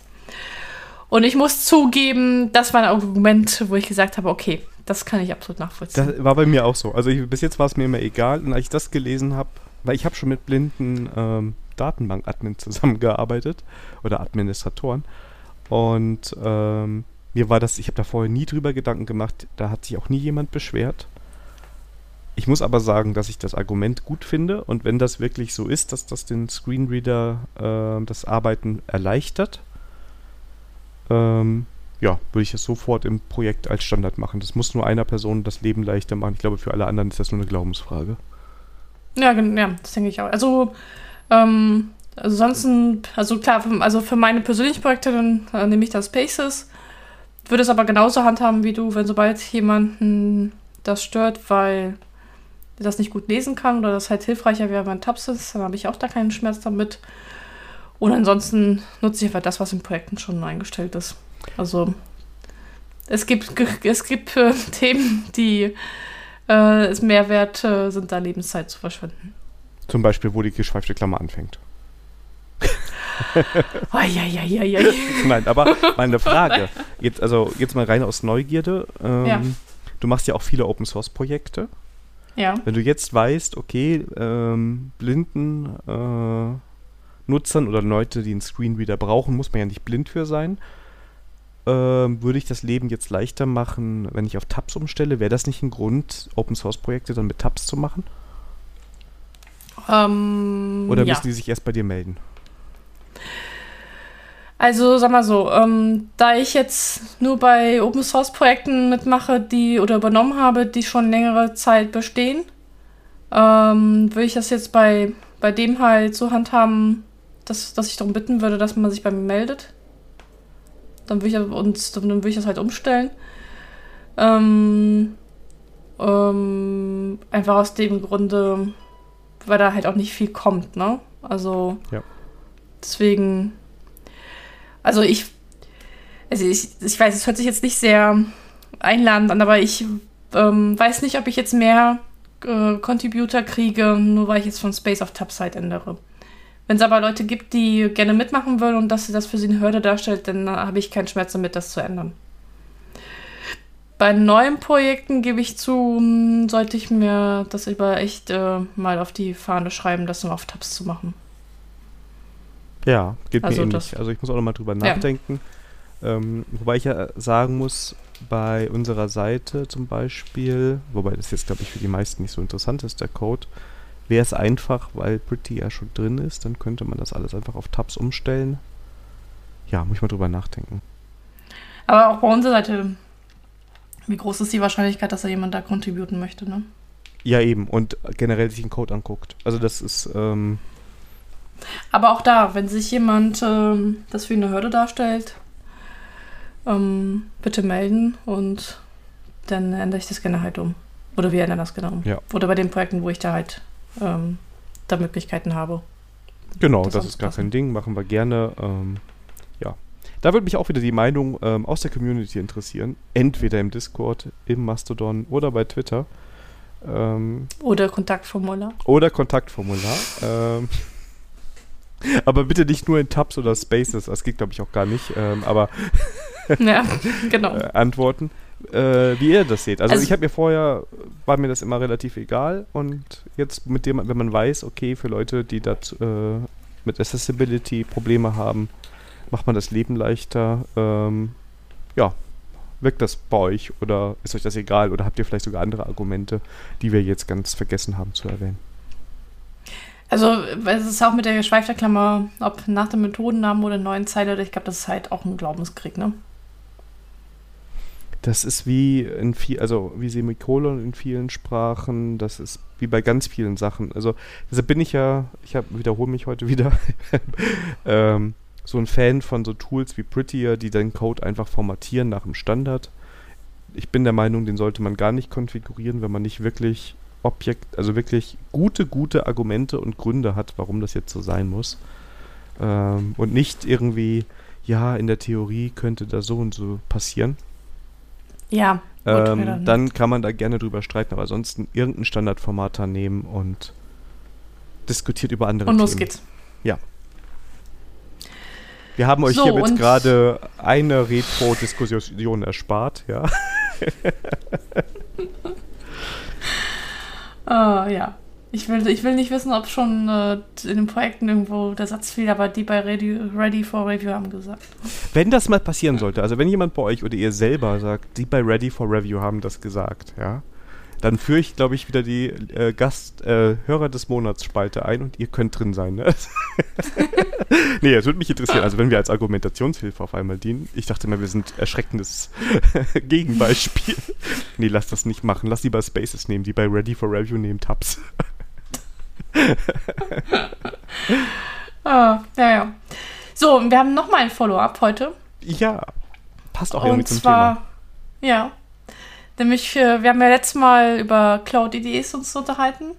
Und ich muss zugeben, das war ein Argument, wo ich gesagt habe, okay, das kann ich absolut nachvollziehen. Das war bei mir auch so. Also ich, bis jetzt war es mir immer egal. Und als ich das gelesen habe, weil ich habe schon mit blinden ähm, Datenbank-Admin zusammengearbeitet oder Administratoren. Und ähm, mir war das, ich habe da vorher nie drüber Gedanken gemacht, da hat sich auch nie jemand beschwert. Ich muss aber sagen, dass ich das Argument gut finde und wenn das wirklich so ist, dass das den Screenreader äh, das Arbeiten erleichtert, ähm, ja, würde ich es sofort im Projekt als Standard machen. Das muss nur einer Person das Leben leichter machen. Ich glaube, für alle anderen ist das nur eine Glaubensfrage. Ja, ja das denke ich auch. Also, ähm, ansonsten, also klar, also für meine persönlichen Projekte dann äh, nehme ich das Spaces. Würde es aber genauso handhaben wie du, wenn sobald jemanden das stört, weil er das nicht gut lesen kann oder das halt hilfreicher wäre, wenn Tabs ist, dann habe ich auch da keinen Schmerz damit. Und ansonsten nutze ich einfach das, was in Projekten schon eingestellt ist. Also es gibt, es gibt äh, Themen, die äh, es mehr wert äh, sind, da Lebenszeit zu verschwenden. Zum Beispiel, wo die geschweifte Klammer anfängt. Nein, aber meine Frage, jetzt, also jetzt mal rein aus Neugierde. Ähm, ja. Du machst ja auch viele Open Source Projekte. Ja. Wenn du jetzt weißt, okay, ähm, Blinden äh, Nutzern oder Leute, die einen Screenreader brauchen, muss man ja nicht blind für sein. Ähm, würde ich das Leben jetzt leichter machen, wenn ich auf Tabs umstelle? Wäre das nicht ein Grund, Open Source Projekte dann mit Tabs zu machen? Ähm, oder müssen ja. die sich erst bei dir melden? Also sag mal so, ähm, da ich jetzt nur bei Open Source Projekten mitmache, die oder übernommen habe, die schon längere Zeit bestehen, ähm, würde ich das jetzt bei, bei dem halt so handhaben, dass, dass ich darum bitten würde, dass man sich bei mir meldet. Dann würde ich, und, dann würde ich das halt umstellen. Ähm, ähm, einfach aus dem Grunde, weil da halt auch nicht viel kommt, ne? Also ja. deswegen, also ich, also ich, ich weiß, es hört sich jetzt nicht sehr einladend an, aber ich ähm, weiß nicht, ob ich jetzt mehr äh, Contributor kriege, nur weil ich jetzt von Space of Topside ändere. Wenn es aber Leute gibt, die gerne mitmachen wollen und dass sie das für sie eine Hürde darstellt, dann habe ich keinen Schmerz damit, das zu ändern. Bei neuen Projekten gebe ich zu, hm, sollte ich mir das über echt äh, mal auf die Fahne schreiben, das nur auf Tabs zu machen. Ja, geht also mir ähnlich. Also ich muss auch noch mal drüber nachdenken. Ja. Ähm, wobei ich ja sagen muss, bei unserer Seite zum Beispiel, wobei das jetzt, glaube ich, für die meisten nicht so interessant ist, der Code, wäre es einfach, weil Pretty ja schon drin ist, dann könnte man das alles einfach auf Tabs umstellen. Ja, muss ich mal drüber nachdenken. Aber auch bei unserer Seite, wie groß ist die Wahrscheinlichkeit, dass da jemand da contributen möchte, ne? Ja, eben. Und generell sich den Code anguckt. Also das ist. Ähm Aber auch da, wenn sich jemand ähm, das für eine Hürde darstellt, ähm, bitte melden und dann ändere ich das gerne halt um. Oder wir ändern das genau um. Ja. Oder bei den Projekten, wo ich da halt ähm, da Möglichkeiten habe. Genau, das, das ist gar kein Ding, machen wir gerne. Ähm. Da würde mich auch wieder die Meinung ähm, aus der Community interessieren. Entweder im Discord, im Mastodon oder bei Twitter. Ähm, oder Kontaktformular. Oder Kontaktformular. ähm, aber bitte nicht nur in Tabs oder Spaces, das geht glaube ich auch gar nicht. Ähm, aber ja, genau. äh, Antworten äh, wie ihr das seht. Also, also ich habe mir vorher, war mir das immer relativ egal und jetzt mit dem, wenn man weiß, okay, für Leute, die das äh, mit Accessibility Probleme haben, macht man das Leben leichter. Ähm, ja, wirkt das bei euch oder ist euch das egal oder habt ihr vielleicht sogar andere Argumente, die wir jetzt ganz vergessen haben zu erwähnen? Also, es ist auch mit der geschweiften Klammer, ob nach dem Methodennamen oder neuen Zeile, ich glaube, das ist halt auch ein Glaubenskrieg, ne? Das ist wie in viel, also wie Semikolon in vielen Sprachen, das ist wie bei ganz vielen Sachen. Also deshalb bin ich ja, ich wiederhole mich heute wieder, ähm, so ein Fan von so Tools wie Prettier, die den Code einfach formatieren nach dem Standard. Ich bin der Meinung, den sollte man gar nicht konfigurieren, wenn man nicht wirklich Objekt, also wirklich gute, gute Argumente und Gründe hat, warum das jetzt so sein muss. Ähm, und nicht irgendwie, ja, in der Theorie könnte da so und so passieren. Ja. Ähm, dann, dann kann man da gerne drüber streiten, aber ansonsten irgendein Standardformat da nehmen und diskutiert über andere Themen. Und los Themen. geht's. Ja. Wir haben euch so, hier jetzt gerade eine Retro-Diskussion erspart, ja. oh, ja. Ich will, ich will nicht wissen, ob schon äh, in den Projekten irgendwo der Satz fiel, aber die bei Ready, Ready for Review haben gesagt. Wenn das mal passieren sollte, also wenn jemand bei euch oder ihr selber sagt, die bei Ready for Review haben das gesagt, ja, dann führe ich, glaube ich, wieder die äh, Gast-Hörer äh, des Monats Spalte ein und ihr könnt drin sein. Ne? nee, es würde mich interessieren, also wenn wir als Argumentationshilfe auf einmal dienen. Ich dachte mal, wir sind erschreckendes Gegenbeispiel. nee, lass das nicht machen. Lass lieber Spaces nehmen, die bei Ready for Review nehmen Tabs ah, ja, ja. So, wir haben nochmal ein Follow-up heute. Ja, passt auch irgendwie zum zwar, Thema. Ja, nämlich, äh, wir haben ja letztes Mal über Cloud-Ideen uns unterhalten.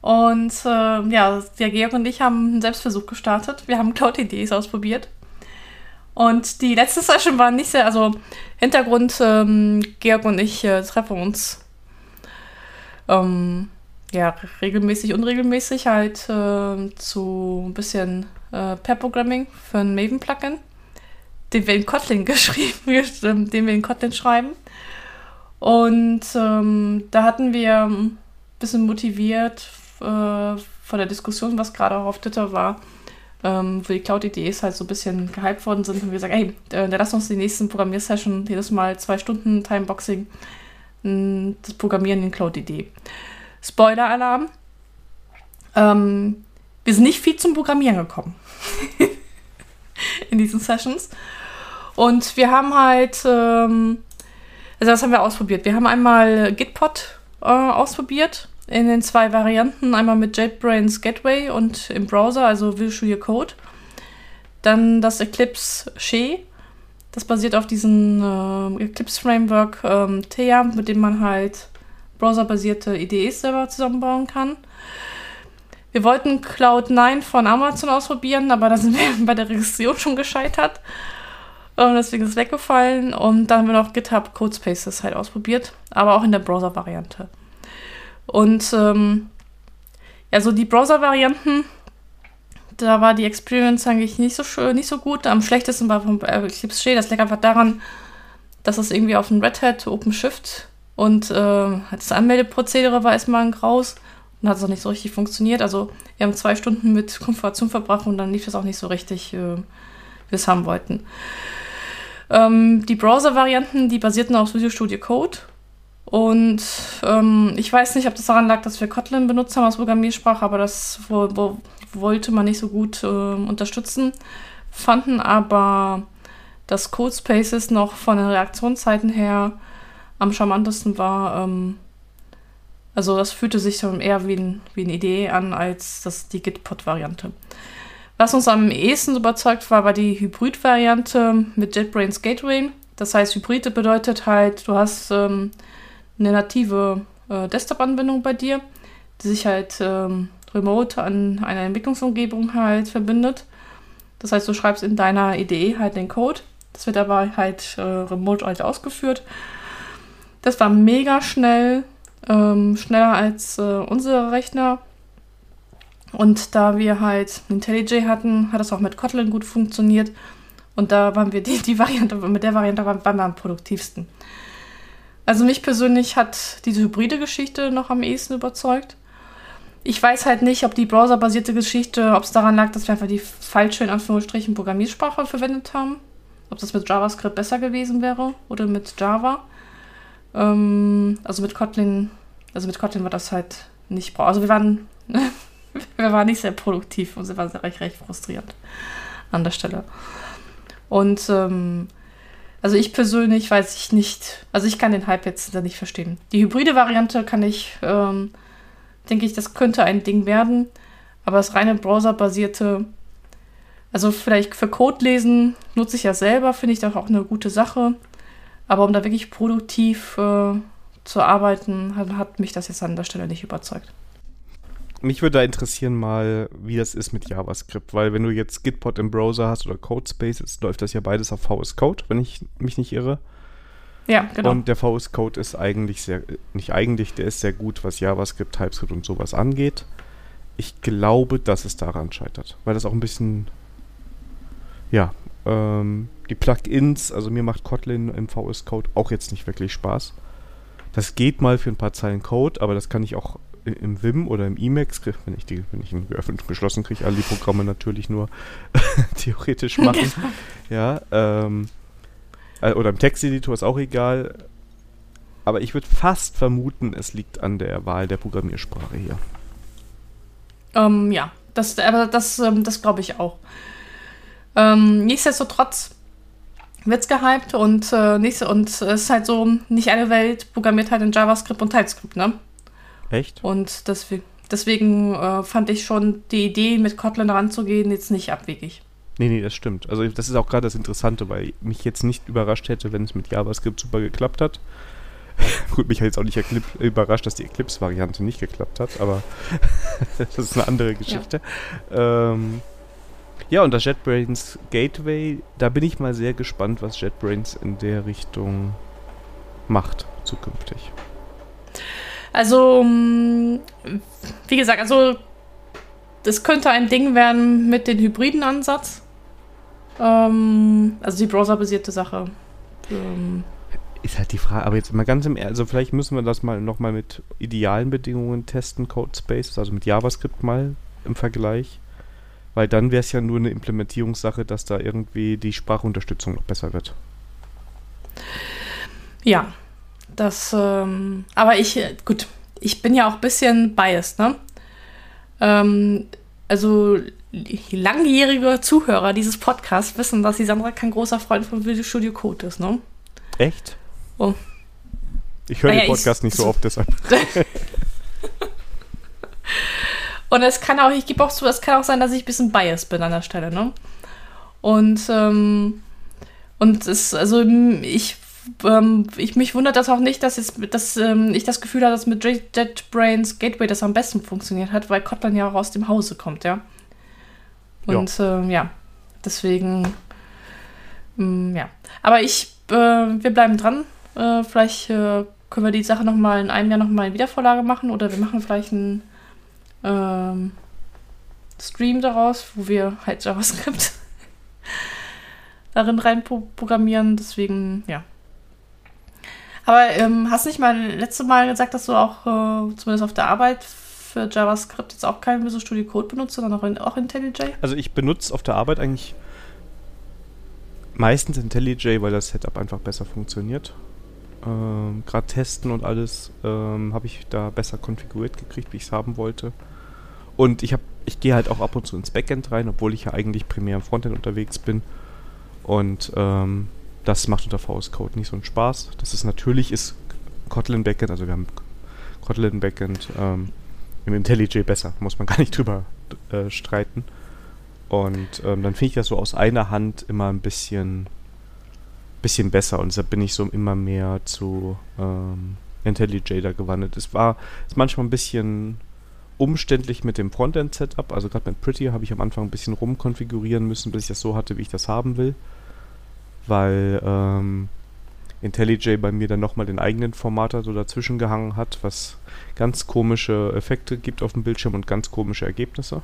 Und äh, ja, der Georg und ich haben einen Selbstversuch gestartet. Wir haben Cloud-Ideen ausprobiert. Und die letzte Session war nicht sehr, also Hintergrund, ähm, Georg und ich äh, treffen uns ähm, ja, regelmäßig, unregelmäßig halt äh, zu ein bisschen äh, Pair-Programming für ein Maven-Plugin, den wir in Kotlin geschrieben, den wir in Kotlin schreiben. Und ähm, da hatten wir ein bisschen motiviert äh, von der Diskussion, was gerade auch auf Twitter war, ähm, wo die Cloud-Ideen halt so ein bisschen gehypt worden sind und wir sagen, hey, äh, lass uns die nächsten Programmiersession jedes Mal zwei Stunden Timeboxing das Programmieren in Cloud-Idee. Spoiler-Alarm. Ähm, wir sind nicht viel zum Programmieren gekommen in diesen Sessions. Und wir haben halt, ähm, also das haben wir ausprobiert. Wir haben einmal Gitpod äh, ausprobiert in den zwei Varianten, einmal mit JetBrains Gateway und im Browser, also Visual Code. Dann das Eclipse She. Das basiert auf diesem äh, Eclipse Framework ähm, Thea, mit dem man halt browserbasierte IDEs selber zusammenbauen kann. Wir wollten Cloud9 von Amazon ausprobieren, aber da sind wir bei der Registrierung schon gescheitert. Und deswegen ist es weggefallen. Und dann haben wir noch GitHub Codespaces halt ausprobiert, aber auch in der Browser-Variante. Und ähm, ja, so die Browser-Varianten, da war die Experience eigentlich nicht so schön, nicht so gut. Am schlechtesten war von Eclipse Shade. Das lag einfach daran, dass es irgendwie auf dem Red Hat OpenShift und äh, das Anmeldeprozedere war erstmal ein Graus und hat es auch nicht so richtig funktioniert. Also wir haben zwei Stunden mit Konfiguration verbracht und dann lief es auch nicht so richtig, äh, wie wir es haben wollten. Ähm, die Browser-Varianten, die basierten auf Visual Studio Code. Und ähm, ich weiß nicht, ob das daran lag, dass wir Kotlin benutzt haben als Programmiersprache, aber das wo, wo, wollte man nicht so gut äh, unterstützen. Fanden aber, dass Codespaces noch von den Reaktionszeiten her am charmantesten war. Ähm, also das fühlte sich eher wie, ein, wie eine Idee an als das, die Gitpod-Variante. Was uns am ehesten überzeugt war, war die Hybrid-Variante mit JetBrains Gateway. Das heißt, Hybride bedeutet halt, du hast ähm, eine native äh, Desktop-Anbindung bei dir, die sich halt ähm, remote an einer Entwicklungsumgebung halt verbindet. Das heißt, du schreibst in deiner IDE halt den Code. Das wird aber halt äh, remote halt ausgeführt. Das war mega schnell, ähm, schneller als äh, unsere Rechner. Und da wir halt IntelliJ hatten, hat es auch mit Kotlin gut funktioniert. Und da waren wir die, die Variante, mit der Variante waren, waren wir am produktivsten. Also mich persönlich hat diese hybride Geschichte noch am ehesten überzeugt. Ich weiß halt nicht, ob die browserbasierte Geschichte, ob es daran lag, dass wir einfach die falsche, in Anführungsstrichen, Programmiersprache verwendet haben. Ob das mit JavaScript besser gewesen wäre oder mit Java. Ähm, also mit Kotlin, also mit Kotlin war das halt nicht, also wir waren wir waren nicht sehr produktiv und sie war sehr recht, recht frustrierend an der Stelle. Und ähm, also ich persönlich weiß ich nicht, also ich kann den Hype jetzt nicht verstehen. Die hybride Variante kann ich, ähm, denke ich, das könnte ein Ding werden, aber das reine Browser-basierte, also vielleicht für Code lesen nutze ich ja selber, finde ich das auch eine gute Sache. Aber um da wirklich produktiv äh, zu arbeiten, hat, hat mich das jetzt an der Stelle nicht überzeugt mich würde da interessieren mal, wie das ist mit JavaScript, weil wenn du jetzt Gitpod im Browser hast oder Codespace, läuft das ja beides auf VS Code, wenn ich mich nicht irre. Ja, genau. Und der VS Code ist eigentlich sehr, nicht eigentlich, der ist sehr gut, was JavaScript, TypeScript und sowas angeht. Ich glaube, dass es daran scheitert, weil das auch ein bisschen, ja, ähm, die Plugins, also mir macht Kotlin im VS Code auch jetzt nicht wirklich Spaß. Das geht mal für ein paar Zeilen Code, aber das kann ich auch im Vim oder im Emacs, wenn ich die, wenn ich ihn geöffnet und geschlossen kriege, alle die Programme natürlich nur theoretisch machen. ja, ähm, äh, oder im Texteditor ist auch egal. Aber ich würde fast vermuten, es liegt an der Wahl der Programmiersprache hier. Ähm, ja, das, aber das, ähm, das glaube ich auch. Ähm, nichtsdestotrotz wird es gehypt und, äh, und es ist halt so, nicht alle Welt programmiert halt in JavaScript und TypeScript, ne? Echt? Und deswegen, deswegen äh, fand ich schon die Idee, mit Kotlin ranzugehen, jetzt nicht abwegig. Nee, nee, das stimmt. Also das ist auch gerade das Interessante, weil mich jetzt nicht überrascht hätte, wenn es mit JavaScript super geklappt hat. Gut, mich hat jetzt auch nicht überrascht, dass die Eclipse-Variante nicht geklappt hat, aber das ist eine andere Geschichte. Ja. Ähm, ja, und das JetBrains Gateway, da bin ich mal sehr gespannt, was JetBrains in der Richtung macht zukünftig. Also, mm, wie gesagt, also das könnte ein Ding werden mit dem hybriden Ansatz. Ähm, also die browserbasierte Sache. Ähm, ist halt die Frage, aber jetzt mal ganz im Ernst, also vielleicht müssen wir das mal nochmal mit idealen Bedingungen testen, Codespace, also mit JavaScript mal im Vergleich. Weil dann wäre es ja nur eine Implementierungssache, dass da irgendwie die Sprachunterstützung noch besser wird. Ja, das, ähm, aber ich, gut, ich bin ja auch ein bisschen biased, ne? Ähm, also langjährige Zuhörer dieses Podcasts wissen, dass die Sandra kein großer Freund von Video Studio Code ist, ne? Echt? Oh. Ich höre naja, den Podcast ich, nicht so oft, deshalb. Und es kann auch, ich gebe auch zu, es kann auch sein, dass ich ein bisschen biased bin an der Stelle, ne? Und, ähm, und es, also ich ähm, ich mich wundert das auch nicht, dass, jetzt, dass ähm, ich das Gefühl habe, dass mit JetBrains Gateway das am besten funktioniert hat, weil Kotlin ja auch aus dem Hause kommt, ja. Und ja, äh, ja deswegen, ähm, ja. Aber ich, äh, wir bleiben dran. Äh, vielleicht äh, können wir die Sache nochmal in einem Jahr nochmal in Wiedervorlage machen oder wir machen vielleicht einen ähm, Stream daraus, wo wir halt JavaScript darin rein programmieren. Deswegen, ja. Aber ähm, hast nicht mal letzte Mal gesagt, dass du auch äh, zumindest auf der Arbeit für JavaScript jetzt auch kein Visual Studio Code benutzt, sondern auch, in, auch IntelliJ? Also ich benutze auf der Arbeit eigentlich meistens IntelliJ, weil das Setup einfach besser funktioniert. Ähm, Gerade testen und alles ähm, habe ich da besser konfiguriert gekriegt, wie ich es haben wollte. Und ich ich gehe halt auch ab und zu ins Backend rein, obwohl ich ja eigentlich primär im Frontend unterwegs bin. Und ähm, das macht unter VS Code nicht so einen Spaß. Das ist natürlich ist Kotlin Backend, also wir haben Kotlin Backend ähm, im IntelliJ besser, muss man gar nicht drüber äh, streiten. Und ähm, dann finde ich das so aus einer Hand immer ein bisschen, bisschen besser und deshalb bin ich so immer mehr zu ähm, IntelliJ da gewandelt. Es war ist manchmal ein bisschen umständlich mit dem Frontend-Setup, also gerade mit Pretty habe ich am Anfang ein bisschen rumkonfigurieren müssen, bis ich das so hatte, wie ich das haben will weil ähm, IntelliJ bei mir dann nochmal den eigenen Formater so dazwischen gehangen hat, was ganz komische Effekte gibt auf dem Bildschirm und ganz komische Ergebnisse.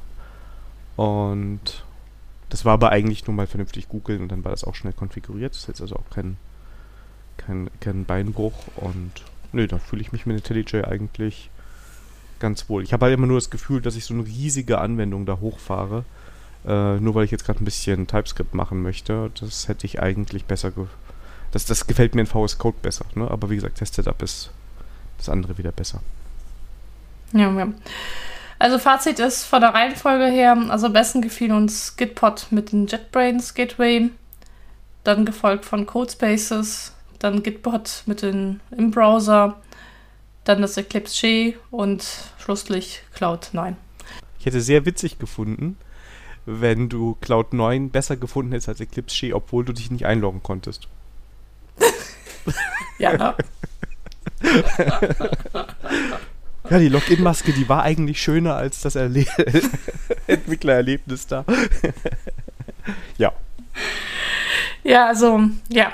Und das war aber eigentlich nur mal vernünftig googeln und dann war das auch schnell konfiguriert. Das ist jetzt also auch kein, kein, kein Beinbruch und nö, da fühle ich mich mit IntelliJ eigentlich ganz wohl. Ich habe halt immer nur das Gefühl, dass ich so eine riesige Anwendung da hochfahre äh, nur weil ich jetzt gerade ein bisschen TypeScript machen möchte. Das hätte ich eigentlich besser. das, das gefällt mir in VS Code besser. Ne? Aber wie gesagt, Test-Setup ist das andere wieder besser. Ja, ja. Also Fazit ist von der Reihenfolge her, also am besten gefiel uns Gitpod mit den JetBrains Gateway, dann gefolgt von Codespaces, dann Gitpod mit den im Browser, dann das Eclipse G und schlusslich Cloud 9. Ich hätte sehr witzig gefunden, wenn du Cloud 9 besser gefunden hättest als Eclipse Ski, obwohl du dich nicht einloggen konntest. ja, ne? ja, die Login-Maske, die war eigentlich schöner als das Erle Entwicklererlebnis da. ja. Ja, also, ja.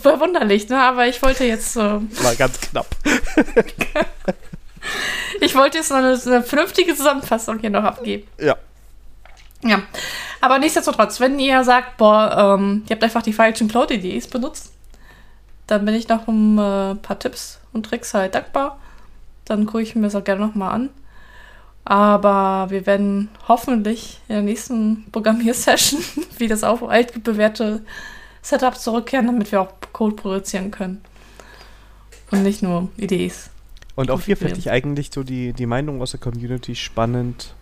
Verwunderlich, ne? Aber ich wollte jetzt so. War ganz knapp. ich wollte jetzt noch eine, eine vernünftige Zusammenfassung hier noch abgeben. Ja. Ja, aber nichtsdestotrotz, wenn ihr sagt, boah, ähm, ihr habt einfach die falschen Cloud-Ideen benutzt, dann bin ich noch um ein äh, paar Tipps und Tricks halt dankbar. Dann gucke ich mir das auch gerne nochmal an. Aber wir werden hoffentlich in der nächsten Programmiersession wie das auf altbewährte Setup zurückkehren, damit wir auch Code produzieren können. Und nicht nur Ideen. Und auch hier finde ich eigentlich so die, die Meinung aus der Community spannend,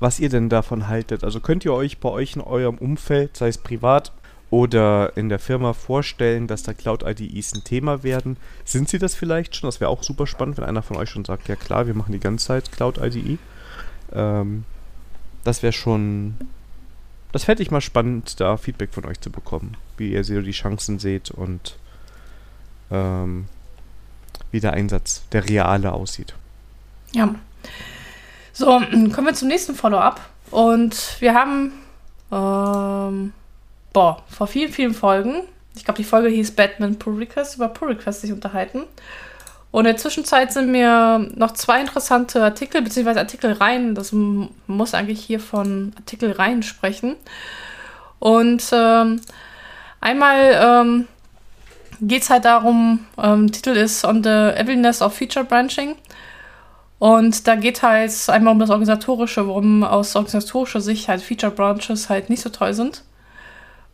was ihr denn davon haltet. Also könnt ihr euch bei euch in eurem Umfeld, sei es privat oder in der Firma, vorstellen, dass da Cloud-IDEs ein Thema werden? Sind sie das vielleicht schon? Das wäre auch super spannend, wenn einer von euch schon sagt, ja klar, wir machen die ganze Zeit Cloud-IDE. Ähm, das wäre schon... Das fände ich mal spannend, da Feedback von euch zu bekommen, wie ihr so die Chancen seht und ähm, wie der Einsatz, der reale aussieht. Ja. So, kommen wir zum nächsten Follow-up. Und wir haben, ähm, boah, vor vielen, vielen Folgen, ich glaube, die Folge hieß Batman Pull Request, über Pull Request sich unterhalten. Und in der Zwischenzeit sind mir noch zwei interessante Artikel, beziehungsweise Artikelreihen, das muss eigentlich hier von Artikelreihen sprechen. Und ähm, einmal ähm, geht es halt darum, ähm, Titel ist On the Evilness of Feature Branching. Und da geht halt einmal um das Organisatorische, warum aus organisatorischer Sicht halt Feature Branches halt nicht so toll sind.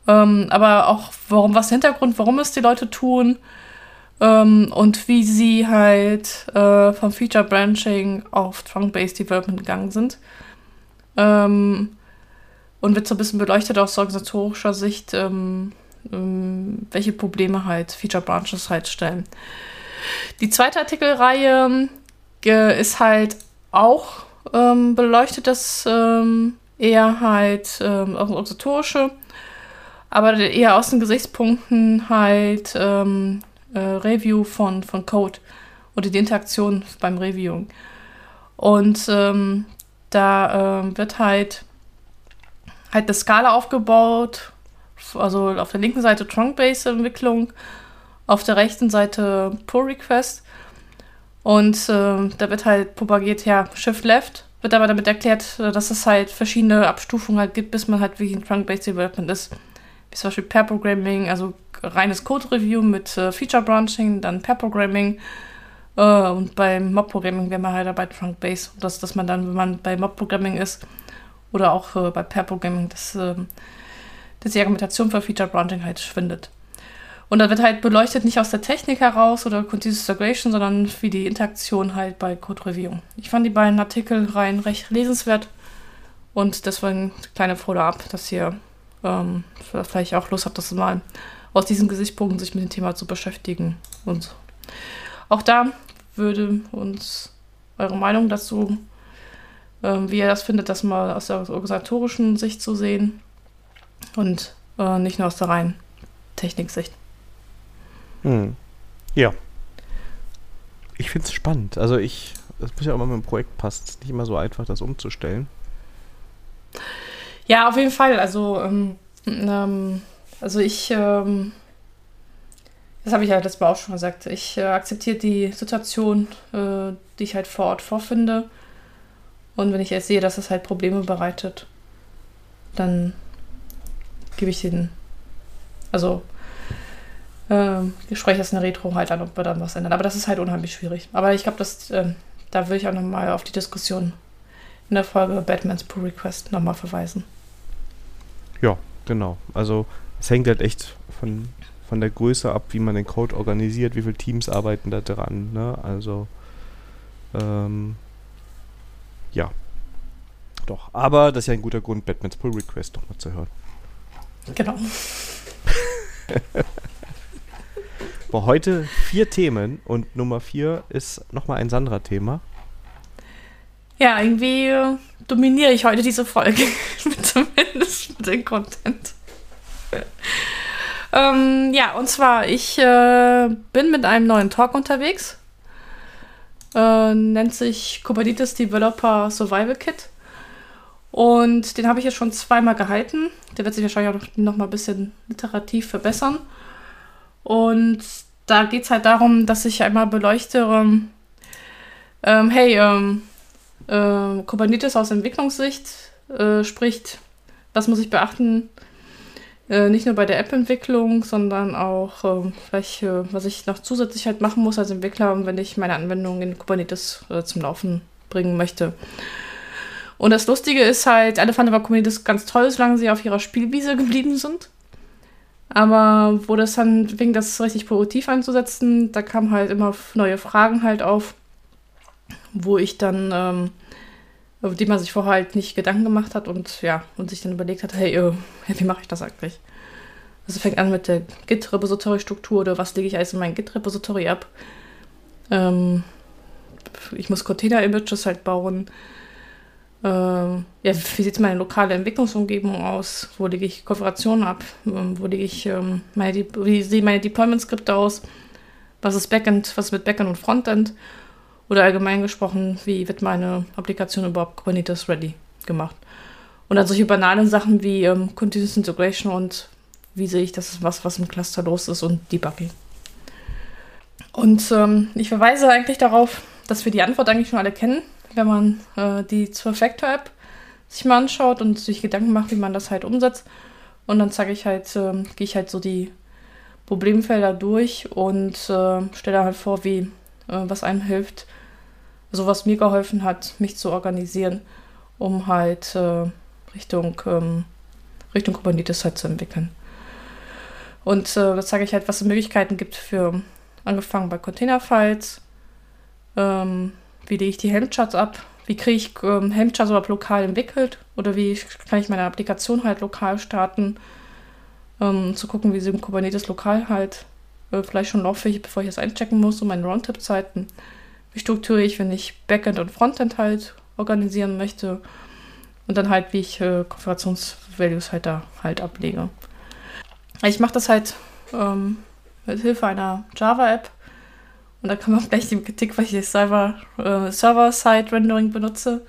Ähm, aber auch warum, was der Hintergrund, warum es die Leute tun ähm, und wie sie halt äh, vom Feature Branching auf Trunk-Based Development gegangen sind. Ähm, und wird so ein bisschen beleuchtet aus organisatorischer Sicht, ähm, ähm, welche Probleme halt Feature Branches halt stellen. Die zweite Artikelreihe ist halt auch ähm, beleuchtet das ähm, eher halt ähm, organisatorische. aber eher aus den Gesichtspunkten halt ähm, äh, Review von, von Code oder die Interaktion beim Reviewing. Und ähm, da äh, wird halt halt eine Skala aufgebaut, also auf der linken Seite Trunk-Based-Entwicklung, auf der rechten Seite Pull-Request. Und äh, da wird halt propagiert, ja, Shift-Left, wird aber damit erklärt, dass es halt verschiedene Abstufungen halt gibt, bis man halt wirklich ein Trunk-Based Development ist. Wie zum Beispiel Pair-Programming, also reines Code-Review mit äh, Feature-Branching, dann Pair-Programming, Uh, und beim Mob-Programming wäre man halt dabei Trunk-Base, dass, dass man dann, wenn man bei Mob-Programming ist, oder auch uh, bei Pair-Programming, dass, uh, dass die Argumentation für Feature-Branching halt schwindet. Und da wird halt beleuchtet nicht aus der Technik heraus oder Continuous Integration, sondern wie die Interaktion halt bei Code-Review. Ich fand die beiden Artikel rein recht lesenswert und deswegen kleine Follow-up, dass ihr ähm, vielleicht auch Lust habt, das mal aus diesen Gesichtspunkten sich mit dem Thema zu beschäftigen. Und auch da würde uns eure Meinung dazu, ähm, wie ihr das findet, das mal aus der organisatorischen Sicht zu sehen und äh, nicht nur aus der reinen Techniksicht. Hm. Ja. Ich finde es spannend. Also ich, das muss ja auch mal mit dem Projekt passen. Es ist nicht immer so einfach, das umzustellen. Ja, auf jeden Fall. Also, ähm, ähm, also ich ähm, das habe ich ja letztes Mal auch schon gesagt. Ich äh, akzeptiere die Situation, äh, die ich halt vor Ort vorfinde. Und wenn ich jetzt sehe, dass es halt Probleme bereitet, dann gebe ich den. Also, äh, ich spreche das in der Retro halt an, ob wir dann was ändern. Aber das ist halt unheimlich schwierig. Aber ich glaube, äh, da will ich auch nochmal auf die Diskussion in der Folge Batman's Pull Request nochmal verweisen. Ja, genau. Also, es hängt halt echt von von der Größe ab, wie man den Code organisiert, wie viele Teams arbeiten da dran. Ne? Also, ähm, ja. Doch. Aber das ist ja ein guter Grund, Batmans Pull Request nochmal zu hören. Genau. Boah, heute vier Themen und Nummer vier ist nochmal ein Sandra-Thema. Ja, irgendwie äh, dominiere ich heute diese Folge. Zumindest mit dem Content. Ähm, ja, und zwar, ich äh, bin mit einem neuen Talk unterwegs. Äh, nennt sich Kubernetes Developer Survival Kit. Und den habe ich jetzt schon zweimal gehalten. Der wird sich wahrscheinlich auch noch, noch mal ein bisschen literativ verbessern. Und da geht es halt darum, dass ich einmal beleuchte, ähm, ähm, hey, ähm, äh, Kubernetes aus Entwicklungssicht äh, spricht, was muss ich beachten, äh, nicht nur bei der App-Entwicklung, sondern auch vielleicht, äh, was ich noch zusätzlich halt machen muss als Entwickler, wenn ich meine Anwendung in Kubernetes äh, zum Laufen bringen möchte. Und das Lustige ist halt, alle fanden aber Kubernetes ganz toll, solange sie auf ihrer Spielwiese geblieben sind. Aber wo das dann fing, das richtig produktiv einzusetzen, da kamen halt immer neue Fragen halt auf, wo ich dann ähm, über die man sich vorher halt nicht Gedanken gemacht hat und ja, und sich dann überlegt hat, hey, äh, wie mache ich das eigentlich? Also fängt an mit der Git-Repository-Struktur oder was lege ich alles in mein Git-Repository ab. Ähm, ich muss Container-Images halt bauen. Ähm, ja, wie sieht meine lokale Entwicklungsumgebung aus? Wo lege ich Konfigurationen ab? Ähm, wo lege ich ähm, meine, wie sehen meine Deployment-Skripte aus? Was ist Backend, was ist mit Backend und Frontend? Oder allgemein gesprochen, wie wird meine Applikation überhaupt Kubernetes ready gemacht? Und dann solche banalen Sachen wie ähm, Continuous Integration und wie sehe ich, das ist was, was im Cluster los ist und Debugging. Und ähm, ich verweise eigentlich darauf, dass wir die Antwort eigentlich schon alle kennen, wenn man äh, die zur Factor App sich mal anschaut und sich Gedanken macht, wie man das halt umsetzt. Und dann zeige ich halt, äh, gehe ich halt so die Problemfelder durch und äh, stelle halt vor, wie äh, was einem hilft, so was mir geholfen hat, mich zu organisieren, um halt äh, Richtung, ähm, Richtung Kubernetes halt zu entwickeln. Und äh, das zeige ich halt, was es Möglichkeiten gibt für, angefangen bei Containerfiles, ähm, wie lege ich die Helmcharts ab, wie kriege ich ähm, Helmcharts überhaupt lokal entwickelt oder wie kann ich meine Applikation halt lokal starten, ähm, zu gucken, wie sie im Kubernetes lokal halt äh, vielleicht schon lauffähig, bevor ich das einchecken muss, um meine Roundtip-Zeiten wie strukturiere ich, wenn ich Backend und Frontend halt organisieren möchte und dann halt, wie ich äh, Konfigurationsvalues halt da halt ablege. ich mache das halt ähm, mit Hilfe einer Java-App. Und da kann man gleich die Kritik, weil ich Server, äh, Server-Side-Rendering benutze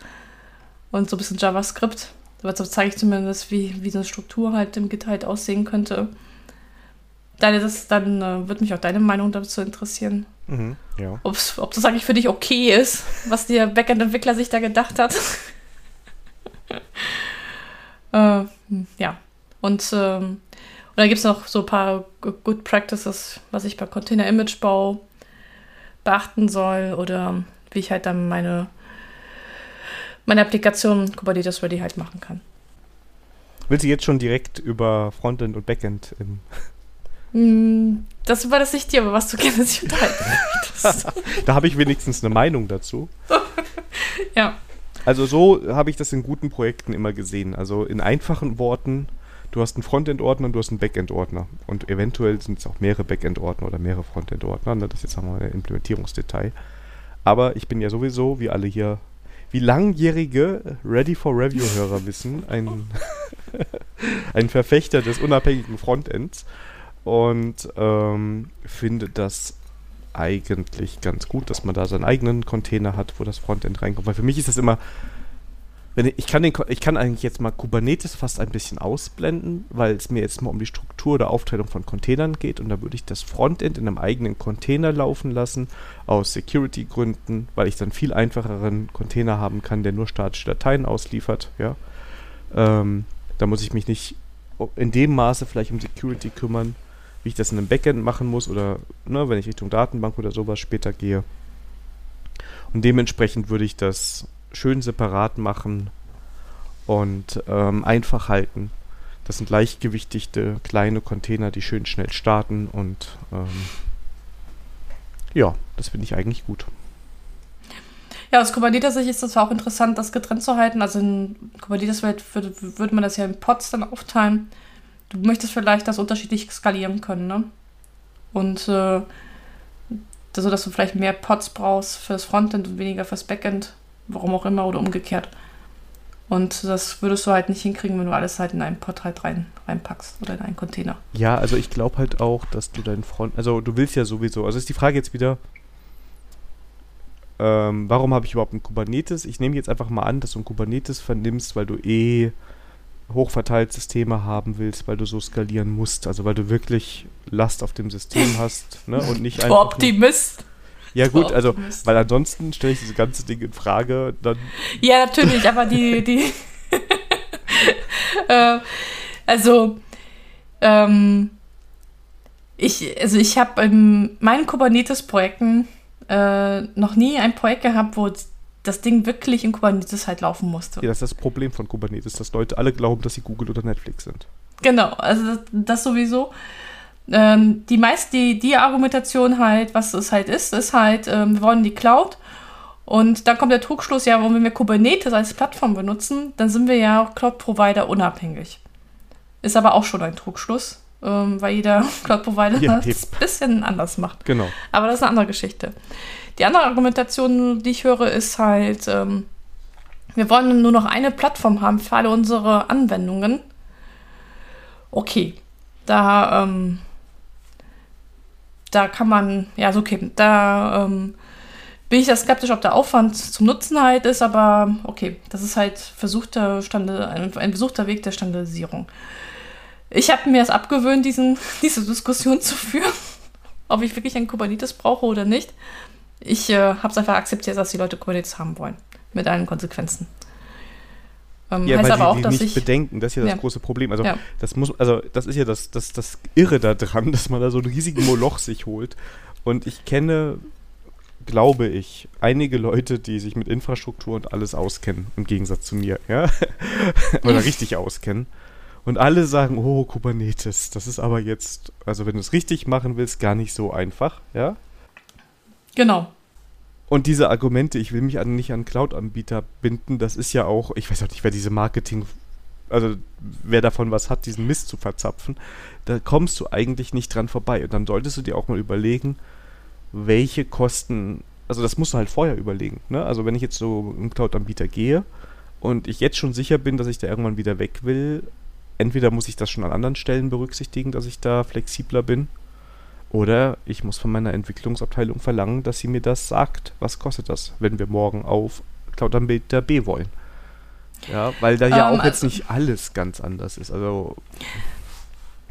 und so ein bisschen JavaScript. Aber so zeige ich zumindest, wie, wie so eine Struktur halt im Git halt aussehen könnte. Deine, das, dann äh, wird mich auch deine Meinung dazu interessieren. Mhm, ja. Ob's, ob das eigentlich für dich okay ist, was der Backend-Entwickler sich da gedacht hat. äh, ja. Und, ähm, und dann gibt es noch so ein paar Good Practices, was ich bei Container-Image-Bau beachten soll oder wie ich halt dann meine, meine Applikation Kubernetes Ready halt machen kann. Willst du jetzt schon direkt über Frontend und Backend im hm, das war das nicht dir, aber was du gerne sich unterhalten Da habe ich wenigstens eine Meinung dazu. ja. Also so habe ich das in guten Projekten immer gesehen. Also in einfachen Worten, du hast einen Frontend-Ordner und du hast einen Backend-Ordner. Und eventuell sind es auch mehrere Backend-Ordner oder mehrere Frontend-Ordner. Ne? Das jetzt haben wir ein Implementierungsdetail. Aber ich bin ja sowieso, wie alle hier, wie langjährige Ready for Review-Hörer wissen, ein, ein Verfechter des unabhängigen Frontends und ähm, finde das eigentlich ganz gut, dass man da seinen eigenen Container hat, wo das Frontend reinkommt. Weil für mich ist das immer, wenn ich, ich kann den, ich kann eigentlich jetzt mal Kubernetes fast ein bisschen ausblenden, weil es mir jetzt mal um die Struktur der Aufteilung von Containern geht und da würde ich das Frontend in einem eigenen Container laufen lassen aus Security-Gründen, weil ich dann viel einfacheren Container haben kann, der nur statische Dateien ausliefert. Ja, ähm, da muss ich mich nicht in dem Maße vielleicht um Security kümmern wie ich das in einem Backend machen muss oder ne, wenn ich Richtung Datenbank oder sowas später gehe. Und dementsprechend würde ich das schön separat machen und ähm, einfach halten. Das sind leichtgewichtige kleine Container, die schön schnell starten und ähm, ja, das finde ich eigentlich gut. Ja, aus Kubernetes-Sicht ist das auch interessant, das getrennt zu halten. Also in Kubernetes-Welt würde, würde man das ja in Pods dann aufteilen du möchtest vielleicht das unterschiedlich skalieren können, ne? Und äh, so, dass du vielleicht mehr Pods brauchst fürs Frontend und weniger fürs Backend, warum auch immer, oder umgekehrt. Und das würdest du halt nicht hinkriegen, wenn du alles halt in einen Pod halt rein, reinpackst oder in einen Container. Ja, also ich glaube halt auch, dass du deinen Front, also du willst ja sowieso, also ist die Frage jetzt wieder, ähm, warum habe ich überhaupt ein Kubernetes? Ich nehme jetzt einfach mal an, dass du ein Kubernetes vernimmst, weil du eh hochverteilt Systeme haben willst, weil du so skalieren musst. Also weil du wirklich Last auf dem System hast ne? und nicht einfach. Optimist. Ja gut, also weil ansonsten stelle ich diese ganze Ding in Frage. Dann ja, natürlich, aber die, die äh, also ähm, ich, also ich habe in meinen Kubernetes-Projekten äh, noch nie ein Projekt gehabt, wo das Ding wirklich in Kubernetes halt laufen musste. Ja, das ist das Problem von Kubernetes, dass Leute alle glauben, dass sie Google oder Netflix sind. Genau, also das, das sowieso. Ähm, die meist die, die Argumentation halt, was es halt ist, ist halt, ähm, wir wollen die Cloud und dann kommt der Trugschluss, ja, wenn wir Kubernetes als Plattform benutzen, dann sind wir ja auch Cloud-Provider unabhängig. Ist aber auch schon ein Trugschluss, ähm, weil jeder Cloud-Provider ja, das ein bisschen anders macht. Genau. Aber das ist eine andere Geschichte. Die andere Argumentation, die ich höre, ist halt, ähm, wir wollen nur noch eine Plattform haben für alle unsere Anwendungen. Okay, da, ähm, da kann man, ja, ist okay, da ähm, bin ich ja skeptisch, ob der Aufwand zum Nutzen halt ist, aber okay, das ist halt versuchter Stande, ein, ein versuchter Weg der Standardisierung. Ich habe mir es abgewöhnt, diesen, diese Diskussion zu führen, ob ich wirklich ein Kubernetes brauche oder nicht. Ich äh, habe es einfach akzeptiert, dass die Leute Kubernetes haben wollen. Mit allen Konsequenzen. Ähm, ja, heißt weil aber die, auch, die dass nicht ich, bedenken, das ist ja das ja. große Problem. Also ja. das muss, also das ist ja das, das, das Irre daran, dass man da so einen riesigen Moloch sich holt. Und ich kenne, glaube ich, einige Leute, die sich mit Infrastruktur und alles auskennen, im Gegensatz zu mir, ja. Oder richtig auskennen. Und alle sagen, oh, Kubernetes, das ist aber jetzt, also wenn du es richtig machen willst, gar nicht so einfach, ja. Genau. Und diese Argumente, ich will mich an, nicht an Cloud-Anbieter binden, das ist ja auch, ich weiß auch nicht, wer diese Marketing, also wer davon was hat, diesen Mist zu verzapfen, da kommst du eigentlich nicht dran vorbei. Und dann solltest du dir auch mal überlegen, welche Kosten, also das musst du halt vorher überlegen. Ne? Also wenn ich jetzt so einen Cloud-Anbieter gehe und ich jetzt schon sicher bin, dass ich da irgendwann wieder weg will, entweder muss ich das schon an anderen Stellen berücksichtigen, dass ich da flexibler bin, oder ich muss von meiner Entwicklungsabteilung verlangen, dass sie mir das sagt, was kostet das, wenn wir morgen auf Cloud-Anbieter B wollen. Ja, weil da ja um, auch jetzt also, nicht alles ganz anders ist. Also,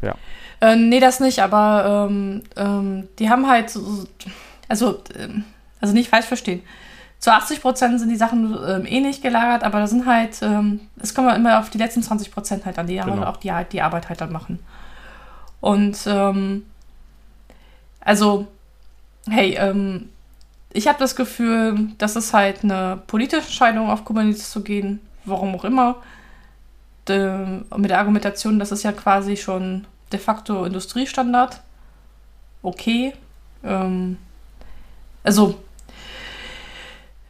ja. Äh, nee, das nicht, aber ähm, ähm, die haben halt, so, also, ähm, also nicht falsch verstehen. Zu 80 Prozent sind die Sachen ähm, eh gelagert, aber da sind halt, ähm, es kommen immer auf die letzten 20 Prozent halt an, die genau. auch die, die Arbeit halt dann machen. Und ähm, also, hey, ähm, ich habe das Gefühl, das ist halt eine politische Entscheidung, auf Kubernetes zu gehen, warum auch immer. De, mit der Argumentation, das ist ja quasi schon de facto Industriestandard. Okay. Ähm, also,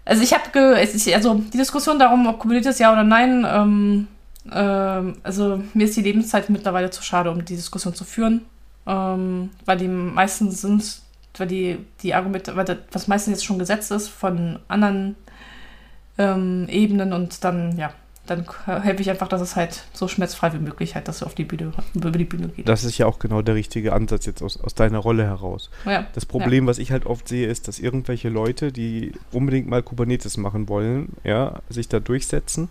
also ich habe, also die Diskussion darum, ob Kubernetes ja oder nein, ähm, ähm, also mir ist die Lebenszeit mittlerweile zu schade, um die Diskussion zu führen ähm, weil die meistens sind, weil die, die Argumente, weil das, was meistens jetzt schon gesetzt ist von anderen ähm, Ebenen und dann, ja, dann helfe ich einfach, dass es halt so schmerzfrei wie möglich halt, dass du auf die Bühne, über die Bühne geht. Das ist ja auch genau der richtige Ansatz jetzt aus, aus deiner Rolle heraus. Ja, das Problem, ja. was ich halt oft sehe, ist, dass irgendwelche Leute, die unbedingt mal Kubernetes machen wollen, ja, sich da durchsetzen,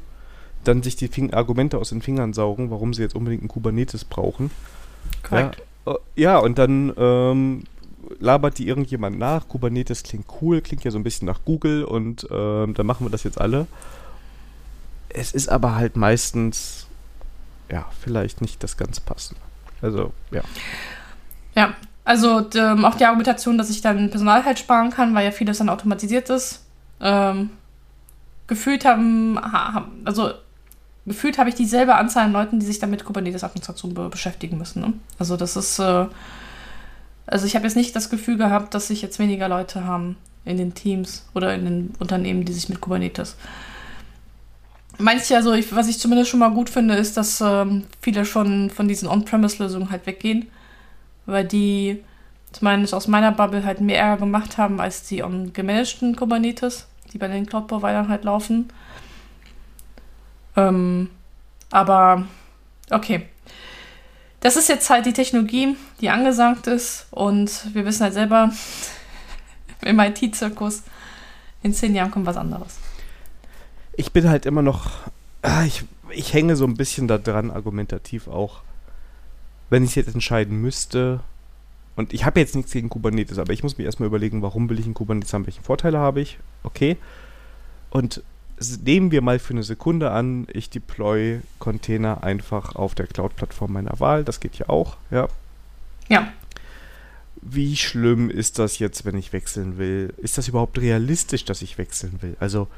dann sich die Fing Argumente aus den Fingern saugen, warum sie jetzt unbedingt ein Kubernetes brauchen. Korrekt. Ja, ja, und dann ähm, labert die irgendjemand nach. Kubernetes klingt cool, klingt ja so ein bisschen nach Google und ähm, dann machen wir das jetzt alle. Es ist aber halt meistens, ja, vielleicht nicht das ganz Passende. Also, ja. Ja, also ähm, auch die Argumentation, dass ich dann Personal halt sparen kann, weil ja vieles dann automatisiert ist. Ähm, gefühlt haben also gefühlt habe ich dieselbe Anzahl an Leuten, die sich damit Kubernetes-Administration be beschäftigen müssen. Ne? Also das ist, äh, also ich habe jetzt nicht das Gefühl gehabt, dass sich jetzt weniger Leute haben in den Teams oder in den Unternehmen, die sich mit Kubernetes. Manche, also ich, was ich zumindest schon mal gut finde, ist, dass ähm, viele schon von diesen On-Premise-Lösungen halt weggehen, weil die zumindest aus meiner Bubble halt mehr gemacht haben als die on-gemanagten Kubernetes, die bei den Cloud-Providern halt laufen. Ähm, aber okay. Das ist jetzt halt die Technologie, die angesagt ist. Und wir wissen halt selber, im IT-Zirkus, in zehn Jahren kommt was anderes. Ich bin halt immer noch, ah, ich, ich hänge so ein bisschen da dran, argumentativ auch. Wenn ich jetzt entscheiden müsste, und ich habe jetzt nichts gegen Kubernetes, aber ich muss mir erstmal überlegen, warum will ich ein Kubernetes haben, welche Vorteile habe ich, okay. Und nehmen wir mal für eine Sekunde an, ich deploy Container einfach auf der Cloud-Plattform meiner Wahl. Das geht ja auch, ja. Ja. Wie schlimm ist das jetzt, wenn ich wechseln will? Ist das überhaupt realistisch, dass ich wechseln will? Also,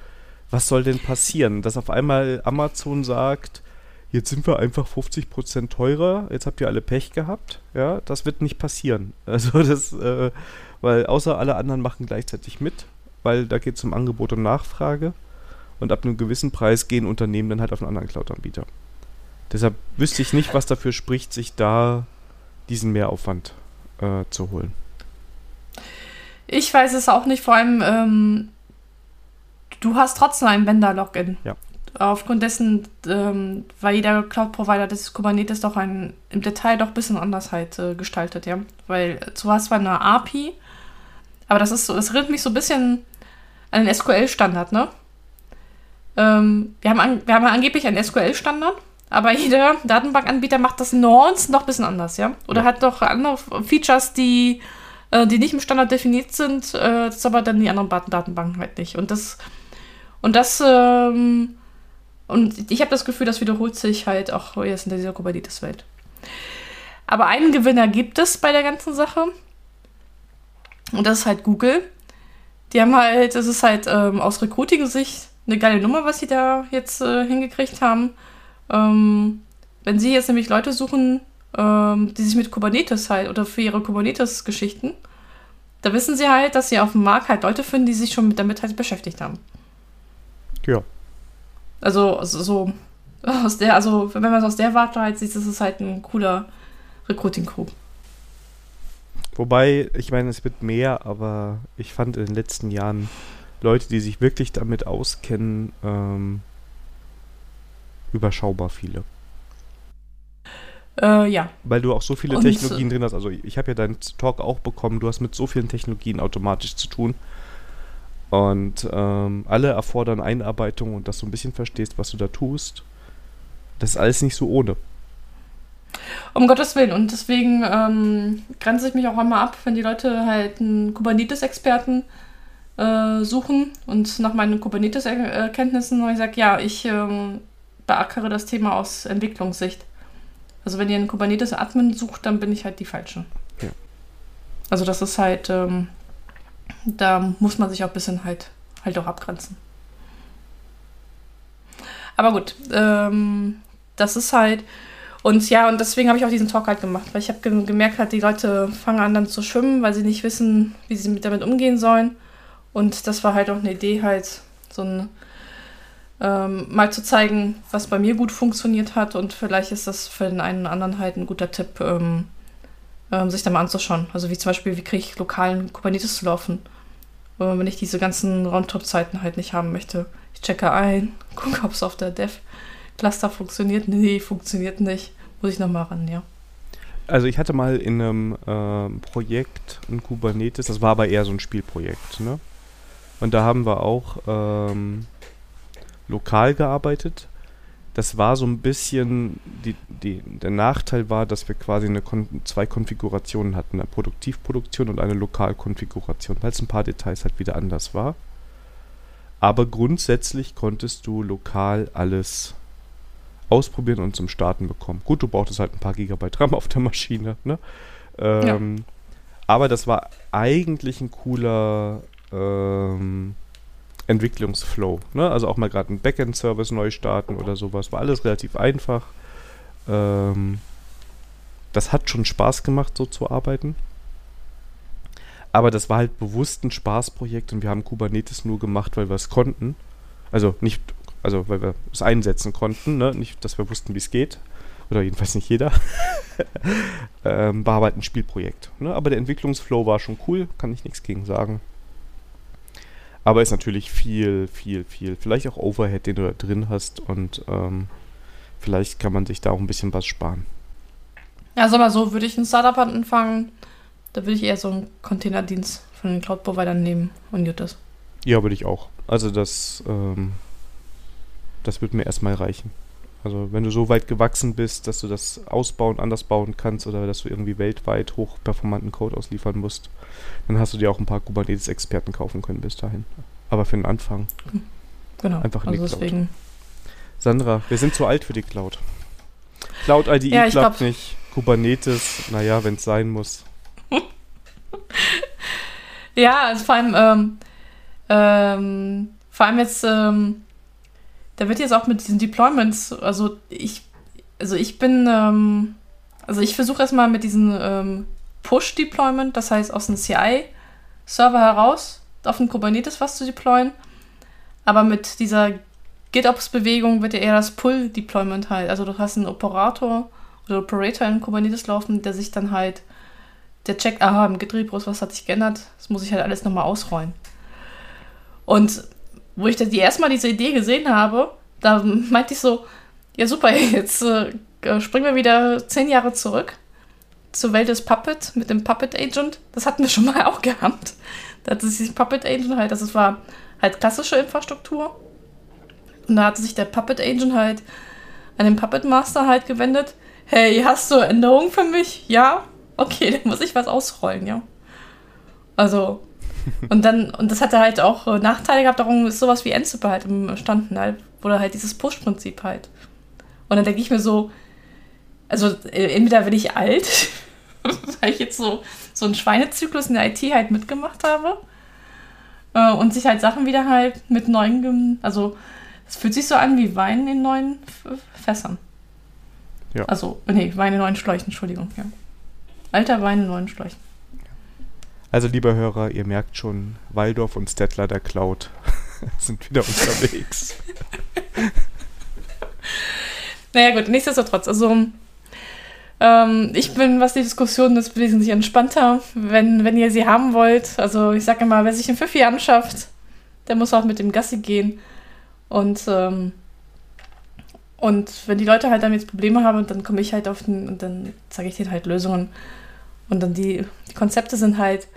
was soll denn passieren? Dass auf einmal Amazon sagt, jetzt sind wir einfach 50% teurer, jetzt habt ihr alle Pech gehabt. Ja, das wird nicht passieren. Also das, äh, weil außer alle anderen machen gleichzeitig mit, weil da geht es um Angebot und Nachfrage und ab einem gewissen Preis gehen Unternehmen dann halt auf einen anderen Cloud-Anbieter. Deshalb wüsste ich nicht, was dafür spricht, sich da diesen Mehraufwand äh, zu holen. Ich weiß es auch nicht, vor allem, ähm, du hast trotzdem ein Vendor-Login. Ja. Aufgrund dessen, ähm, weil jeder Cloud-Provider das Kubernetes doch ein, im Detail doch ein bisschen anders halt äh, gestaltet, ja. Weil du hast zwar eine API, aber das ist so, das erinnert mich so ein bisschen an den SQL-Standard, ne? Ähm, wir, haben an, wir haben angeblich einen SQL-Standard, aber jeder Datenbankanbieter macht das Norns noch ein bisschen anders, ja? Oder ja. hat doch andere Features, die, äh, die nicht im Standard definiert sind, äh, das aber dann die anderen Datenbanken halt nicht. Und das, und das, ähm, und ich habe das Gefühl, das wiederholt sich halt auch jetzt in dieser Kubernetes-Welt. Aber einen Gewinner gibt es bei der ganzen Sache. Und das ist halt Google. Die haben halt, das ist halt ähm, aus Recruiting-Sicht eine geile Nummer, was sie da jetzt äh, hingekriegt haben. Ähm, wenn sie jetzt nämlich Leute suchen, ähm, die sich mit Kubernetes halt oder für ihre Kubernetes-Geschichten, da wissen sie halt, dass sie auf dem Markt halt Leute finden, die sich schon mit, damit halt beschäftigt haben. Ja. Also, also so aus der, also wenn man es aus der Warte halt sieht, ist es halt ein cooler Recruiting-Crew. Wobei, ich meine, es wird mehr, aber ich fand in den letzten Jahren Leute, die sich wirklich damit auskennen, ähm, überschaubar viele. Äh, ja. Weil du auch so viele und, Technologien drin hast. Also ich habe ja deinen Talk auch bekommen. Du hast mit so vielen Technologien automatisch zu tun. Und ähm, alle erfordern Einarbeitung und dass du ein bisschen verstehst, was du da tust. Das ist alles nicht so ohne. Um Gottes Willen. Und deswegen ähm, grenze ich mich auch immer ab, wenn die Leute halt einen Kubernetes-Experten äh, suchen und nach meinen Kubernetes-Erkenntnissen, ich sage, ja, ich ähm, beackere das Thema aus Entwicklungssicht. Also wenn ihr einen Kubernetes-Admin sucht, dann bin ich halt die Falsche. Ja. Also das ist halt, ähm, da muss man sich auch ein bisschen halt, halt auch abgrenzen. Aber gut, ähm, das ist halt, und ja, und deswegen habe ich auch diesen Talk halt gemacht, weil ich habe ge gemerkt, halt, die Leute fangen an dann zu schwimmen, weil sie nicht wissen, wie sie damit umgehen sollen. Und das war halt auch eine Idee, halt so ein ähm, mal zu zeigen, was bei mir gut funktioniert hat und vielleicht ist das für den einen oder anderen halt ein guter Tipp, ähm, ähm, sich da mal anzuschauen. Also wie zum Beispiel, wie kriege ich lokalen Kubernetes zu laufen, äh, wenn ich diese ganzen Roundtop-Zeiten halt nicht haben möchte. Ich checke ein, gucke, ob es auf der Dev-Cluster funktioniert. Nee, funktioniert nicht. Muss ich nochmal ran, ja. Also ich hatte mal in einem ähm, Projekt ein Kubernetes, das war aber eher so ein Spielprojekt, ne? Und da haben wir auch ähm, lokal gearbeitet. Das war so ein bisschen, die, die, der Nachteil war, dass wir quasi eine Kon zwei Konfigurationen hatten, eine Produktivproduktion und eine Lokalkonfiguration, weil es ein paar Details halt wieder anders war. Aber grundsätzlich konntest du lokal alles ausprobieren und zum Starten bekommen. Gut, du brauchtest halt ein paar Gigabyte RAM auf der Maschine, ne? Ähm, ja. Aber das war eigentlich ein cooler ähm, Entwicklungsflow. Ne? Also auch mal gerade einen Backend-Service neu starten oder sowas. War alles relativ einfach. Ähm, das hat schon Spaß gemacht, so zu arbeiten. Aber das war halt bewusst ein Spaßprojekt und wir haben Kubernetes nur gemacht, weil wir es konnten. Also nicht, also weil wir es einsetzen konnten, ne? nicht, dass wir wussten, wie es geht. Oder jedenfalls nicht jeder. ähm, war halt ein Spielprojekt. Ne? Aber der Entwicklungsflow war schon cool, kann ich nichts gegen sagen. Aber ist natürlich viel, viel, viel. Vielleicht auch Overhead, den du da drin hast und ähm, vielleicht kann man sich da auch ein bisschen was sparen. Ja, sag mal so, würde ich ein Startup anfangen, da würde ich eher so einen Containerdienst von den Cloud-Providern nehmen und gut ist. Ja, würde ich auch. Also das, ähm, das wird mir erstmal reichen. Also wenn du so weit gewachsen bist, dass du das ausbauen, anders bauen kannst oder dass du irgendwie weltweit hochperformanten Code ausliefern musst, dann hast du dir auch ein paar Kubernetes-Experten kaufen können bis dahin. Aber für den Anfang. Genau. Einfach in also die Cloud. Deswegen. Sandra, wir sind zu alt für die Cloud. Cloud IDE ja, klappt glaub... nicht. Kubernetes, naja, wenn es sein muss. ja, also vor allem, ähm, ähm, vor allem jetzt, ähm, da wird jetzt auch mit diesen Deployments, also ich, also ich bin, ähm, also ich versuche erstmal mit diesem ähm, Push-Deployment, das heißt aus dem CI-Server heraus auf den Kubernetes was zu deployen. Aber mit dieser GitOps-Bewegung wird ja eher das Pull-Deployment halt. Also du hast einen Operator oder Operator in Kubernetes laufen, der sich dann halt, der checkt, aha, im Git-Repos, was hat sich geändert? Das muss ich halt alles nochmal ausrollen. Und wo ich dann die erstmal diese Idee gesehen habe, da meinte ich so, ja super, jetzt äh, springen wir wieder zehn Jahre zurück zur Welt des Puppet mit dem Puppet Agent. Das hatten wir schon mal auch gehabt. Da hatte sich Puppet Agent halt, das war halt klassische Infrastruktur. Und da hatte sich der Puppet Agent halt an den Puppet Master halt gewendet. Hey, hast du Änderungen für mich? Ja? Okay, dann muss ich was ausrollen, ja. Also, und dann, und das hatte halt auch äh, Nachteile gehabt, darum ist sowas wie Ansible halt entstanden, halt, oder halt dieses Push-Prinzip halt. Und dann denke ich mir so, also äh, entweder bin ich alt, weil ich jetzt so, so einen Schweinezyklus in der IT halt mitgemacht habe äh, und sich halt Sachen wieder halt mit neuen, also es fühlt sich so an wie Wein in neuen Fässern. Ja. Also, nee, Wein in neuen Schläuchen, Entschuldigung, ja. Alter Wein in neuen Schläuchen. Also, lieber Hörer, ihr merkt schon, Waldorf und Stettler der Cloud sind wieder unterwegs. naja, gut, nichtsdestotrotz. Also, ähm, ich bin, was die Diskussion ist, wesentlich entspannter, wenn, wenn ihr sie haben wollt. Also, ich sage immer, wer sich ein Pfiffi anschafft, der muss auch mit dem Gassi gehen. Und, ähm, Und wenn die Leute halt damit Probleme haben, dann komme ich halt auf den, und dann zeige ich denen halt Lösungen. Und dann die, die Konzepte sind halt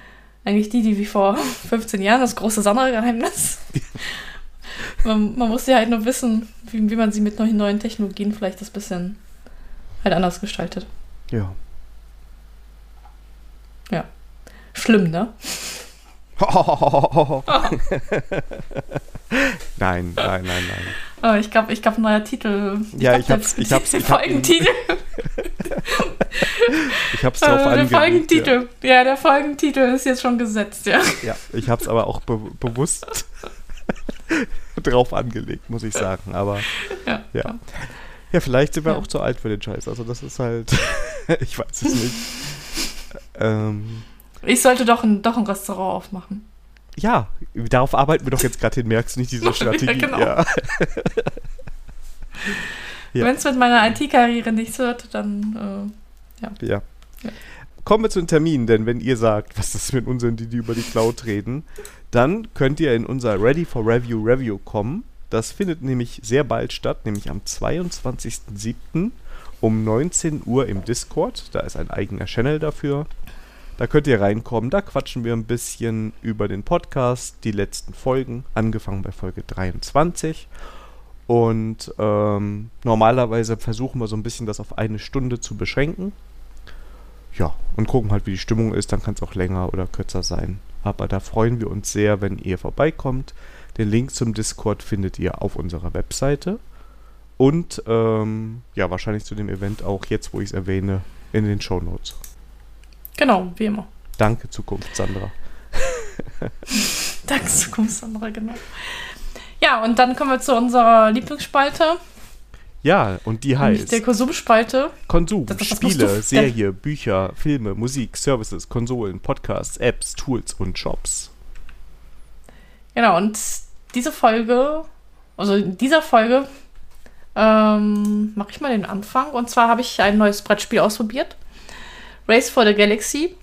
eigentlich die, die wie vor 15 Jahren, das große Sandra-Geheimnis. man, man muss ja halt nur wissen, wie, wie man sie mit neuen, neuen Technologien vielleicht das bisschen halt anders gestaltet. Ja. Ja. Schlimm, ne? nein, nein, nein, nein. Oh, ich glaube, ich glaube, neuer Titel. Ich ja, ich hab's, ich Folgentitel. ich hab's drauf äh, angelegt. Der Folgentitel. Ja. ja. der Folgentitel ist jetzt schon gesetzt, ja. Ja, ich hab's aber auch be bewusst drauf angelegt, muss ich sagen. Aber ja. ja. Ja, vielleicht sind wir ja. auch zu alt für den Scheiß. Also das ist halt, ich weiß es nicht. ähm, ich sollte doch ein, doch ein Restaurant aufmachen. Ja, darauf arbeiten wir doch jetzt gerade hin, merkst du nicht diese Strategie? ja, genau. Ja. ja. Wenn es mit meiner IT-Karriere nichts wird, dann äh, ja. ja. ja. Kommen wir zu den Terminen, denn wenn ihr sagt, was das mit uns sind, die, die über die Cloud reden, dann könnt ihr in unser Ready for Review Review kommen. Das findet nämlich sehr bald statt, nämlich am 22.07. um 19 Uhr im Discord. Da ist ein eigener Channel dafür. Da könnt ihr reinkommen. Da quatschen wir ein bisschen über den Podcast, die letzten Folgen, angefangen bei Folge 23. Und ähm, normalerweise versuchen wir so ein bisschen das auf eine Stunde zu beschränken. Ja, und gucken halt, wie die Stimmung ist. Dann kann es auch länger oder kürzer sein. Aber da freuen wir uns sehr, wenn ihr vorbeikommt. Den Link zum Discord findet ihr auf unserer Webseite. Und ähm, ja, wahrscheinlich zu dem Event auch jetzt, wo ich es erwähne, in den Show Notes. Genau, wie immer. Danke, Zukunft, Sandra. Danke, Zukunft, Sandra, genau. Ja, und dann kommen wir zu unserer Lieblingsspalte. Ja, und die heißt. Der Konsumspalte. Konsum, das, das Spiele, Serie, Bücher, Filme, Musik, Services, Konsolen, Podcasts, Apps, Tools und Shops. Genau, und diese Folge, also in dieser Folge, ähm, mache ich mal den Anfang. Und zwar habe ich ein neues Brettspiel ausprobiert. Race for the Galaxy.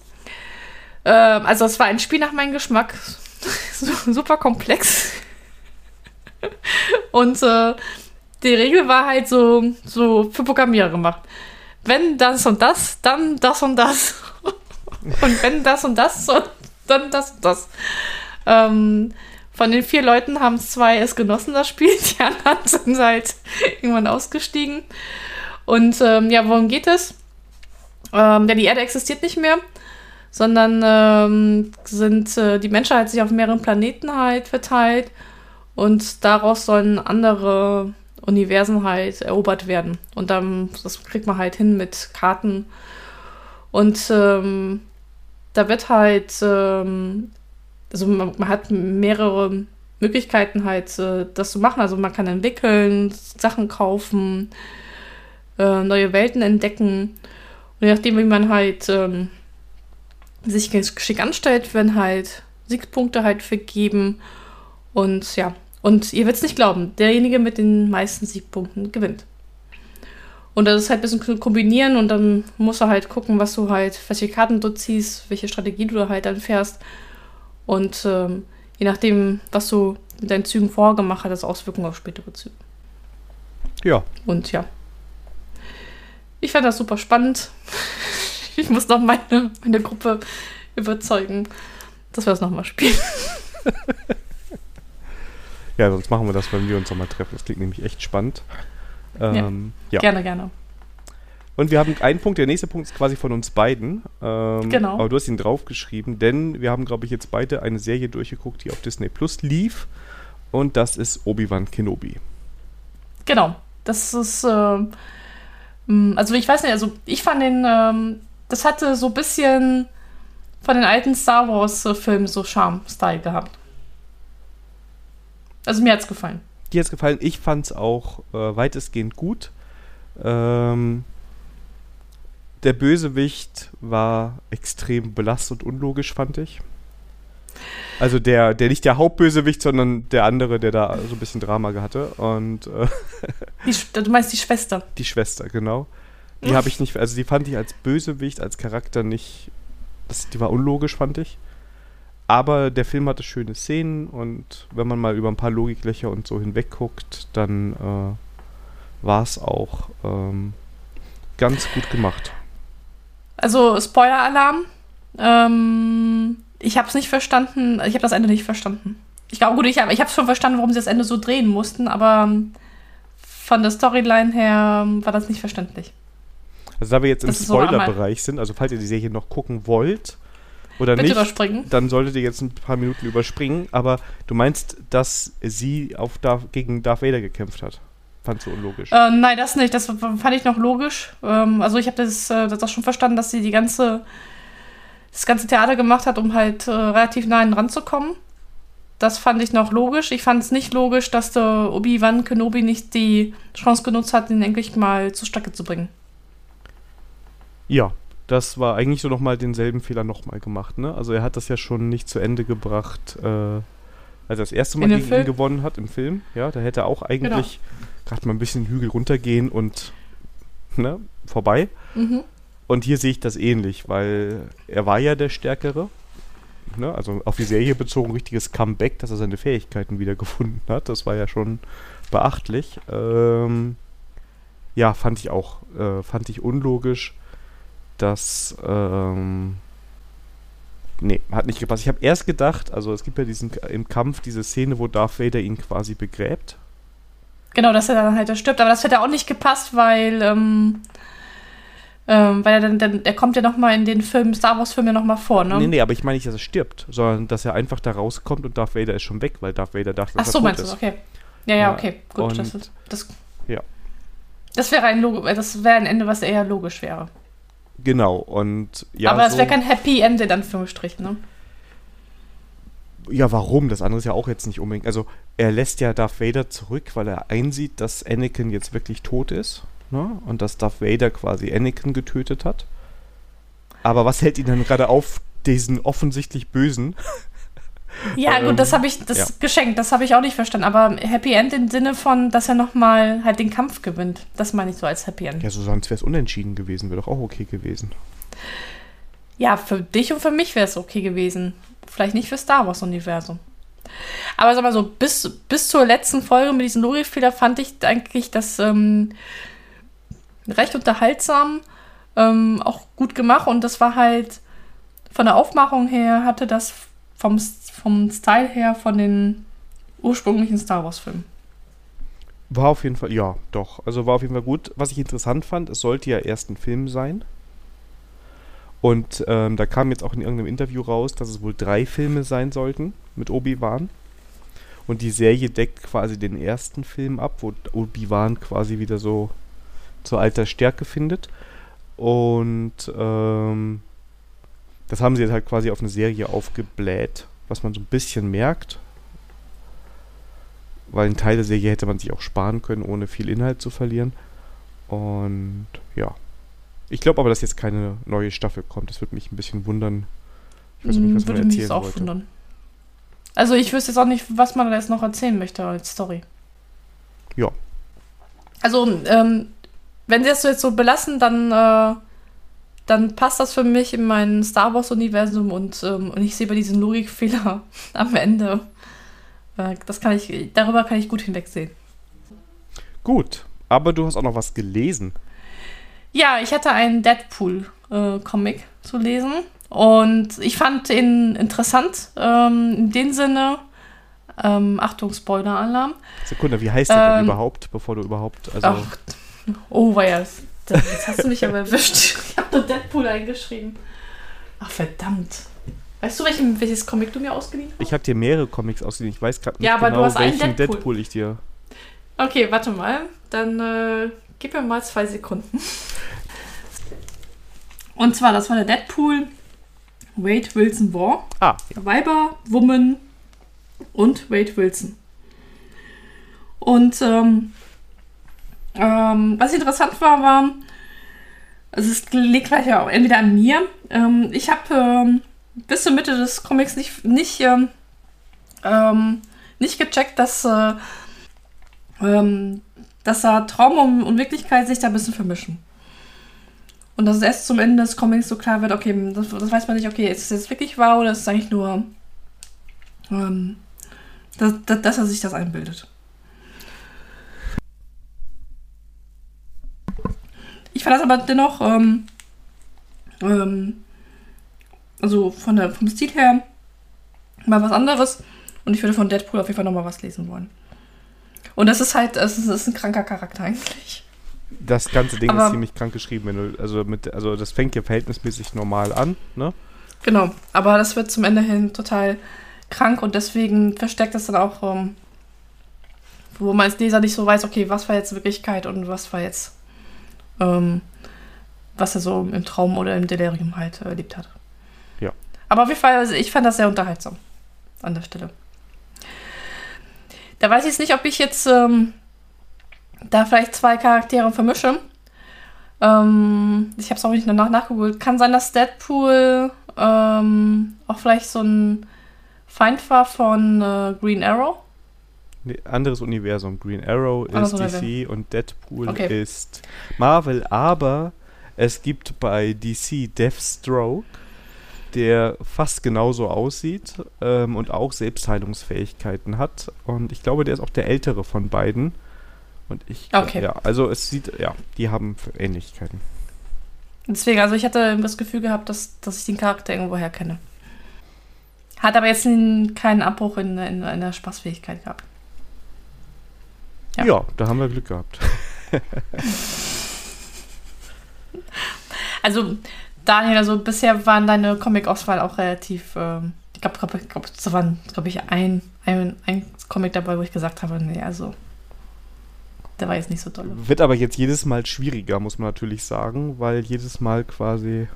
Ähm, also es war ein Spiel nach meinem Geschmack. Super komplex. Und äh, die Regel war halt so, so für Programmierer gemacht. Wenn das und das, dann das und das. und wenn das und das, dann das und das. Ähm, von den vier Leuten haben zwei es genossen, das Spiel. Die anderen sind halt irgendwann ausgestiegen. Und ähm, ja, worum geht es? Ähm, ja, die Erde existiert nicht mehr, sondern ähm, sind äh, die Menschheit hat sich auf mehreren Planeten halt verteilt und daraus sollen andere Universen halt erobert werden. Und dann, das kriegt man halt hin mit Karten. Und ähm, da wird halt, ähm, also man, man, hat mehrere Möglichkeiten halt, äh, das zu machen. Also man kann entwickeln, Sachen kaufen, äh, neue Welten entdecken. Je nachdem, wie man halt ähm, sich geschickt anstellt, werden halt Siegpunkte halt vergeben. Und ja, und ihr werdet es nicht glauben, derjenige mit den meisten Siegpunkten gewinnt. Und das ist halt ein bisschen kombinieren und dann musst du halt gucken, was du halt, welche Karten du ziehst, welche Strategie du halt dann fährst. Und ähm, je nachdem, was du mit deinen Zügen vorgemacht hast, Auswirkungen auf spätere Züge. Ja. Und ja. Ich fand das super spannend. Ich muss noch meine, meine Gruppe überzeugen, dass wir das nochmal spielen. ja, sonst machen wir das, wenn wir uns nochmal treffen. Das klingt nämlich echt spannend. Ähm, ja, ja. Gerne, gerne. Und wir haben einen Punkt, der nächste Punkt ist quasi von uns beiden. Ähm, genau. Aber du hast ihn draufgeschrieben, denn wir haben, glaube ich, jetzt beide eine Serie durchgeguckt, die auf Disney Plus lief. Und das ist Obi-Wan Kenobi. Genau. Das ist. Äh, also ich weiß nicht, also ich fand den, ähm, das hatte so ein bisschen von den alten Star Wars-Filmen so Charme-Style gehabt. Also mir hat's gefallen. Dir hat's gefallen. Ich fand's auch äh, weitestgehend gut. Ähm, der Bösewicht war extrem belastend und unlogisch, fand ich. Also der, der nicht der Hauptbösewicht, sondern der andere, der da so ein bisschen Drama hatte. Und äh, die, du meinst die Schwester? Die Schwester, genau. Die habe ich nicht, also die fand ich als Bösewicht, als Charakter nicht, das, die war unlogisch, fand ich. Aber der Film hatte schöne Szenen und wenn man mal über ein paar Logiklöcher und so hinweg guckt, dann war es auch ähm, ganz gut gemacht. Also Spoiler-Alarm. Ähm, ich habe es nicht verstanden. Ich habe das Ende nicht verstanden. Ich glaube, gut, ich habe ich es schon verstanden, warum sie das Ende so drehen mussten, aber ähm, von der Storyline her ähm, war das nicht verständlich. Also da wir jetzt im Spoiler-Bereich so sind, also falls ihr die Serie noch gucken wollt oder Bitte nicht, dann solltet ihr jetzt ein paar Minuten überspringen. Aber du meinst, dass sie auf Darth, gegen Darth Vader gekämpft hat? Fandst du unlogisch? Äh, nein, das nicht. Das fand ich noch logisch. Ähm, also ich habe das, äh, das auch schon verstanden, dass sie die ganze, das ganze Theater gemacht hat, um halt äh, relativ nah dran zu kommen. Das fand ich noch logisch. Ich fand es nicht logisch, dass der Obi-Wan Kenobi nicht die Chance genutzt hat, ihn endlich mal zur Strecke zu bringen. Ja, das war eigentlich so nochmal denselben Fehler nochmal gemacht. Ne? Also er hat das ja schon nicht zu Ende gebracht, äh, als er das erste Mal gegen ihn gewonnen hat im Film. Ja, da hätte er auch eigentlich genau. gerade mal ein bisschen Hügel runtergehen und ne, vorbei. Mhm. Und hier sehe ich das ähnlich, weil er war ja der Stärkere ne, also auf die Serie bezogen, richtiges Comeback, dass er seine Fähigkeiten wieder gefunden hat. Das war ja schon beachtlich. Ähm, ja, fand ich auch, äh, fand ich unlogisch, dass, ähm, nee, hat nicht gepasst. Ich habe erst gedacht, also es gibt ja diesen, im Kampf diese Szene, wo Darth Vader ihn quasi begräbt. Genau, dass er dann halt stirbt, aber das hätte auch nicht gepasst, weil, ähm, ähm, weil er dann, dann, er kommt ja nochmal in den Film, Star Wars-Film ja nochmal vor, ne? Nee, nee, aber ich meine nicht, dass er stirbt, sondern dass er einfach da rauskommt und Darth Vader ist schon weg, weil Darth Vader dachte, dass Ach so, er tot meinst du, okay. Ja, ja, okay, gut. das, ist, das, ja. das wäre ein, Log das wäre ein Ende, was eher logisch wäre. Genau, und ja. Aber es so, wäre kein Happy End in Anführungsstrichen, ne? Ja, warum? Das andere ist ja auch jetzt nicht unbedingt. Also, er lässt ja Darth Vader zurück, weil er einsieht, dass Anakin jetzt wirklich tot ist ne? und dass Darth Vader quasi Anakin getötet hat. Aber was hält ihn dann gerade auf, diesen offensichtlich Bösen? Ja, gut, das ähm, habe ich, das ja. geschenkt, das habe ich auch nicht verstanden. Aber Happy End im Sinne von, dass er nochmal halt den Kampf gewinnt. Das meine ich so als Happy End. Ja, so sonst wäre es unentschieden gewesen, wäre doch auch okay gewesen. Ja, für dich und für mich wäre es okay gewesen. Vielleicht nicht für Star Wars-Universum. Aber sag mal so, bis, bis zur letzten Folge mit diesem Logikfehler fand ich eigentlich, dass ähm, recht unterhaltsam, ähm, auch gut gemacht und das war halt von der Aufmachung her, hatte das vom, vom Style her von den ursprünglichen Star Wars-Filmen. War auf jeden Fall, ja, doch. Also war auf jeden Fall gut. Was ich interessant fand, es sollte ja erst ein Film sein. Und ähm, da kam jetzt auch in irgendeinem Interview raus, dass es wohl drei Filme sein sollten mit Obi-Wan. Und die Serie deckt quasi den ersten Film ab, wo Obi-Wan quasi wieder so zur alter Stärke findet. Und ähm, das haben sie jetzt halt quasi auf eine Serie aufgebläht, was man so ein bisschen merkt. Weil ein Teil der Serie hätte man sich auch sparen können, ohne viel Inhalt zu verlieren. Und ja. Ich glaube aber, dass jetzt keine neue Staffel kommt. Das würde mich ein bisschen wundern. Ich weiß nicht, was würde man erzählen mich auch wollte. wundern. Also ich wüsste jetzt auch nicht, was man da jetzt noch erzählen möchte als Story. Ja. Also, ähm, wenn sie das jetzt so belassen, dann, äh, dann passt das für mich in mein Star Wars-Universum und, ähm, und ich sehe bei diesem Logikfehler am Ende. Äh, das kann ich, darüber kann ich gut hinwegsehen. Gut, aber du hast auch noch was gelesen. Ja, ich hatte einen Deadpool-Comic äh, zu lesen und ich fand ihn interessant. Ähm, in dem Sinne, ähm, Achtung, Spoiler-Alarm. Sekunde, wie heißt der denn ähm, überhaupt, bevor du überhaupt. Also ach, Oh, war ja. Jetzt hast du mich aber erwischt. Ich habe nur Deadpool eingeschrieben. Ach, verdammt. Weißt du, welchen, welches Comic du mir ausgeliehen hast? Ich habe dir mehrere Comics ausgeliehen. Ich weiß gerade nicht ja, aber genau, du hast welchen Deadpool. Deadpool. ich dir. Okay, warte mal. Dann äh, gib mir mal zwei Sekunden. Und zwar, das war der Deadpool Wade Wilson War. Ah. Ja. Weiber, Woman und Wade Wilson. Und ähm, ähm, was interessant war, war, also es liegt gleich ja auch entweder an mir. Ähm, ich habe ähm, bis zur Mitte des Comics nicht, nicht, ähm, ähm, nicht gecheckt, dass, äh, ähm, dass da Traum und, Wirklichkeit sich da ein bisschen vermischen. Und dass es erst zum Ende des Comics so klar wird, okay, das, das weiß man nicht, okay, ist es jetzt wirklich wahr oder ist es eigentlich nur, dass, dass er sich das einbildet. Ich fand das aber dennoch, ähm, ähm, also von der, vom Stil her mal was anderes. Und ich würde von Deadpool auf jeden Fall nochmal was lesen wollen. Und das ist halt, es ist, ist ein kranker Charakter eigentlich. Das ganze Ding Aber- ist ziemlich krank geschrieben, wenn du, also mit, also das fängt ja verhältnismäßig normal an, ne? Genau, aber das wird zum Ende hin total krank und deswegen versteckt es dann auch, ähm, wo man als Leser nicht so weiß, okay, was war jetzt Wirklichkeit und was war jetzt, ähm, was er so im Traum oder im Delirium halt äh, erlebt hat. Ja. Aber auf jeden Fall, also ich fand das sehr unterhaltsam an der Stelle. Da weiß ich jetzt nicht, ob ich jetzt ähm, da vielleicht zwei Charaktere vermische. Ähm, ich habe es auch nicht danach nachgeholt. Kann sein, dass Deadpool ähm, auch vielleicht so ein Feind war von äh, Green Arrow. Nee, anderes Universum. Green Arrow ist DC und Deadpool Okay. ist Marvel, aber es gibt bei DC Deathstroke, der fast genauso aussieht ähm, und auch Selbstheilungsfähigkeiten hat. Und ich glaube, der ist auch der ältere von beiden. Und ich, Okay. ja, also es sieht, ja, die haben Ähnlichkeiten. Deswegen, also ich hatte das Gefühl gehabt, dass, dass ich den Charakter irgendwoher kenne. Hat aber jetzt keinen Abbruch in, in, in der Spaßfähigkeit gehabt. Ja. Ja. da haben wir Glück gehabt. Also, Daniel, also bisher waren deine Comic-Auswahl auch relativ, ähm, ich glaube, glaub, glaub, es waren, glaube ich, ein, ein, ein Comic dabei, wo ich gesagt habe, nee, also, der war jetzt nicht so doll. Wird aber jetzt jedes Mal schwieriger, muss man natürlich sagen, weil jedes Mal quasi.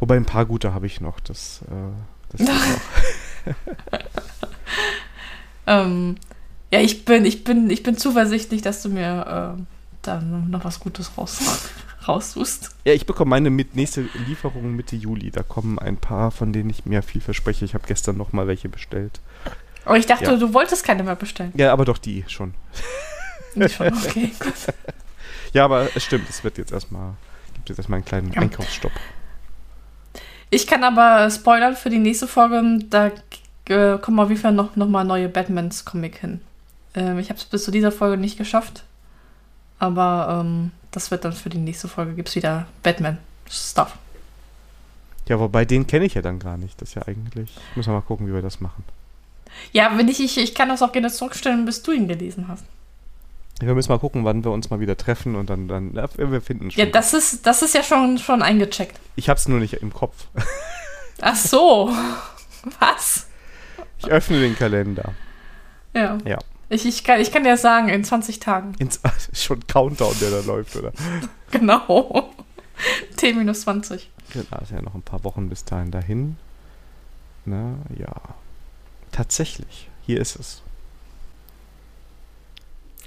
Wobei ein paar gute habe ich noch. Das, äh, das. Ähm, ja, ich bin, ich bin, ich bin zuversichtlich, dass du mir ähm, dann noch was Gutes raus, raussuchst. Ja, ich bekomme meine mit nächste Lieferung Mitte Juli. Da kommen ein paar, von denen ich mir viel verspreche. Ich habe gestern noch mal welche bestellt. Aber ich dachte, Ja. du wolltest keine mehr bestellen. Ja, aber doch die schon. Nicht schon, okay. Ja, aber es stimmt, es wird jetzt erstmal, gibt jetzt erstmal einen kleinen Ja. Einkaufsstopp. Ich kann aber spoilern für die nächste Folge, da äh, kommen auf jeden Fall noch, noch mal neue Batmans Comic hin. Ähm, ich habe es bis zu dieser Folge nicht geschafft, aber ähm, das wird dann für die nächste Folge, gibt es wieder Batman-Stuff. Ja, wobei den kenne ich ja dann gar nicht. Das ist ja eigentlich. Müssen wir mal gucken, wie wir das machen. Ja, wenn ich, ich, ich kann das auch gerne zurückstellen, bis du ihn gelesen hast. Wir müssen mal gucken, wann wir uns mal wieder treffen und dann, dann ja, wir finden schon. Ja, das ist, das ist ja schon, schon eingecheckt. ich habe es nur nicht im Kopf. Ach so. Was? Ich öffne den Kalender. Ja. Ja. Ich, ich, kann, ich kann dir sagen, in 20 Tagen. Ist schon Countdown, der da läuft, oder? Genau. T minus 20. Genau, ist ja noch ein paar Wochen bis dahin dahin. Na ja. Tatsächlich. Hier ist es.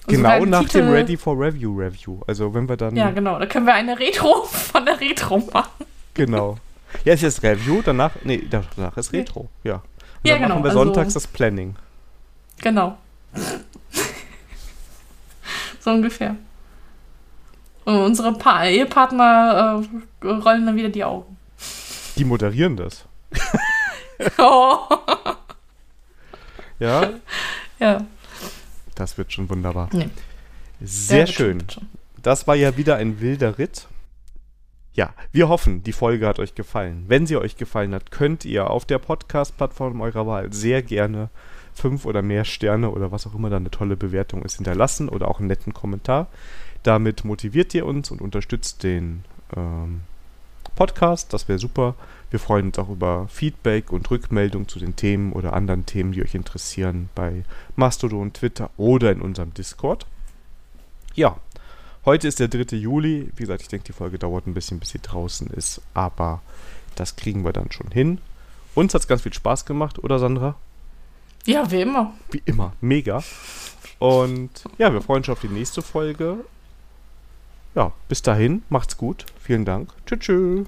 Und genau nach Titel- dem Ready for Review Review. Also wenn wir dann. Ja, genau. Da können wir eine Retro von der Retro machen. genau. Ja, es ist Review, danach. Nee, danach ist. Retro. Ja. Und Ja, dann genau, machen wir also- sonntags das Planning. Genau. so ungefähr. Und unsere pa Ehepartner äh, rollen dann wieder die Augen. Die moderieren das. Oh. Ja, ja. das wird schon wunderbar. Nee. Sehr Ja, schön. Das war ja wieder ein wilder Ritt. Ja, wir hoffen, die Folge hat euch gefallen. Wenn sie euch gefallen hat, könnt ihr auf der Podcast-Plattform eurer Wahl sehr gerne fünf oder mehr Sterne oder was auch immer da eine tolle Bewertung ist hinterlassen oder auch einen netten Kommentar. Damit motiviert ihr uns und unterstützt den ähm, Podcast. Das wäre super. Wir freuen uns auch über Feedback und Rückmeldung zu den Themen oder anderen Themen, die euch interessieren bei Mastodon, Twitter oder in unserem Discord. Ja, Heute ist der 3. Juli. Wie gesagt, ich denke, die Folge dauert ein bisschen, bis sie draußen ist. Aber das kriegen wir dann schon hin. Uns hat es ganz viel Spaß gemacht, oder Sandra? Ja, wie immer. Wie immer. Mega. Und ja, wir freuen uns schon auf die nächste Folge. Ja, bis dahin. Macht's gut. Vielen Dank. Tschüss. tschüss.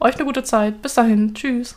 Euch eine gute Zeit. Bis dahin. Tschüss.